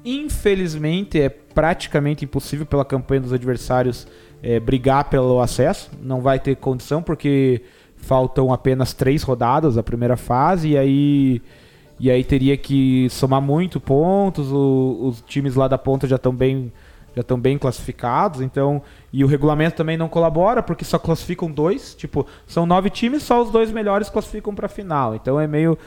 [SPEAKER 3] Infelizmente, é praticamente impossível pela campanha dos adversários é, brigar pelo acesso. Não vai ter condição, porque faltam apenas três rodadas da primeira fase. E aí, e aí teria que somar muito pontos. o- os times lá da ponta já estão bem já estão bem classificados, então e o regulamento também não colabora porque só classificam dois, tipo são nove times, só os dois melhores classificam para final, então é meio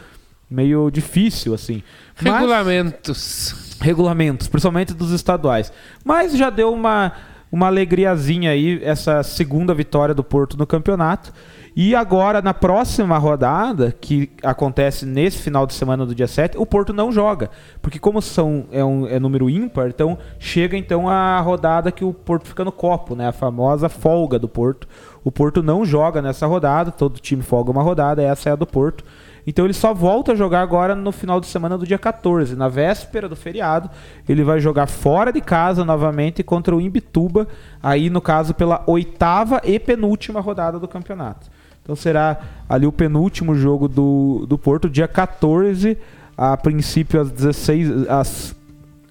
[SPEAKER 3] meio difícil assim. Mas-
[SPEAKER 1] Regulamentos.
[SPEAKER 3] regulamentos, principalmente dos estaduais. Mas já deu uma, uma alegriazinha aí essa segunda vitória do Porto no campeonato. E agora, na próxima rodada, que acontece nesse final de semana do dia 7, o Porto não joga. Porque como são, é, um, é número ímpar, então chega então a rodada que o Porto fica no copo, né? A famosa folga do Porto. O Porto não joga nessa rodada, todo time folga uma rodada, essa é a do Porto. Então ele só volta a jogar agora no final de semana do dia 14, na véspera do feriado. Ele vai jogar fora de casa novamente contra o Imbituba, aí no caso pela oitava e penúltima rodada do campeonato. Então será ali o penúltimo jogo do, do Porto, dia 14, a princípio às 16, às,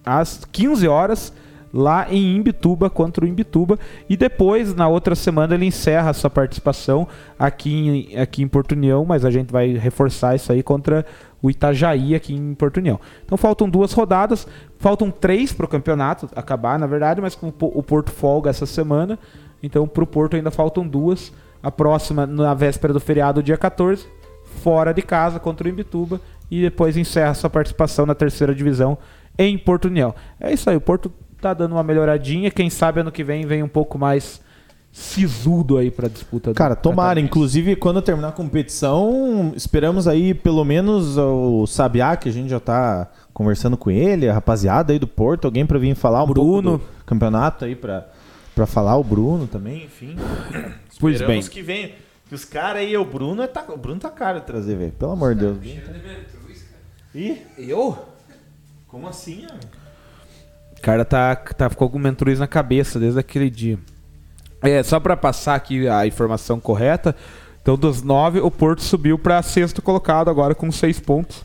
[SPEAKER 3] às 15 horas lá em Imbituba contra o Imbituba e depois na outra semana ele encerra a sua participação aqui em, aqui em Porto União, mas a gente vai reforçar isso aí contra o Itajaí aqui em Porto União. Então faltam duas rodadas, faltam três para o campeonato acabar, na verdade, mas com o Porto folga essa semana, então para o Porto ainda faltam duas. A próxima na véspera do feriado, dia 14, fora de casa contra o Imbituba e depois encerra sua participação na terceira divisão em Porto União. É isso aí, o Porto tá dando uma melhoradinha. Quem sabe ano que vem vem um pouco mais sisudo aí pra disputa.
[SPEAKER 2] Cara, tomara. Inclusive, quando terminar a competição, esperamos aí pelo menos o Sabiá, que a gente já tá conversando com ele, a rapaziada aí do Porto, alguém pra vir falar um
[SPEAKER 3] Bruno.
[SPEAKER 2] pouco do campeonato aí pra, pra falar, o Bruno também, enfim.
[SPEAKER 3] Pois
[SPEAKER 2] Esperamos
[SPEAKER 3] bem.
[SPEAKER 2] que venha. Que os caras aí, o Bruno, é tá, o Bruno tá caro de trazer, velho. Pelo amor de Deus. Ih,
[SPEAKER 3] Eu?
[SPEAKER 2] como assim, amigo?
[SPEAKER 3] O cara tá, tá, ficou com mentruz na cabeça desde aquele dia. É, só pra passar aqui a informação correta. Então, dos nove, o Porto subiu pra sexto colocado agora com seis pontos.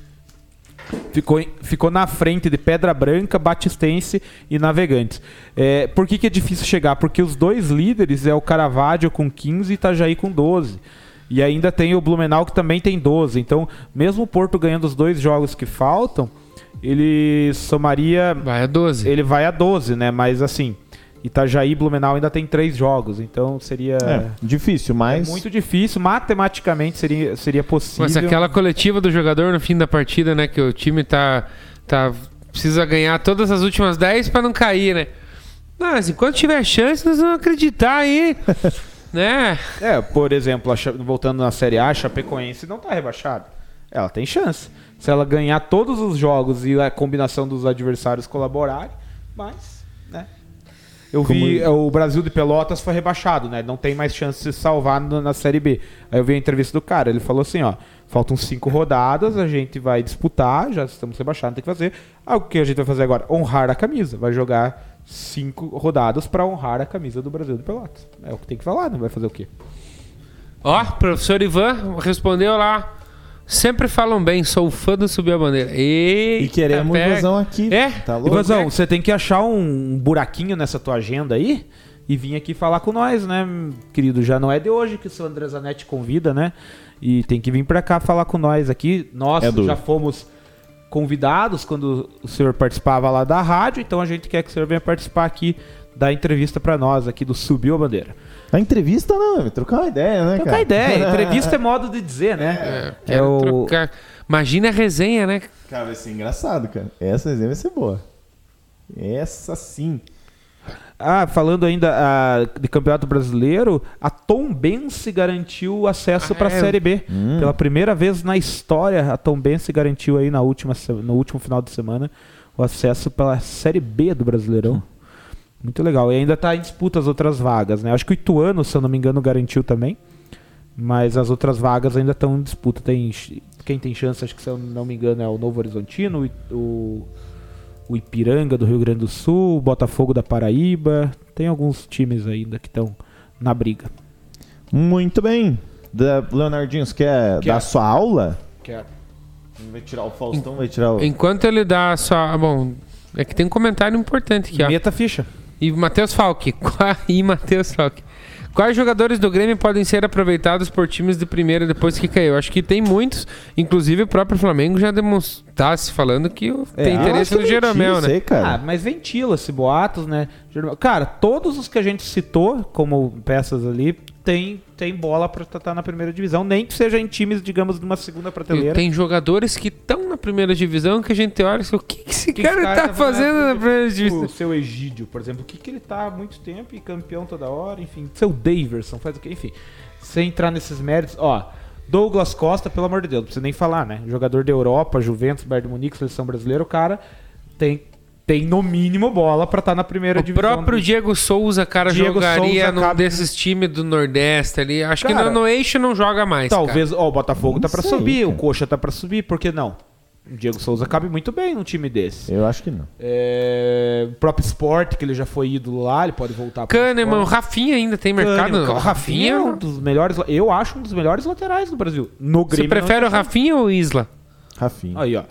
[SPEAKER 3] Ficou, ficou na frente de Pedra Branca, Batistense e Navegantes. É, por que, que é difícil chegar? Porque os dois líderes é o Caravaggio com 15 e Itajaí com 12. E ainda tem o Blumenau que também tem 12. Então, mesmo o Porto ganhando os dois jogos que faltam, ele somaria
[SPEAKER 1] Vai a 12.
[SPEAKER 3] ele vai a 12, né? Mas assim, Itajaí e Blumenau ainda tem três jogos, então seria
[SPEAKER 2] É, difícil,
[SPEAKER 3] é
[SPEAKER 2] mas.
[SPEAKER 3] muito difícil. Matematicamente seria, seria possível.
[SPEAKER 1] Mas aquela coletiva do jogador no fim da partida, né? Que o time tá. tá precisa ganhar todas as últimas 10 pra não cair, né? Não, mas enquanto tiver chance, nós vamos acreditar aí. né?
[SPEAKER 3] É, por exemplo, voltando na Série A, a Chapecoense não tá rebaixada. Ela tem chance. Se ela ganhar todos os jogos e a combinação dos adversários colaborarem, mas, né? Eu vi, é, o Brasil de Pelotas foi rebaixado, né? Não tem mais chance de se salvar no- na Série B. Aí eu vi a entrevista do cara, ele falou assim, ó, faltam cinco rodadas, a gente vai disputar, já estamos rebaixados, tem que fazer. Ah, o que a gente vai fazer agora? Honrar a camisa. Vai jogar cinco rodadas pra honrar a camisa do Brasil de Pelotas. É o que tem que falar, não vai fazer o quê?
[SPEAKER 1] Ó, professor Ivan respondeu lá. Sempre falam bem, sou fã do Subir a Bandeira. Eita,
[SPEAKER 2] E queremos
[SPEAKER 1] pega.
[SPEAKER 2] invasão aqui.
[SPEAKER 1] É?
[SPEAKER 2] Tá louco?
[SPEAKER 3] Ivazão, você tem que achar um buraquinho nessa tua agenda aí e vir aqui falar com nós, né, querido? Já não é de hoje que o seu André Zanetti convida, né? E tem que vir pra cá falar com nós aqui. Nós
[SPEAKER 2] É
[SPEAKER 3] já fomos convidados quando o senhor participava lá da rádio, então a gente quer que o senhor venha participar aqui da entrevista pra nós aqui do Subiu a Bandeira.
[SPEAKER 2] A entrevista não, é trocar uma ideia, né,
[SPEAKER 3] Trocar
[SPEAKER 2] cara?
[SPEAKER 3] ideia, entrevista é modo de dizer, né?
[SPEAKER 1] É, quero trocar. Imagina a resenha, né?
[SPEAKER 2] Cara, vai ser engraçado, cara. Essa resenha vai ser boa. Essa sim.
[SPEAKER 3] Ah, falando ainda ah, de Campeonato Brasileiro, a Tombense garantiu o acesso
[SPEAKER 1] Ah,
[SPEAKER 3] para a
[SPEAKER 1] é?
[SPEAKER 3] Série B.
[SPEAKER 2] Hum.
[SPEAKER 3] Pela primeira vez na história, a Tombense garantiu aí na última, no último final de semana o acesso pela Série B do Brasileirão. Muito legal. E ainda está em disputa as outras vagas, né? Acho que o Ituano, se eu não me engano, garantiu também. Mas as outras vagas ainda estão em disputa. Tem, quem tem chance, acho que se eu não me engano, é o Novo Horizontino, o, o, Ipiranga do Rio Grande do Sul, o Botafogo da Paraíba. Tem alguns times ainda que estão na briga.
[SPEAKER 2] Muito bem. Da, Leonardinho, você quer
[SPEAKER 3] Quero.
[SPEAKER 2] dar sua aula?
[SPEAKER 3] Quero.
[SPEAKER 2] Vai tirar o Faustão, vai tirar o.
[SPEAKER 1] Enquanto ele dá a sua. Bom, é que tem um comentário importante aqui, ó.
[SPEAKER 3] Meta ficha.
[SPEAKER 1] E Matheus Falck. E Matheus Falck. Quais jogadores do Grêmio podem ser aproveitados por times de primeira depois que caiu? Acho que tem muitos. Inclusive o próprio Flamengo já está se falando que
[SPEAKER 3] É,
[SPEAKER 1] tem
[SPEAKER 3] eu
[SPEAKER 1] interesse no Jeromel, né?
[SPEAKER 2] Sei, cara.
[SPEAKER 3] Ah, mas ventila-se boatos, né? Cara, todos os que a gente citou como peças ali tem, tem bola pra estar na primeira divisão, nem que seja em times, digamos, de uma segunda prateleira.
[SPEAKER 1] Tem jogadores que estão na primeira divisão que a gente olha e fala, o que, que esse
[SPEAKER 3] que
[SPEAKER 1] cara,
[SPEAKER 3] esse
[SPEAKER 1] tá fazendo na primeira
[SPEAKER 3] O
[SPEAKER 1] divisão?
[SPEAKER 3] seu Egídio, por exemplo, o que, que ele tá há muito tempo e campeão toda hora, enfim. Seu Daverson faz o quê? Enfim. sem entrar nesses méritos, ó, Douglas Costa, pelo amor de Deus, não precisa nem falar, né? Jogador da Europa, Juventus, Bayern de Munique, seleção brasileira, o cara tem tem no mínimo bola pra estar na primeira
[SPEAKER 1] O
[SPEAKER 3] divisão.
[SPEAKER 1] próprio Diego Souza, cara,
[SPEAKER 3] Diego
[SPEAKER 1] jogaria
[SPEAKER 3] Souza
[SPEAKER 1] num
[SPEAKER 3] cabe-
[SPEAKER 1] desses times do Nordeste ali. Acho
[SPEAKER 3] Cara,
[SPEAKER 1] que no, no eixo não joga mais. cara.
[SPEAKER 3] Talvez, ó, o Botafogo
[SPEAKER 2] Não
[SPEAKER 3] tá pra
[SPEAKER 2] sei,
[SPEAKER 3] subir, o
[SPEAKER 2] cara.
[SPEAKER 3] Coxa tá pra subir, por que não? O Diego Souza cabe muito bem num time desse.
[SPEAKER 2] Eu acho que não.
[SPEAKER 3] É, o próprio Sport, que ele já foi ídolo lá, ele pode voltar pro
[SPEAKER 1] Kahneman, o. Rafinha ainda tem mercado.
[SPEAKER 3] Kahneman,
[SPEAKER 1] o
[SPEAKER 3] o Rafinha é um dos melhores, eu acho um dos melhores laterais do Brasil. No
[SPEAKER 1] Você
[SPEAKER 3] Grêmio.
[SPEAKER 1] prefere
[SPEAKER 3] não
[SPEAKER 1] o Rafinha ou o Isla?
[SPEAKER 2] Rafinha.
[SPEAKER 3] Aí, ó.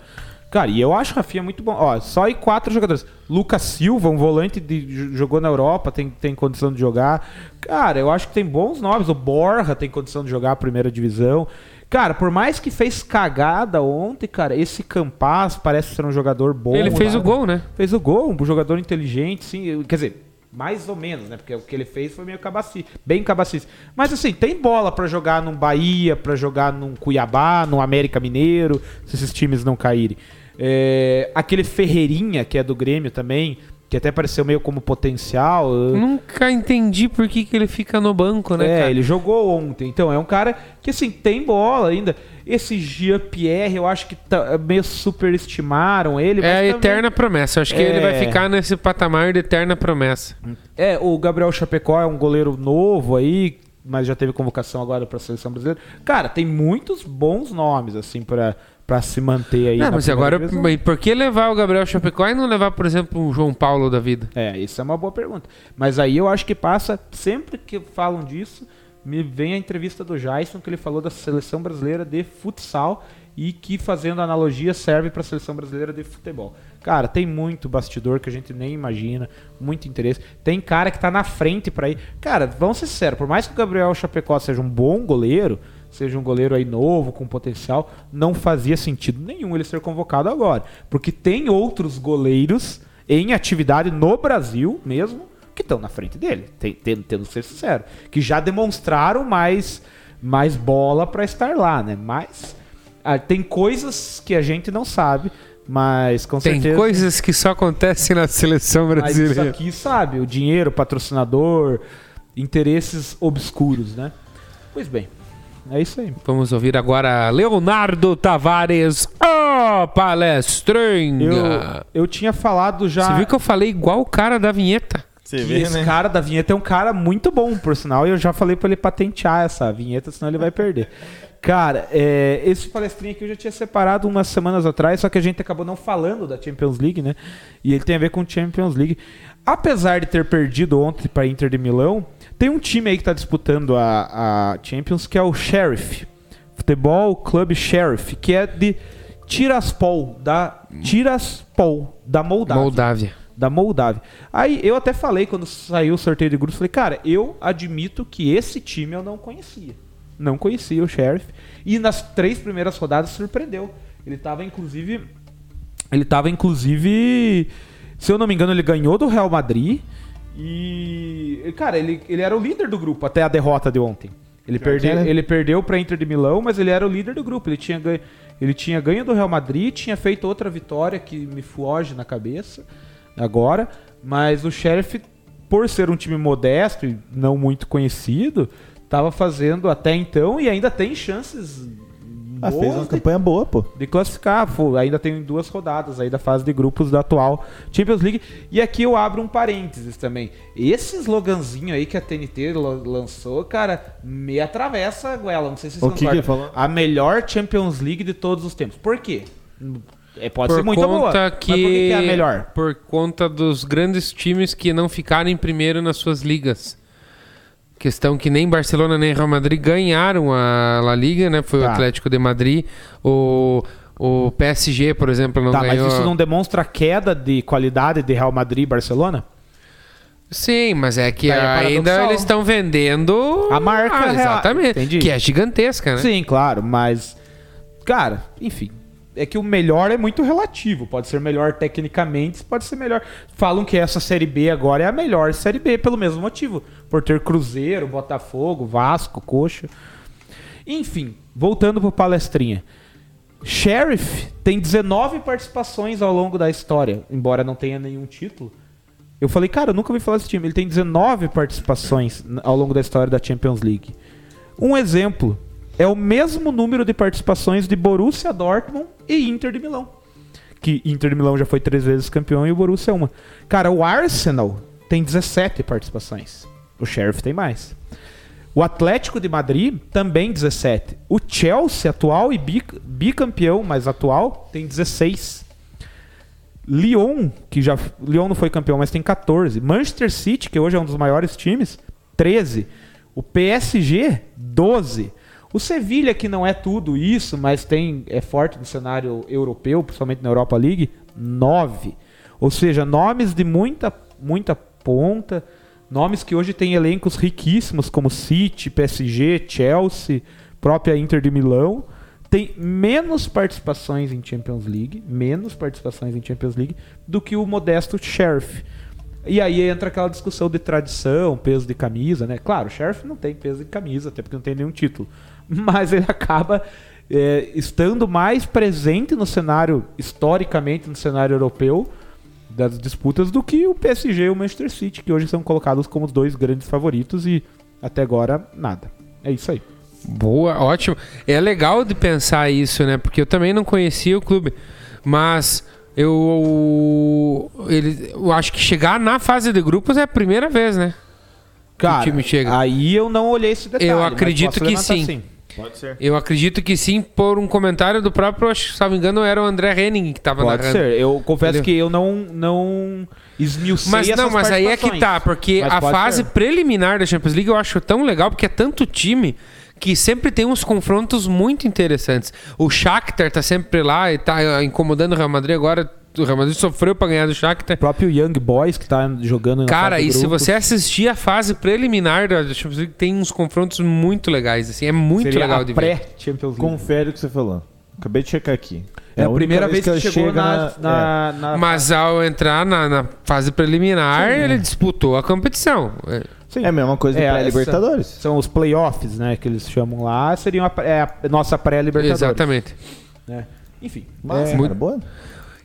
[SPEAKER 3] Cara, e eu acho o Rafinha muito bom. Ó, só aí quatro jogadores. Lucas Silva, um volante de, jogou na Europa, tem, tem condição de jogar. Cara, eu acho que tem bons nomes. O Borja tem condição de jogar a primeira divisão. Cara, por mais que fez cagada ontem, cara, esse Campas parece ser um jogador bom.
[SPEAKER 1] Ele fez
[SPEAKER 3] lá.
[SPEAKER 1] o gol, né?
[SPEAKER 3] Fez o gol, um jogador inteligente, sim. Quer dizer, mais ou menos, né? Porque o que ele fez foi meio cabaci, bem cabacice. Mas assim, tem bola pra jogar num Bahia, pra jogar num Cuiabá, num América Mineiro, se esses times não caírem. É, aquele Ferreirinha, que é do Grêmio também, que até pareceu meio como potencial.
[SPEAKER 1] Nunca entendi por que, que ele fica no banco, né,
[SPEAKER 3] é,
[SPEAKER 1] cara?
[SPEAKER 3] ele jogou ontem. Então, é um cara que, assim, tem bola ainda. Esse Jean-Pierre, eu acho que tá, meio superestimaram ele.
[SPEAKER 1] É a
[SPEAKER 3] mas também-
[SPEAKER 1] eterna promessa. Eu acho que ele vai
[SPEAKER 3] É.
[SPEAKER 1] ficar nesse patamar de eterna promessa.
[SPEAKER 3] É, o Gabriel Chapecó é um goleiro novo aí, mas já teve convocação agora pra seleção brasileira. Cara, tem muitos bons nomes, assim, pra, pra se manter aí.
[SPEAKER 1] Não, mas agora,
[SPEAKER 3] divisão.
[SPEAKER 1] mas por que levar o Gabriel Chapecó e não levar, por exemplo, um João Paulo da vida?
[SPEAKER 3] É, isso é uma boa pergunta. Mas aí eu acho que passa, sempre que falam disso, me vem a entrevista do Jason, que ele falou da seleção brasileira de futsal e que, fazendo analogia, serve para a seleção brasileira de futebol. Cara, tem muito bastidor que a gente nem imagina, muito interesse. Tem cara que tá na frente para ir. Cara, vamos ser sinceros, por mais que o Gabriel Chapecó seja um bom goleiro, seja um goleiro aí novo, com potencial, não fazia sentido nenhum ele ser convocado agora. Porque tem outros goleiros em atividade no Brasil mesmo que estão na frente dele, tem- tendo, tendo que ser sincero, que já demonstraram mais, mais bola para estar lá, né? Mas ah, tem coisas que a gente não sabe, mas com
[SPEAKER 1] Tem
[SPEAKER 3] certeza.
[SPEAKER 1] coisas que só acontecem na seleção
[SPEAKER 3] Mas isso
[SPEAKER 1] brasileira.
[SPEAKER 3] aqui sabe, o dinheiro, patrocinador, interesses obscuros, né? Pois bem, é isso aí.
[SPEAKER 1] Vamos ouvir agora Leonardo Tavares, ô palestrinha.
[SPEAKER 3] Eu, eu tinha falado já.
[SPEAKER 1] Você viu que eu falei igual o cara da vinheta?
[SPEAKER 2] Você
[SPEAKER 3] que
[SPEAKER 2] vê,
[SPEAKER 3] esse
[SPEAKER 2] né?
[SPEAKER 3] cara da vinheta é um cara muito bom, por sinal, e eu já falei pra ele patentear essa vinheta, senão ele vai perder. Cara, é, esse palestrinho aqui eu já tinha separado umas semanas atrás, só que a gente acabou não falando da Champions League, né? E ele tem a ver com Champions League. Apesar de ter perdido ontem para Inter de Milão, tem um time aí que tá disputando a, a Champions que é o Sheriff. Futebol Clube Sheriff, que é de Tiraspol, da Tiraspol, da Moldávia
[SPEAKER 1] Moldávia.
[SPEAKER 3] da Moldávia. Aí eu até falei quando saiu o sorteio de grupos, falei, cara, eu admito que esse time eu não conhecia. Não conhecia o Sheriff. E nas três primeiras rodadas surpreendeu. Ele tava inclusive. Ele tava inclusive. Se eu não me engano, ele ganhou do Real Madrid. E. Cara, ele, ele era o líder do grupo até a derrota de ontem. Ele, perdeu,
[SPEAKER 2] é, né?
[SPEAKER 3] ele perdeu para Inter de Milão, mas ele era o líder do grupo. Ele tinha, ganho, ele tinha ganho do Real Madrid, tinha feito outra vitória que me foge na cabeça agora. Mas o Sheriff, por ser um time modesto e não muito conhecido, estava fazendo até então e ainda tem chances
[SPEAKER 2] Ah, fez uma
[SPEAKER 3] de
[SPEAKER 2] campanha boa, pô.
[SPEAKER 3] de classificar. Pô, ainda tem duas rodadas aí da fase de grupos da atual Champions League. E aqui eu abro um parênteses também. Esse sloganzinho aí que a TNT lançou, cara, me atravessa a goela. Não sei se vocês
[SPEAKER 2] O que que ele
[SPEAKER 3] concordam.
[SPEAKER 2] falou?
[SPEAKER 3] A melhor Champions League de todos os tempos. Por quê? É, pode
[SPEAKER 1] por
[SPEAKER 3] ser muito boa.
[SPEAKER 1] conta
[SPEAKER 3] Mas
[SPEAKER 1] que,
[SPEAKER 3] por que, que é a melhor?
[SPEAKER 1] Por conta dos grandes times que não ficaram em primeiro nas suas ligas. Questão que nem Barcelona nem Real Madrid ganharam a La Liga, né? Foi o
[SPEAKER 3] Tá.
[SPEAKER 1] Atlético de Madrid. O, o PSG, por exemplo, não
[SPEAKER 3] Tá,
[SPEAKER 1] ganhou.
[SPEAKER 3] mas isso não demonstra queda de qualidade de Real Madrid e Barcelona?
[SPEAKER 1] Sim, mas é que
[SPEAKER 3] é
[SPEAKER 1] ainda eles estão vendendo
[SPEAKER 3] A marca
[SPEAKER 1] Ah,
[SPEAKER 3] real.
[SPEAKER 1] exatamente,
[SPEAKER 3] Entendi.
[SPEAKER 1] que é gigantesca, né?
[SPEAKER 3] Sim, claro, mas. Cara, enfim. É que o melhor é muito relativo. Pode ser melhor tecnicamente, pode ser melhor. Falam que essa Série B agora é a melhor Série B, pelo mesmo motivo. Por ter Cruzeiro, Botafogo, Vasco, Coxa. Enfim, voltando pro palestrinha. Sheriff tem 19 participações ao longo da história, embora não tenha nenhum título. Eu falei, cara, eu nunca ouvi falar desse time. Ele tem 19 participações ao longo da história da Champions League. Um exemplo é o mesmo número de participações de Borussia Dortmund e Inter de Milão. Que Inter de Milão já foi três vezes campeão e o Borussia uma. Cara, o Arsenal tem 17 participações. O Sheriff tem mais. O Atlético de Madrid também 17. O Chelsea, atual e bic- bicampeão, mas atual, tem 16. Lyon, que já. Lyon não foi campeão, mas tem 14. Manchester City, que hoje é um dos maiores times, 13. O PSG, 12. O Sevilha, que não é tudo isso, mas tem é forte no cenário europeu, principalmente na Europa League, 9. Ou seja, nomes de muita, muita ponta, nomes que hoje têm elencos riquíssimos, como City, PSG, Chelsea, própria Inter de Milão tem menos participações em Champions League, menos participações em Champions League do que o modesto Sheriff. E aí entra aquela discussão de tradição, peso de camisa, né? Claro, o Sheriff não tem peso de camisa, até porque não tem nenhum título. Mas ele acaba é, estando mais presente no cenário, historicamente, no cenário europeu das disputas do que o PSG e o Manchester City, que hoje são colocados como os dois grandes favoritos e até agora nada. É isso aí.
[SPEAKER 1] Boa, ótimo. É legal de pensar isso, né? Porque eu também não conhecia o clube. Mas eu, ele, eu acho que chegar na fase de grupos é a primeira vez, né?
[SPEAKER 3] Cara,
[SPEAKER 1] time chega.
[SPEAKER 3] aí eu não olhei esse detalhe.
[SPEAKER 1] Eu
[SPEAKER 3] mas
[SPEAKER 1] acredito
[SPEAKER 3] posso
[SPEAKER 1] que sim.
[SPEAKER 2] Pode ser.
[SPEAKER 1] Eu acredito que sim, por um comentário do próprio, acho que, se não me engano, era o André Henning que tava
[SPEAKER 3] Pode
[SPEAKER 1] narrando.
[SPEAKER 3] ser. Eu confesso
[SPEAKER 1] Entendeu?
[SPEAKER 3] que eu não, não esmiucei
[SPEAKER 1] Mas não,
[SPEAKER 3] essas
[SPEAKER 1] mas aí é que tá, porque
[SPEAKER 3] Mas
[SPEAKER 1] a
[SPEAKER 3] pode
[SPEAKER 1] fase
[SPEAKER 3] ser.
[SPEAKER 1] preliminar da Champions League eu acho tão legal, porque é tanto time que sempre tem uns confrontos muito interessantes. O Shakhtar tá sempre lá e tá incomodando o Real Madrid agora. O Real Madrid sofreu pra ganhar do Shakhtar.
[SPEAKER 3] O próprio Young Boys que tá jogando na
[SPEAKER 1] Cara, e
[SPEAKER 3] de
[SPEAKER 1] se você assistir a fase preliminar da Champions League, tem uns confrontos muito legais, assim. É muito
[SPEAKER 3] seria
[SPEAKER 1] legal
[SPEAKER 3] a
[SPEAKER 1] de ver.
[SPEAKER 3] pré-Champions League.
[SPEAKER 2] Confere o que você falou. Acabei de checar aqui.
[SPEAKER 3] É a,
[SPEAKER 2] única
[SPEAKER 3] primeira vez que
[SPEAKER 2] ela
[SPEAKER 3] chegou
[SPEAKER 2] chega
[SPEAKER 3] na, na, na-
[SPEAKER 1] Mas ao entrar na, na fase preliminar, ele disputou a competição. É.
[SPEAKER 3] Sim.
[SPEAKER 2] É a mesma coisa do
[SPEAKER 3] É,
[SPEAKER 2] pré-Libertadores.
[SPEAKER 3] São os playoffs, né? Que eles chamam lá. Seriam a, é a nossa pré-Libertadores.
[SPEAKER 1] Exatamente.
[SPEAKER 3] né? Enfim.
[SPEAKER 2] Massa,
[SPEAKER 3] é,
[SPEAKER 2] cara, boa.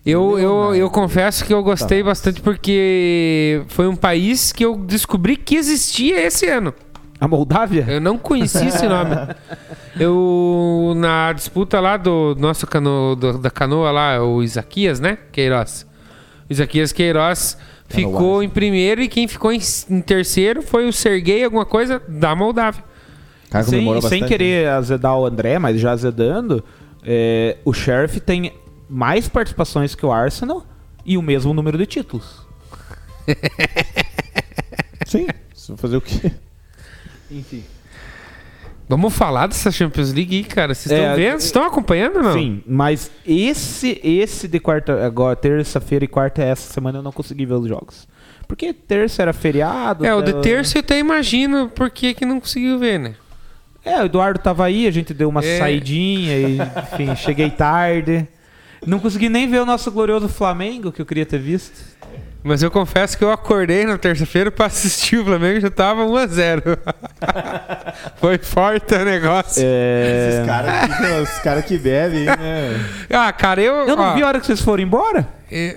[SPEAKER 1] Eu, eu, eu confesso que eu gostei bastante porque foi um país que eu descobri que existia esse ano.
[SPEAKER 3] a Moldávia?
[SPEAKER 1] Eu não conhecia esse nome. Eu, na disputa lá do nosso cano, do- da canoa lá, o Isaquias, né? Queiroz. O Isaquias Queiroz ficou em primeiro e quem ficou em, em terceiro foi o Serguei, alguma coisa, da Moldávia.
[SPEAKER 2] Cara,
[SPEAKER 3] sem,
[SPEAKER 2] comemorou
[SPEAKER 3] sem
[SPEAKER 2] bastante, né?
[SPEAKER 3] querer azedar o André, mas já azedando, é, o Sheriff tem mais participações que o Arsenal e o mesmo número de títulos.
[SPEAKER 2] Sim. Fazer o quê?
[SPEAKER 3] Enfim.
[SPEAKER 1] Vamos falar dessa Champions League aí, cara. Vocês
[SPEAKER 3] É,
[SPEAKER 1] estão vendo? Vocês estão acompanhando ou não?
[SPEAKER 3] Sim, mas esse esse de quarta, agora terça-feira e quarta essa semana eu não consegui ver os jogos. Porque terça era feriado.
[SPEAKER 1] É, o de
[SPEAKER 3] tava-
[SPEAKER 1] terça eu até imagino por que que não conseguiu ver, né?
[SPEAKER 3] É, o Eduardo tava aí, a gente deu uma
[SPEAKER 1] É.
[SPEAKER 3] saidinha e, enfim, cheguei tarde. Não consegui nem ver o nosso glorioso Flamengo, que eu queria ter visto.
[SPEAKER 1] Mas eu confesso que eu acordei na terça-feira pra assistir o Flamengo e já tava 1x0. Foi forte o negócio.
[SPEAKER 3] É...
[SPEAKER 2] Esses caras que, os cara que bebem, né?
[SPEAKER 1] Ah, cara, eu.
[SPEAKER 3] Eu não
[SPEAKER 1] ó,
[SPEAKER 3] vi a hora que vocês foram embora.
[SPEAKER 1] Eu-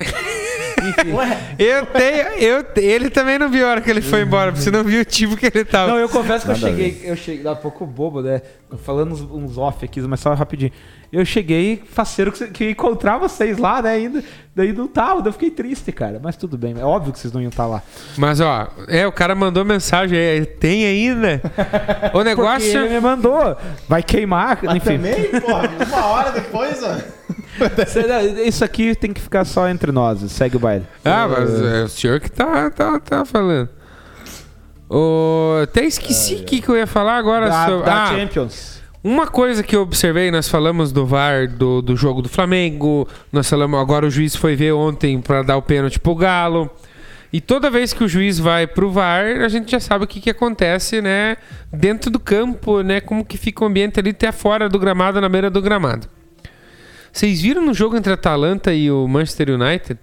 [SPEAKER 1] Eu tenho. Eu, ele também não viu a hora que ele foi embora, porque você não viu o tipo que ele tava.
[SPEAKER 3] Não, eu confesso que eu
[SPEAKER 2] Nada a
[SPEAKER 3] cheguei, eu cheguei, dá um pouco bobo, né? Falando uns, uns off aqui, mas só rapidinho. Eu cheguei faceiro que, que encontrar vocês lá, né? Ainda, daí não tava, daí eu fiquei triste, cara. Mas tudo bem, é óbvio que vocês não iam estar lá.
[SPEAKER 1] Mas ó, é, o cara mandou mensagem aí. Tem ainda? O
[SPEAKER 3] Porque
[SPEAKER 1] negócio.
[SPEAKER 3] ele me mandou. Vai queimar,
[SPEAKER 2] Mas
[SPEAKER 3] enfim.
[SPEAKER 2] também, porra, uma hora depois, ó.
[SPEAKER 3] Isso aqui tem que ficar só entre nós. Segue o baile.
[SPEAKER 1] Ah, mas é o senhor que tá, tá, tá falando. Ô, até esqueci o que, que eu ia falar agora
[SPEAKER 3] Da,
[SPEAKER 1] sobre.
[SPEAKER 3] da
[SPEAKER 1] ah,
[SPEAKER 3] Champions.
[SPEAKER 1] Uma coisa que eu observei, nós falamos do VAR do, do jogo do Flamengo, nós falamos agora o juiz foi ver ontem para dar o pênalti pro Galo. E toda vez que o juiz vai pro VAR, a gente já sabe o que, que acontece, né? Dentro do campo, né? Como que fica o ambiente ali até fora do gramado, na beira do gramado. Vocês viram no jogo entre a Atalanta e o Manchester United,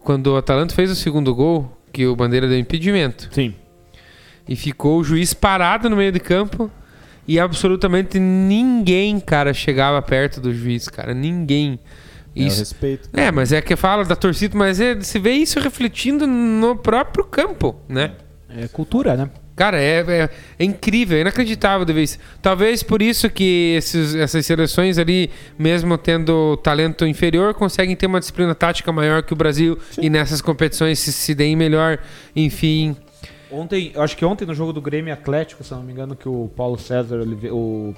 [SPEAKER 1] quando o Atalanta fez o segundo gol, que o Bandeira deu impedimento?
[SPEAKER 3] Sim.
[SPEAKER 1] E ficou o juiz parado no meio de campo e absolutamente ninguém, cara, chegava perto do juiz, cara. Ninguém.
[SPEAKER 2] É,
[SPEAKER 1] Isso.
[SPEAKER 2] respeito.
[SPEAKER 1] É, mas é que fala da torcida, mas é, se vê isso refletindo no próprio campo, né?
[SPEAKER 3] É cultura, né?
[SPEAKER 1] Cara, é, é, é incrível, é inacreditável de vez. Talvez por isso que esses- essas seleções ali, mesmo tendo talento inferior, conseguem ter uma disciplina tática maior que o Brasil e nessas competições se, se deem melhor. Enfim,
[SPEAKER 3] Ontem, acho que ontem no jogo do Grêmio Atlético, se não me engano, que o Paulo César o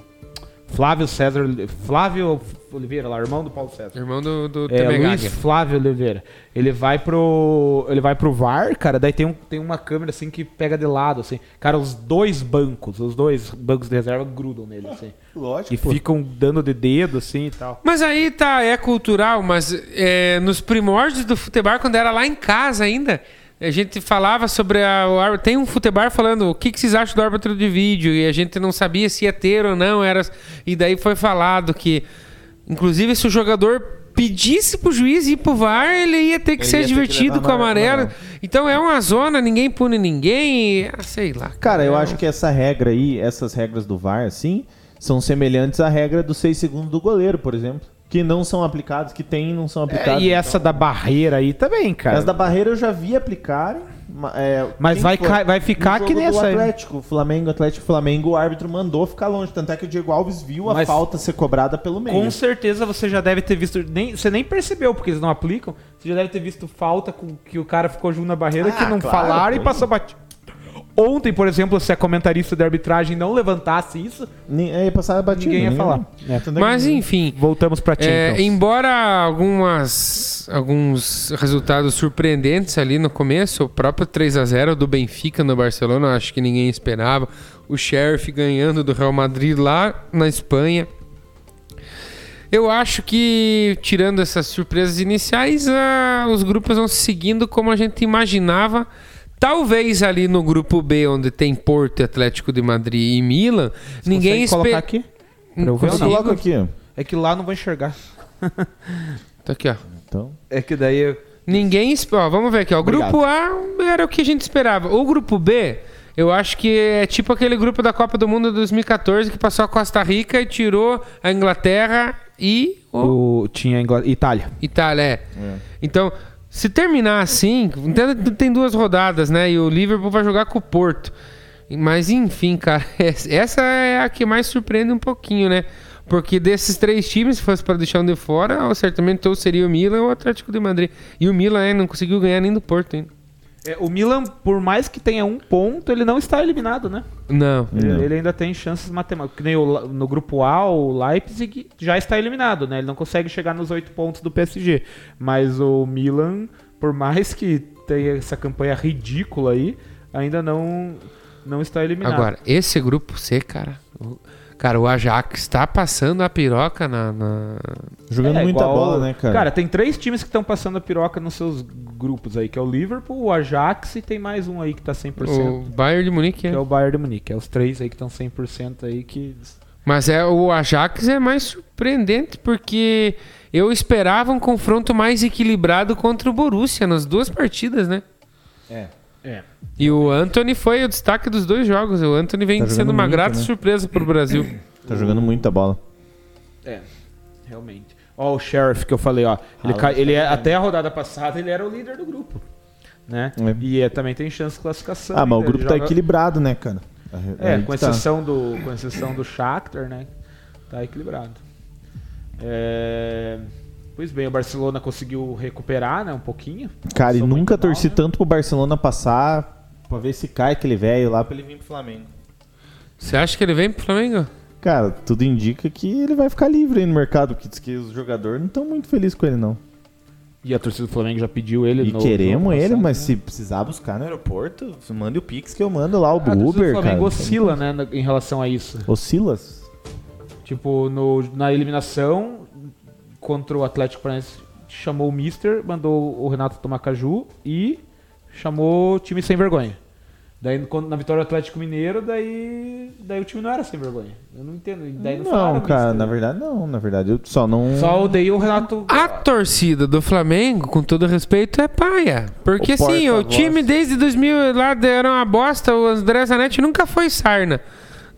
[SPEAKER 3] Flávio César, Flávio Oliveira, lá, irmão do Paulo César.
[SPEAKER 1] irmão do, do
[SPEAKER 3] É. Luiz Flávio Oliveira. Ele vai pro. Ele vai pro VAR, cara, daí tem, um, tem uma câmera assim que pega de lado, assim. Cara, os dois bancos, os dois bancos de reserva grudam nele, assim.
[SPEAKER 2] Lógico.
[SPEAKER 3] E ficam dando de dedo, assim e tal.
[SPEAKER 1] Mas aí tá, é cultural, mas é, nos primórdios do futebol, quando era lá em casa ainda, a gente falava sobre a, o árbitro. Tem um futebol falando o que, que vocês acham do árbitro de vídeo, e a gente não sabia se ia ter ou não. Era, e daí foi falado que, inclusive, se o jogador pedisse pro juiz ir pro VAR, ele ia ter que
[SPEAKER 2] Ele
[SPEAKER 1] ser
[SPEAKER 2] que
[SPEAKER 1] divertido
[SPEAKER 2] levar
[SPEAKER 1] com o
[SPEAKER 2] amarelo.
[SPEAKER 1] amarelo. Então é uma zona, ninguém pune ninguém, e, ah, sei lá.
[SPEAKER 2] Cara, eu
[SPEAKER 1] É
[SPEAKER 2] acho que essa regra aí, essas regras do VAR, assim, são semelhantes à regra dos 6 segundos do goleiro, por exemplo. Que não são aplicados, que tem e não são
[SPEAKER 3] É,
[SPEAKER 2] aplicados.
[SPEAKER 3] e essa da barreira aí também, cara.
[SPEAKER 2] Essa da barreira eu já vi aplicarem. é,
[SPEAKER 3] Mas vai
[SPEAKER 2] foi?
[SPEAKER 3] vai ficar que nem
[SPEAKER 2] do
[SPEAKER 3] essa aí.
[SPEAKER 2] Atlético, Flamengo, Atlético, Flamengo, o árbitro mandou ficar longe. Tanto é que o Diego Alves viu a
[SPEAKER 3] Mas-
[SPEAKER 2] falta ser cobrada pelo meio.
[SPEAKER 3] Com certeza você já deve ter visto. Nem, você nem percebeu, porque eles não aplicam. Você já deve ter visto falta com que o cara ficou junto na barreira
[SPEAKER 2] Ah,
[SPEAKER 3] que não
[SPEAKER 2] claro,
[SPEAKER 3] falaram e passou batido. Ontem, por exemplo, se a comentarista de arbitragem não levantasse isso,
[SPEAKER 2] É, passava batido.
[SPEAKER 3] ninguém ia falar. É.
[SPEAKER 2] Tanto é que-
[SPEAKER 1] Mas enfim,
[SPEAKER 3] Voltamos pra ti,
[SPEAKER 1] É,
[SPEAKER 3] então.
[SPEAKER 1] embora algumas, alguns resultados surpreendentes ali no começo, o próprio 3 a 0 do Benfica no Barcelona, acho que ninguém esperava. O Sheriff ganhando do Real Madrid lá na Espanha. Eu acho que, tirando essas surpresas iniciais, ah, os grupos vão seguindo como a gente imaginava. Talvez ali no grupo B, onde tem Porto, Atlético de Madrid e Milan, ninguém
[SPEAKER 3] Consegue colocar
[SPEAKER 1] espera.
[SPEAKER 3] aqui? Pra eu ver
[SPEAKER 2] Eu coloco aqui.
[SPEAKER 3] É que lá não vou enxergar.
[SPEAKER 1] Tá aqui, ó.
[SPEAKER 2] Então,
[SPEAKER 3] É que daí. eu-
[SPEAKER 1] Ninguém. Ó, vamos ver aqui, ó. O grupo A era o que a gente esperava. O grupo B, eu acho que é tipo aquele grupo da Copa do Mundo de 2014 que passou a Costa Rica e tirou a Inglaterra e o
[SPEAKER 3] O, tinha Ingl... Itália.
[SPEAKER 1] Itália. É. Então, se terminar assim, tem duas rodadas, né? E o Liverpool vai jogar com o Porto. Mas enfim, cara, essa é a que mais surpreende um pouquinho, né? Porque desses três times, se fosse para deixar um de fora, certamente ou seria o Milan ou o Atlético de Madrid. E o Milan né, não conseguiu ganhar nem do Porto ainda.
[SPEAKER 3] É, o Milan, por mais que tenha um ponto, ele não está eliminado, né?
[SPEAKER 1] Não.
[SPEAKER 3] Ele,
[SPEAKER 2] Não.
[SPEAKER 3] ele ainda tem chances matemáticas. Que nem o no grupo A, o Leipzig já está eliminado, né? Ele não consegue chegar nos oito pontos do PSG. Mas o Milan, por mais que tenha essa campanha ridícula aí, ainda não, não está eliminado.
[SPEAKER 1] Agora, esse grupo C, cara. o- Cara, o Ajax tá passando a piroca na. na-
[SPEAKER 2] jogando
[SPEAKER 3] É,
[SPEAKER 2] muita
[SPEAKER 3] igual-
[SPEAKER 2] bola, né, cara?
[SPEAKER 3] Cara, tem três times que estão passando a piroca nos seus grupos aí, que é o Liverpool, o Ajax e tem mais um aí que tá 100%.
[SPEAKER 1] O Bayern de Munique.
[SPEAKER 3] Que
[SPEAKER 1] é.
[SPEAKER 3] é o Bayern de Munique. É os três aí que estão 100% aí que...
[SPEAKER 1] Mas é o Ajax é mais surpreendente porque eu esperava um confronto mais equilibrado contra o Borussia nas duas partidas, né?
[SPEAKER 2] É.
[SPEAKER 3] É.
[SPEAKER 1] E o Anthony foi o destaque dos dois jogos. O Anthony vem
[SPEAKER 2] Tá
[SPEAKER 1] sendo uma
[SPEAKER 2] muito,
[SPEAKER 1] grata
[SPEAKER 2] né?
[SPEAKER 1] surpresa pro Brasil.
[SPEAKER 2] Tá jogando muita bola.
[SPEAKER 3] É, realmente. Ó, o Sheriff que eu falei, ó. Ele,
[SPEAKER 2] Ah,
[SPEAKER 3] cai-
[SPEAKER 2] o
[SPEAKER 3] ele é, até a rodada passada ele era o líder do grupo. Né?
[SPEAKER 2] É.
[SPEAKER 3] E é, também tem chance de classificação.
[SPEAKER 2] Ah, mas o
[SPEAKER 3] ainda.
[SPEAKER 2] grupo tá
[SPEAKER 3] joga-
[SPEAKER 2] equilibrado, né, cara?
[SPEAKER 3] É, com
[SPEAKER 2] tá.
[SPEAKER 3] exceção, do, com exceção do Shakhtar, né? Tá equilibrado. É, Pois bem, o Barcelona conseguiu recuperar, né? Um pouquinho.
[SPEAKER 2] Cara, e nunca
[SPEAKER 3] mal,
[SPEAKER 2] torci
[SPEAKER 3] né?
[SPEAKER 2] tanto pro Barcelona passar pra ver se cai aquele velho lá pra ele vir pro Flamengo.
[SPEAKER 1] Você acha que ele vem pro Flamengo?
[SPEAKER 2] Cara, tudo indica que ele vai ficar livre aí no mercado, porque diz que os jogadores não estão muito felizes com ele, não.
[SPEAKER 3] E a torcida do Flamengo já pediu ele
[SPEAKER 2] E
[SPEAKER 3] no-
[SPEAKER 2] queremos
[SPEAKER 3] no
[SPEAKER 2] ele, mas
[SPEAKER 3] né?
[SPEAKER 2] se precisar buscar no aeroporto, manda o Pix que eu mando lá, o
[SPEAKER 3] Ah, a torcida
[SPEAKER 2] Uber,
[SPEAKER 3] do Flamengo
[SPEAKER 2] cara.
[SPEAKER 3] oscila, né, em relação a isso.
[SPEAKER 2] O Silas?
[SPEAKER 3] Tipo, no, na eliminação contra o Atlético Paranaense, chamou o Mister, mandou o Renato tomar caju e chamou o time sem vergonha. Daí na vitória do Atlético Mineiro, daí, daí o time não era sem vergonha. Eu não entendo. Daí não,
[SPEAKER 2] Não, cara,
[SPEAKER 3] Mister,
[SPEAKER 2] na
[SPEAKER 3] né?
[SPEAKER 2] verdade não, na verdade eu só não...
[SPEAKER 3] Só odeio o Renato.
[SPEAKER 1] A torcida do Flamengo, com todo respeito, é paia. Porque
[SPEAKER 2] O
[SPEAKER 1] assim, o time desde 2000 lá era uma bosta, o André Zanetti nunca foi sarna.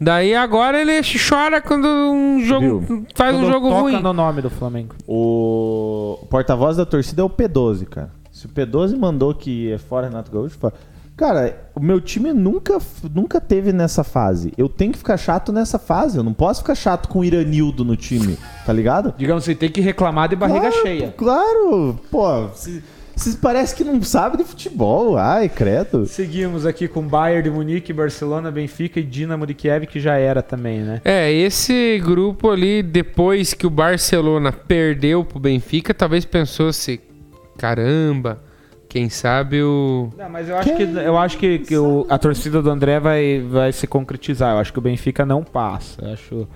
[SPEAKER 1] Daí agora ele chora quando um jogo
[SPEAKER 2] Viu?
[SPEAKER 1] faz um
[SPEAKER 3] Quando
[SPEAKER 1] jogo
[SPEAKER 3] toca
[SPEAKER 1] ruim.
[SPEAKER 3] no nome do Flamengo.
[SPEAKER 2] O o porta-voz da torcida é o P12, cara. Se o P12 mandou que é fora Renato Gaúcho, fora. Cara, o meu time nunca, nunca teve nessa fase. Eu tenho que ficar chato nessa fase. Eu não posso ficar chato com o Iranildo no time, tá ligado?
[SPEAKER 3] Digamos assim, tem que reclamar de barriga
[SPEAKER 2] claro,
[SPEAKER 3] cheia.
[SPEAKER 2] Claro, pô. Vocês parecem que não sabem de futebol. Ai, credo.
[SPEAKER 3] Seguimos aqui com Bayern de Munique, Barcelona, Benfica e Dinamo de Kiev, que já era também, né?
[SPEAKER 1] É, esse grupo ali, depois que o Barcelona perdeu pro Benfica, talvez pensou se caramba, quem sabe o.
[SPEAKER 3] Não, mas eu acho que, eu acho que, que o- a torcida do André vai, vai se concretizar. Eu acho que o Benfica não passa. Eu acho.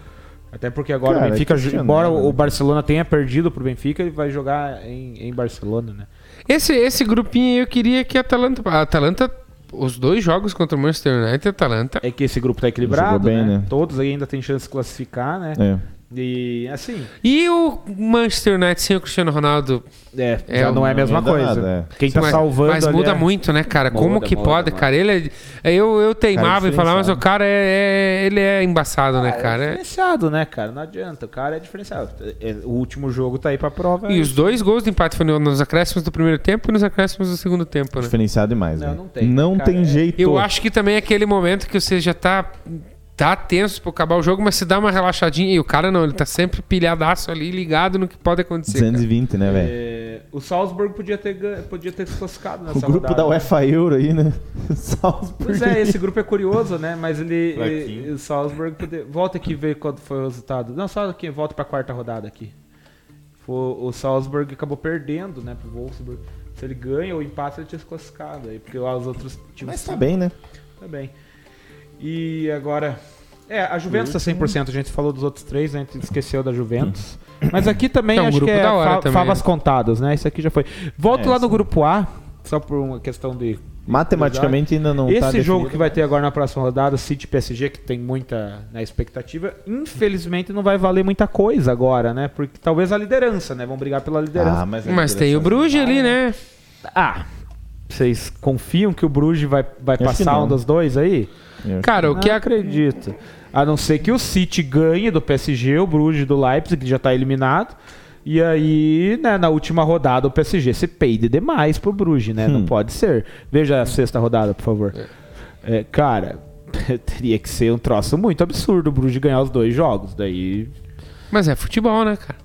[SPEAKER 3] Até porque agora
[SPEAKER 2] Cara,
[SPEAKER 3] o Benfica,
[SPEAKER 2] é
[SPEAKER 3] embora
[SPEAKER 2] né?
[SPEAKER 3] o Barcelona tenha perdido pro Benfica, ele vai jogar em, em Barcelona, né?
[SPEAKER 1] Esse, esse grupinho aí eu queria que a Atalanta. A Atalanta, os dois jogos contra o Manchester United, a Atalanta.
[SPEAKER 3] É que esse grupo tá equilibrado,
[SPEAKER 2] bem,
[SPEAKER 3] né?
[SPEAKER 2] né?
[SPEAKER 3] Todos aí ainda tem chance de classificar, né?
[SPEAKER 2] É.
[SPEAKER 3] E assim,
[SPEAKER 1] E o Manchester United sem o Cristiano Ronaldo.
[SPEAKER 3] é,
[SPEAKER 1] É,
[SPEAKER 3] já não é a mesma coisa.
[SPEAKER 2] nada,
[SPEAKER 3] Quem tá
[SPEAKER 1] mas,
[SPEAKER 3] salvando
[SPEAKER 1] mas
[SPEAKER 3] ali
[SPEAKER 1] muda
[SPEAKER 3] é-
[SPEAKER 1] muito, né, cara? Como
[SPEAKER 3] Muda,
[SPEAKER 1] que
[SPEAKER 3] muda,
[SPEAKER 1] pode,
[SPEAKER 3] muda.
[SPEAKER 1] cara? Ele é, eu, eu teimava
[SPEAKER 2] Cara
[SPEAKER 1] em falar, mas o cara é, é- ele é embaçado, né,
[SPEAKER 3] Ah, É
[SPEAKER 1] cara? É-
[SPEAKER 3] diferenciado, né, cara? Não adianta. O cara é diferenciado. É, O último jogo tá aí pra prova.
[SPEAKER 1] E os dois gols de empate foram nos acréscimos do primeiro tempo e nos acréscimos do segundo tempo, né?
[SPEAKER 2] Diferenciado demais,
[SPEAKER 3] Não,
[SPEAKER 2] né?
[SPEAKER 3] não tem,
[SPEAKER 2] Não
[SPEAKER 3] cara,
[SPEAKER 2] tem
[SPEAKER 3] é-
[SPEAKER 2] jeito.
[SPEAKER 1] Eu acho que também é aquele momento que você já tá, tá tenso pra acabar o jogo, mas se dá uma relaxadinha. E o cara não, ele tá sempre pilhadaço ali, ligado no que pode acontecer. cara.
[SPEAKER 2] 220, né, velho?
[SPEAKER 3] É, o Salzburg podia ter, ganho- podia ter se classificado nessa
[SPEAKER 2] O grupo
[SPEAKER 3] rodada.
[SPEAKER 2] da UEFA Euro aí, né? Salzburg.
[SPEAKER 3] Pois é, esse grupo é curioso, né? Mas ele. Ele- o Salzburg. Volta aqui e vê quando foi o resultado. Não, só aqui, volta pra quarta rodada aqui. Foi- o Salzburg acabou perdendo, né, pro Wolfsburg. Se ele ganha ou empate, ele tinha se classificado aí, porque lá os outros times.
[SPEAKER 2] Mas tá bem, né?
[SPEAKER 3] Tá bem. E agora. É, a Juventus tá 100%. A gente falou dos outros três, né? A gente esqueceu da Juventus. Mas aqui também
[SPEAKER 1] É um
[SPEAKER 3] acho que
[SPEAKER 1] grupo
[SPEAKER 3] é fa-
[SPEAKER 1] também,
[SPEAKER 3] favas contadas, né? Isso aqui já foi. Volto
[SPEAKER 2] É,
[SPEAKER 3] lá no
[SPEAKER 2] sim.
[SPEAKER 3] grupo A, só por uma questão de.
[SPEAKER 2] Matematicamente ainda não
[SPEAKER 3] Esse
[SPEAKER 2] tá
[SPEAKER 3] jogo
[SPEAKER 2] definido.
[SPEAKER 3] que vai ter agora na próxima rodada, City e PSG, que tem muita né, expectativa, infelizmente não vai valer muita coisa agora, né? Porque talvez a liderança, né? Vão brigar pela liderança.
[SPEAKER 2] Ah, mas, é
[SPEAKER 1] Mas tem o. Bruges ali, né?
[SPEAKER 3] Ah, vocês confiam que o Bruges vai, vai
[SPEAKER 2] Acho
[SPEAKER 3] passar um dos dois aí?
[SPEAKER 2] Eu-
[SPEAKER 1] Cara, o
[SPEAKER 3] não
[SPEAKER 1] que
[SPEAKER 3] acredito. A não ser que o City ganhe do PSG, o Bruges do Leipzig, que já tá eliminado. E aí, né, na última rodada, o PSG se peide demais pro Bruges, né? Não
[SPEAKER 2] Hum.
[SPEAKER 3] pode ser. Veja a sexta rodada, por favor. É, cara, teria que ser um troço muito absurdo o Bruges ganhar os dois jogos. Daí.
[SPEAKER 1] Mas é futebol, né, cara?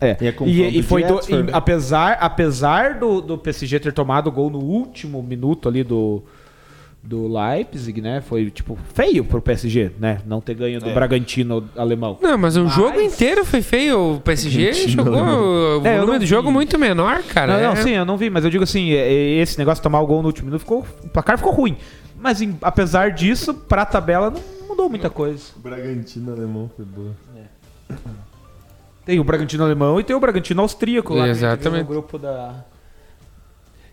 [SPEAKER 3] É.
[SPEAKER 2] E é
[SPEAKER 3] E, e foi do-
[SPEAKER 2] direto,
[SPEAKER 3] e
[SPEAKER 2] né?
[SPEAKER 3] apesar, apesar do, do PSG ter tomado o gol no último minuto ali do, do Leipzig, né? Foi tipo feio pro PSG, né? Não ter ganho do
[SPEAKER 2] É.
[SPEAKER 3] Bragantino alemão.
[SPEAKER 1] Não, mas o
[SPEAKER 3] Mas-
[SPEAKER 1] jogo inteiro foi feio. O PSG
[SPEAKER 2] Mentira,
[SPEAKER 1] jogou
[SPEAKER 2] né?
[SPEAKER 1] o
[SPEAKER 3] É,
[SPEAKER 1] volume de jogo muito menor, cara.
[SPEAKER 3] não, não,
[SPEAKER 1] É-
[SPEAKER 3] sim, eu não vi, mas eu digo assim, é- é- esse negócio de tomar o gol no último minuto ficou. O placar ficou ruim. Mas em- apesar disso, pra tabela não mudou muita coisa.
[SPEAKER 2] O Bragantino alemão foi boa.
[SPEAKER 3] Tem o Bragantino alemão e tem o Bragantino austríaco lá. viu
[SPEAKER 1] Exatamente.
[SPEAKER 3] No grupo da.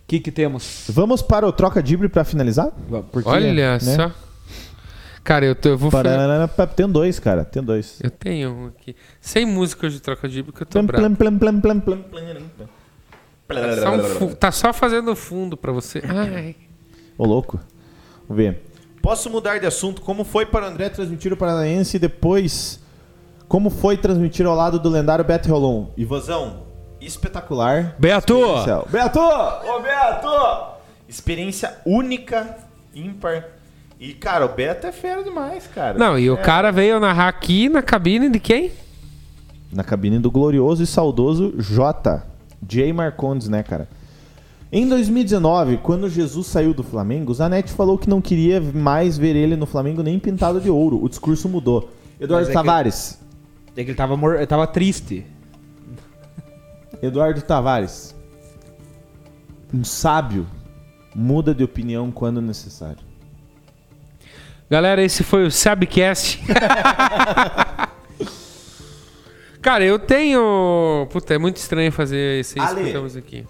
[SPEAKER 3] O que, que temos?
[SPEAKER 2] Vamos para o troca dibre pra finalizar? Porque,
[SPEAKER 1] Olha
[SPEAKER 2] né?
[SPEAKER 1] só. Cara, eu, tô, eu vou fazer.
[SPEAKER 2] Pararara, pa- Tem dois, cara. Tem dois.
[SPEAKER 1] Eu tenho um aqui. Sem música de troca de porque eu tô bravo. Tá só, um fu- tá só fazendo fundo pra você. Ai.
[SPEAKER 2] Ô, louco. Vamos ver. Posso mudar de assunto? Como foi para o André transmitir o Paranaense e depois como foi transmitir ao lado do lendário Beto Rolon? Ivozão, espetacular.
[SPEAKER 3] Beto!
[SPEAKER 2] Beto! Ô, Beto! Experiência única, ímpar. E, cara, o Beto é fera demais, cara.
[SPEAKER 1] Não, e o
[SPEAKER 2] É.
[SPEAKER 1] cara veio narrar aqui na cabine de quem?
[SPEAKER 2] Na cabine do glorioso e saudoso J. J. Marcondes, né, cara? Em 2019, quando Jesus saiu do Flamengo, Zanetti falou que não queria mais ver ele no Flamengo nem pintado de ouro. O discurso mudou. Eduardo
[SPEAKER 3] Mas é que-
[SPEAKER 2] Tavares.
[SPEAKER 3] É que ele tava, mor- ele tava triste.
[SPEAKER 2] Eduardo Tavares. Um sábio muda de opinião quando necessário.
[SPEAKER 1] Galera, esse foi o Sabcast. Cara, eu tenho. Puta, é muito estranho fazer esse isso que
[SPEAKER 2] Ale.
[SPEAKER 1] estamos aqui.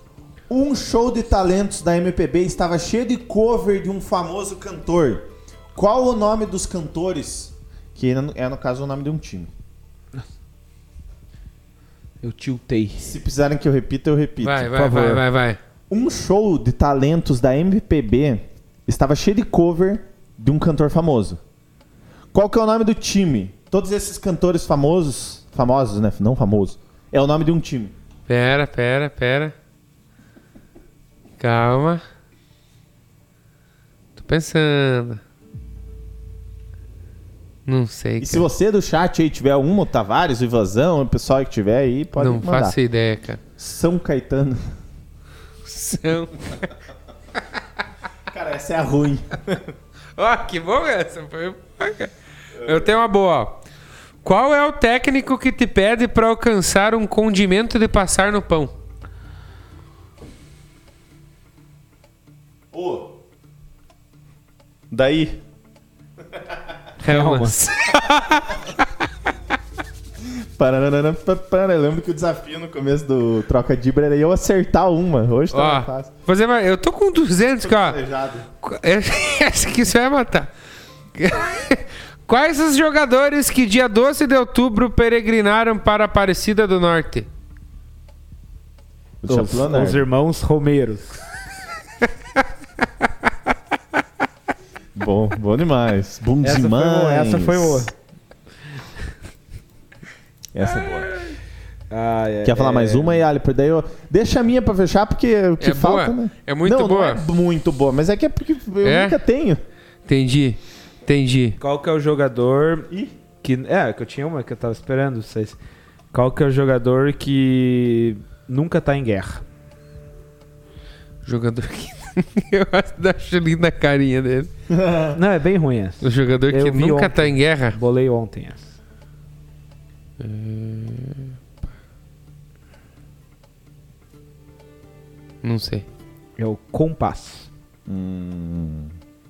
[SPEAKER 2] Um show de talentos da MPB estava cheio de cover de um famoso cantor. Qual o nome dos cantores? Que é, no caso, o nome de um time.
[SPEAKER 3] Eu tiltei.
[SPEAKER 2] Se precisarem que eu repita, eu repito.
[SPEAKER 1] Vai, vai, vai, vai, vai.
[SPEAKER 2] Um show de talentos da MPB estava cheio de cover de um cantor famoso. Qual que é o nome do time? Todos esses cantores famosos, famosos, né? Não famosos. É o nome de um time.
[SPEAKER 1] Pera, pera, pera. Calma. pensando. Não sei.
[SPEAKER 2] E se você do chat aí tiver um, o Tavares, o Ivazão, o pessoal que tiver aí, pode
[SPEAKER 1] Não
[SPEAKER 2] mandar.
[SPEAKER 1] faço ideia, cara.
[SPEAKER 2] São Caetano.
[SPEAKER 1] São...
[SPEAKER 2] Cara, essa é a ruim.
[SPEAKER 1] Ó, que bom essa. Foi... cara. Eu tenho uma boa, ó. Qual é o técnico que te pede pra alcançar um condimento de passar no pão?
[SPEAKER 2] Ô. Daí.
[SPEAKER 1] Helmas.
[SPEAKER 2] Eu lembro que o desafio no começo do Troca de Ibra era eu acertar uma. Hoje tá
[SPEAKER 1] Ó,
[SPEAKER 2] fácil.
[SPEAKER 1] fazer mais... eu tô com 200, cara.
[SPEAKER 2] Planejado.
[SPEAKER 1] Essa aqui você vai matar. Quais os jogadores que dia 12 de outubro peregrinaram para a Aparecida do Norte?
[SPEAKER 3] Os, os irmãos Romeiros.
[SPEAKER 2] Bom, bom demais. Bom
[SPEAKER 3] Essa foi
[SPEAKER 2] demais.
[SPEAKER 3] boa. Essa foi boa.
[SPEAKER 2] Essa é boa.
[SPEAKER 3] Ah, é-
[SPEAKER 2] Quer falar
[SPEAKER 3] é-
[SPEAKER 2] mais uma aí, Ali? Daí eu... Deixa a minha pra fechar, porque o que
[SPEAKER 1] É boa?
[SPEAKER 2] falta, né?
[SPEAKER 1] É muito
[SPEAKER 2] não,
[SPEAKER 1] boa?
[SPEAKER 2] Não é muito boa, mas é que é porque eu
[SPEAKER 1] É?
[SPEAKER 2] nunca tenho.
[SPEAKER 1] Entendi. Entendi.
[SPEAKER 3] Qual que é o jogador
[SPEAKER 2] Ih.
[SPEAKER 3] que... É, que eu tinha uma que eu tava esperando vocês. Qual que é o jogador que nunca tá em guerra?
[SPEAKER 1] Jogador que. Eu acho linda a carinha dele.
[SPEAKER 3] Não, é bem ruim essa.
[SPEAKER 1] O jogador
[SPEAKER 3] Eu
[SPEAKER 1] que nunca
[SPEAKER 3] ontem.
[SPEAKER 1] tá em guerra.
[SPEAKER 3] Bolei ontem essa.
[SPEAKER 1] Não sei.
[SPEAKER 3] É o Compass.
[SPEAKER 2] Hum.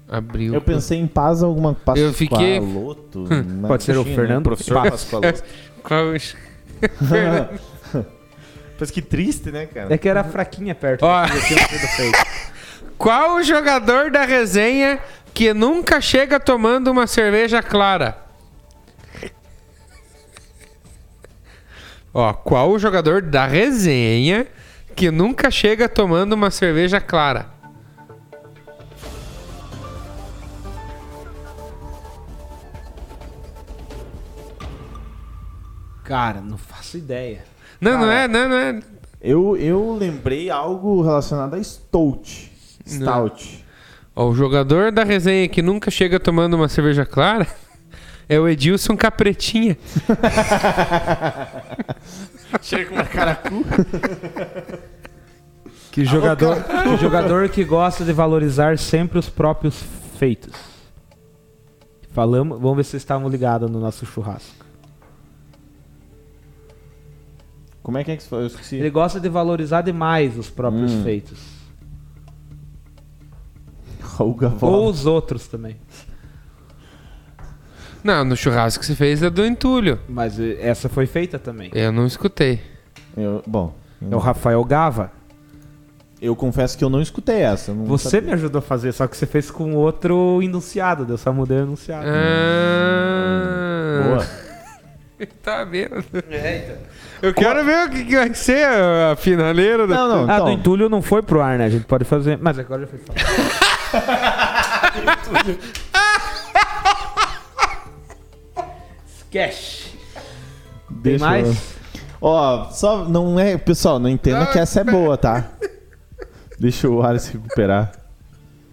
[SPEAKER 1] Abriu.
[SPEAKER 2] Eu pensei em Paz alguma Pascoaloto.
[SPEAKER 1] Eu fiquei-
[SPEAKER 2] na
[SPEAKER 3] Pode ser o Fernando?
[SPEAKER 2] Professor
[SPEAKER 3] Paz.
[SPEAKER 1] Qual...
[SPEAKER 2] Mas que triste, né, cara?
[SPEAKER 3] É que era fraquinha perto.
[SPEAKER 1] Ó
[SPEAKER 3] que tinha sido feito.
[SPEAKER 1] Qual o jogador da resenha que nunca chega tomando uma cerveja clara? Ó, qual o jogador da resenha que nunca chega tomando uma cerveja clara?
[SPEAKER 3] Cara, não faço ideia.
[SPEAKER 1] Não, não é, não, não é.
[SPEAKER 2] Eu, eu lembrei algo relacionado a Stout. Stout.
[SPEAKER 1] Ó, o jogador da resenha que nunca chega tomando uma cerveja clara é o Edilson Capretinha.
[SPEAKER 2] Chega com uma caracu.
[SPEAKER 3] Que jogador, que jogador que gosta de valorizar sempre os próprios feitos. Falamos, vamos ver se vocês estavam ligados no nosso churrasco.
[SPEAKER 2] Como é que é que se fala? Eu esqueci.
[SPEAKER 3] Ele gosta de valorizar demais os próprios
[SPEAKER 2] Hum.
[SPEAKER 3] feitos.
[SPEAKER 2] Raul Gavó.
[SPEAKER 3] Ou os outros também.
[SPEAKER 1] Não, no churrasco que você fez é do entulho.
[SPEAKER 3] Mas eh, essa foi feita também.
[SPEAKER 1] Eu não escutei.
[SPEAKER 2] Eu- bom,
[SPEAKER 3] É o Rafael Gava.
[SPEAKER 2] eu confesso que eu não escutei essa. não
[SPEAKER 3] Você
[SPEAKER 2] sabia.
[SPEAKER 3] me ajudou a fazer, só que você fez com outro enunciado. Eu só mudei o enunciado.
[SPEAKER 1] Ah,
[SPEAKER 2] Boa.
[SPEAKER 1] Tá vendo? Eu quero ver o que, que vai ser a, finaleira. da-
[SPEAKER 2] Não, não,
[SPEAKER 3] Ah,
[SPEAKER 2] então,
[SPEAKER 3] do entulho não foi pro ar, né? A gente pode fazer. Mas agora já foi falado. Esquece. Tem
[SPEAKER 2] deixa eu-
[SPEAKER 3] mais?
[SPEAKER 2] Ó, só não é, pessoal, não entenda
[SPEAKER 1] Não,
[SPEAKER 2] que essa é boa, tá? Deixa o Alisson recuperar.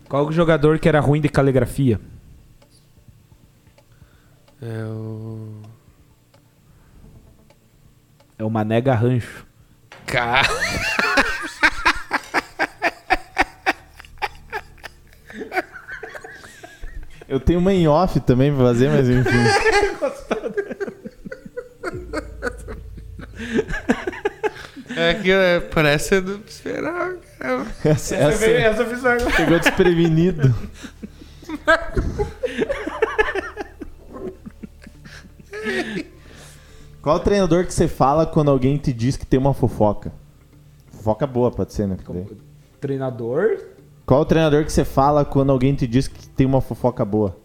[SPEAKER 3] Qual o jogador que era ruim de caligrafia?
[SPEAKER 1] É o.
[SPEAKER 3] É o Mané Garrancho.
[SPEAKER 1] Cara.
[SPEAKER 2] Eu tenho uma em off também pra fazer, mas enfim.
[SPEAKER 1] É que é, parece do esperar.
[SPEAKER 2] Essa, essa
[SPEAKER 3] essa eu fiz agora.
[SPEAKER 2] pegou desprevenido. Qual o treinador que você fala quando alguém te diz que tem uma fofoca? Fofoca boa, pode ser, né?
[SPEAKER 3] Treinador?
[SPEAKER 2] Qual o treinador que você fala quando alguém te diz que tem uma fofoca boa?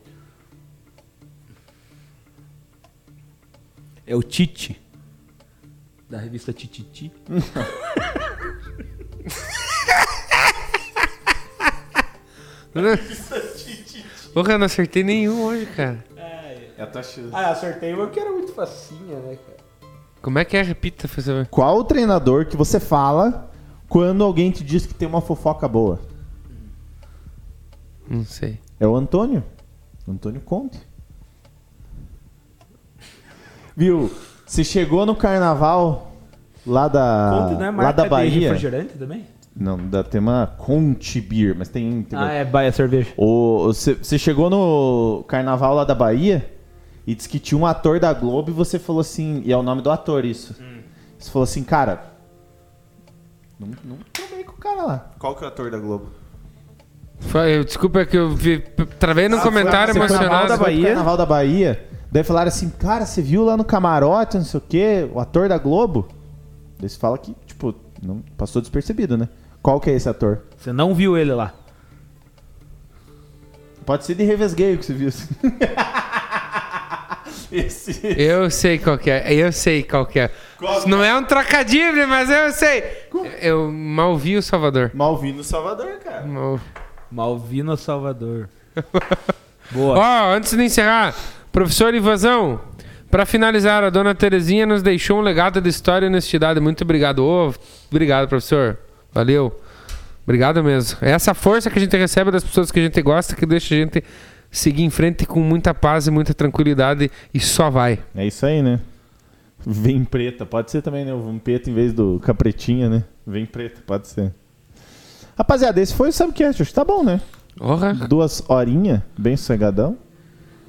[SPEAKER 3] É o Tite. Da revista Tititi.
[SPEAKER 1] Porra, eu não acertei nenhum hoje, cara.
[SPEAKER 2] Eu tô achando.
[SPEAKER 3] Ah, acertei uma que era muito facinha, né, cara?
[SPEAKER 1] Como é que é? Repita, por favor.
[SPEAKER 2] Qual o treinador que você fala quando alguém te diz que tem uma fofoca boa?
[SPEAKER 1] Não sei.
[SPEAKER 2] É o Antônio. Antônio Conte. Viu? Você chegou no carnaval lá da,
[SPEAKER 3] Conte não é
[SPEAKER 2] lá da Bahia.
[SPEAKER 3] refrigerante também?
[SPEAKER 2] Não, da, tem uma Conte Beer, mas tem. tem
[SPEAKER 3] Ah, é Bahia Cerveja.
[SPEAKER 2] O- Você chegou no carnaval lá da Bahia e disse que tinha um ator da Globo e você falou assim. E é o nome do ator isso. Você falou assim, cara. Não, não tomei com o cara lá. Qual que é o ator da Globo?
[SPEAKER 1] Foi- Desculpa que eu vi, travei no
[SPEAKER 2] Ah,
[SPEAKER 1] comentário
[SPEAKER 2] foi- você foi no
[SPEAKER 1] emocionado.
[SPEAKER 3] da
[SPEAKER 2] Foi pro
[SPEAKER 3] Bahia.
[SPEAKER 2] Carnaval da Bahia. Daí falaram assim, cara, você viu lá no camarote, não sei o quê, o ator da Globo? Daí você fala que, tipo, não passou despercebido, né? Qual que é esse ator?
[SPEAKER 3] Você não viu ele lá.
[SPEAKER 2] Pode ser de revesgueio que você viu. assim. esse.
[SPEAKER 1] Eu sei qual que é, eu sei qual que é.
[SPEAKER 2] Qual que
[SPEAKER 1] Não é um trocadilho, mas eu sei. Eu mal vi o Salvador.
[SPEAKER 2] Malvino no Salvador, cara.
[SPEAKER 1] Mal-
[SPEAKER 3] Malvino Salvador.
[SPEAKER 1] Ó,
[SPEAKER 3] Boa.
[SPEAKER 1] antes de encerrar, professor Ivazão, para finalizar, a dona Terezinha nos deixou um legado de história e honestidade. Muito obrigado. Ô, obrigado, professor. Valeu. Obrigado mesmo. É essa força que a gente recebe das pessoas que a gente gosta que deixa a gente seguir em frente com muita paz e muita tranquilidade e só vai.
[SPEAKER 2] É isso aí, né? Vem preta. Pode ser também, né? O Vampeta em vez do Capretinha, né? Vem preta, pode ser. Rapaziada, esse foi o Subcast. Acho que tá bom, né?
[SPEAKER 1] Porra.
[SPEAKER 2] Duas horinhas, bem sossegadão.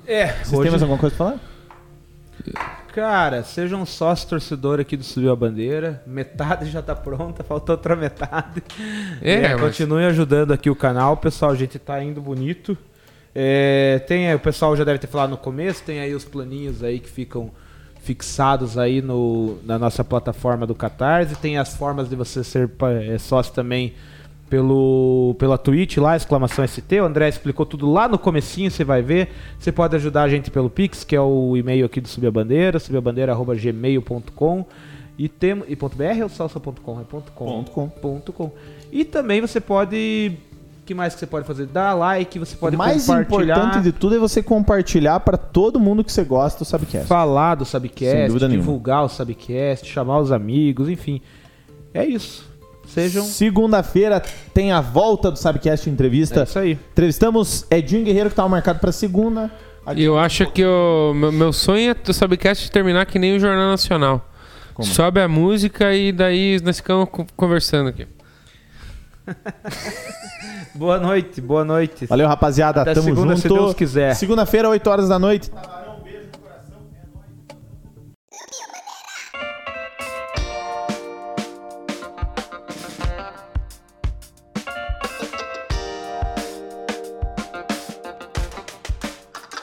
[SPEAKER 3] É,
[SPEAKER 2] Vocês têm
[SPEAKER 3] hoje,
[SPEAKER 2] mais alguma coisa pra falar?
[SPEAKER 3] cara, seja um sócio torcedor aqui do Subiu a Bandeira. Metade já tá pronta, falta outra metade.
[SPEAKER 1] É,
[SPEAKER 3] É,
[SPEAKER 1] mas-
[SPEAKER 3] continue ajudando aqui o canal, pessoal. A gente tá indo bonito. É, tem aí, o pessoal já deve ter falado no começo, tem aí os planinhos aí que ficam fixados aí no, na nossa plataforma do Catarse. Tem as formas de você ser é, sócio também pelo, pela Twitch lá, exclamação ST. O André explicou tudo lá no comecinho, você vai ver. Você pode ajudar a gente pelo Pix, que é o e-mail aqui do Subir a Bandeira, subiabandeira.gmail.com e tem e ponto .br ou salsa.com? É ponto .com.
[SPEAKER 2] Ponto com.
[SPEAKER 3] Ponto com. E também você pode. O que mais que você pode fazer? Dar like, você pode
[SPEAKER 2] o mais
[SPEAKER 3] compartilhar.
[SPEAKER 2] importante de tudo é você compartilhar pra todo mundo que você gosta do Subcast.
[SPEAKER 3] Falar do Subcast,
[SPEAKER 2] dúvida nenhuma.
[SPEAKER 3] divulgar o Subcast, chamar os amigos, enfim. É isso. Sejam.
[SPEAKER 2] Segunda-feira tem a volta do Subcast Entrevista.
[SPEAKER 3] É isso aí.
[SPEAKER 2] Entrevistamos Edinho Guerreiro, que tava marcado pra segunda. Aqui-
[SPEAKER 1] Eu acho que o meu, meu sonho é do Subcast terminar que nem o Jornal Nacional.
[SPEAKER 2] Como?
[SPEAKER 1] Sobe a música e daí nós ficamos co- conversando aqui.
[SPEAKER 3] Boa noite, boa noite.
[SPEAKER 2] Valeu, rapaziada.
[SPEAKER 3] Até
[SPEAKER 2] Tamo
[SPEAKER 3] segunda,
[SPEAKER 2] junto.
[SPEAKER 3] se Deus quiser.
[SPEAKER 2] Segunda-feira, 8 horas da noite.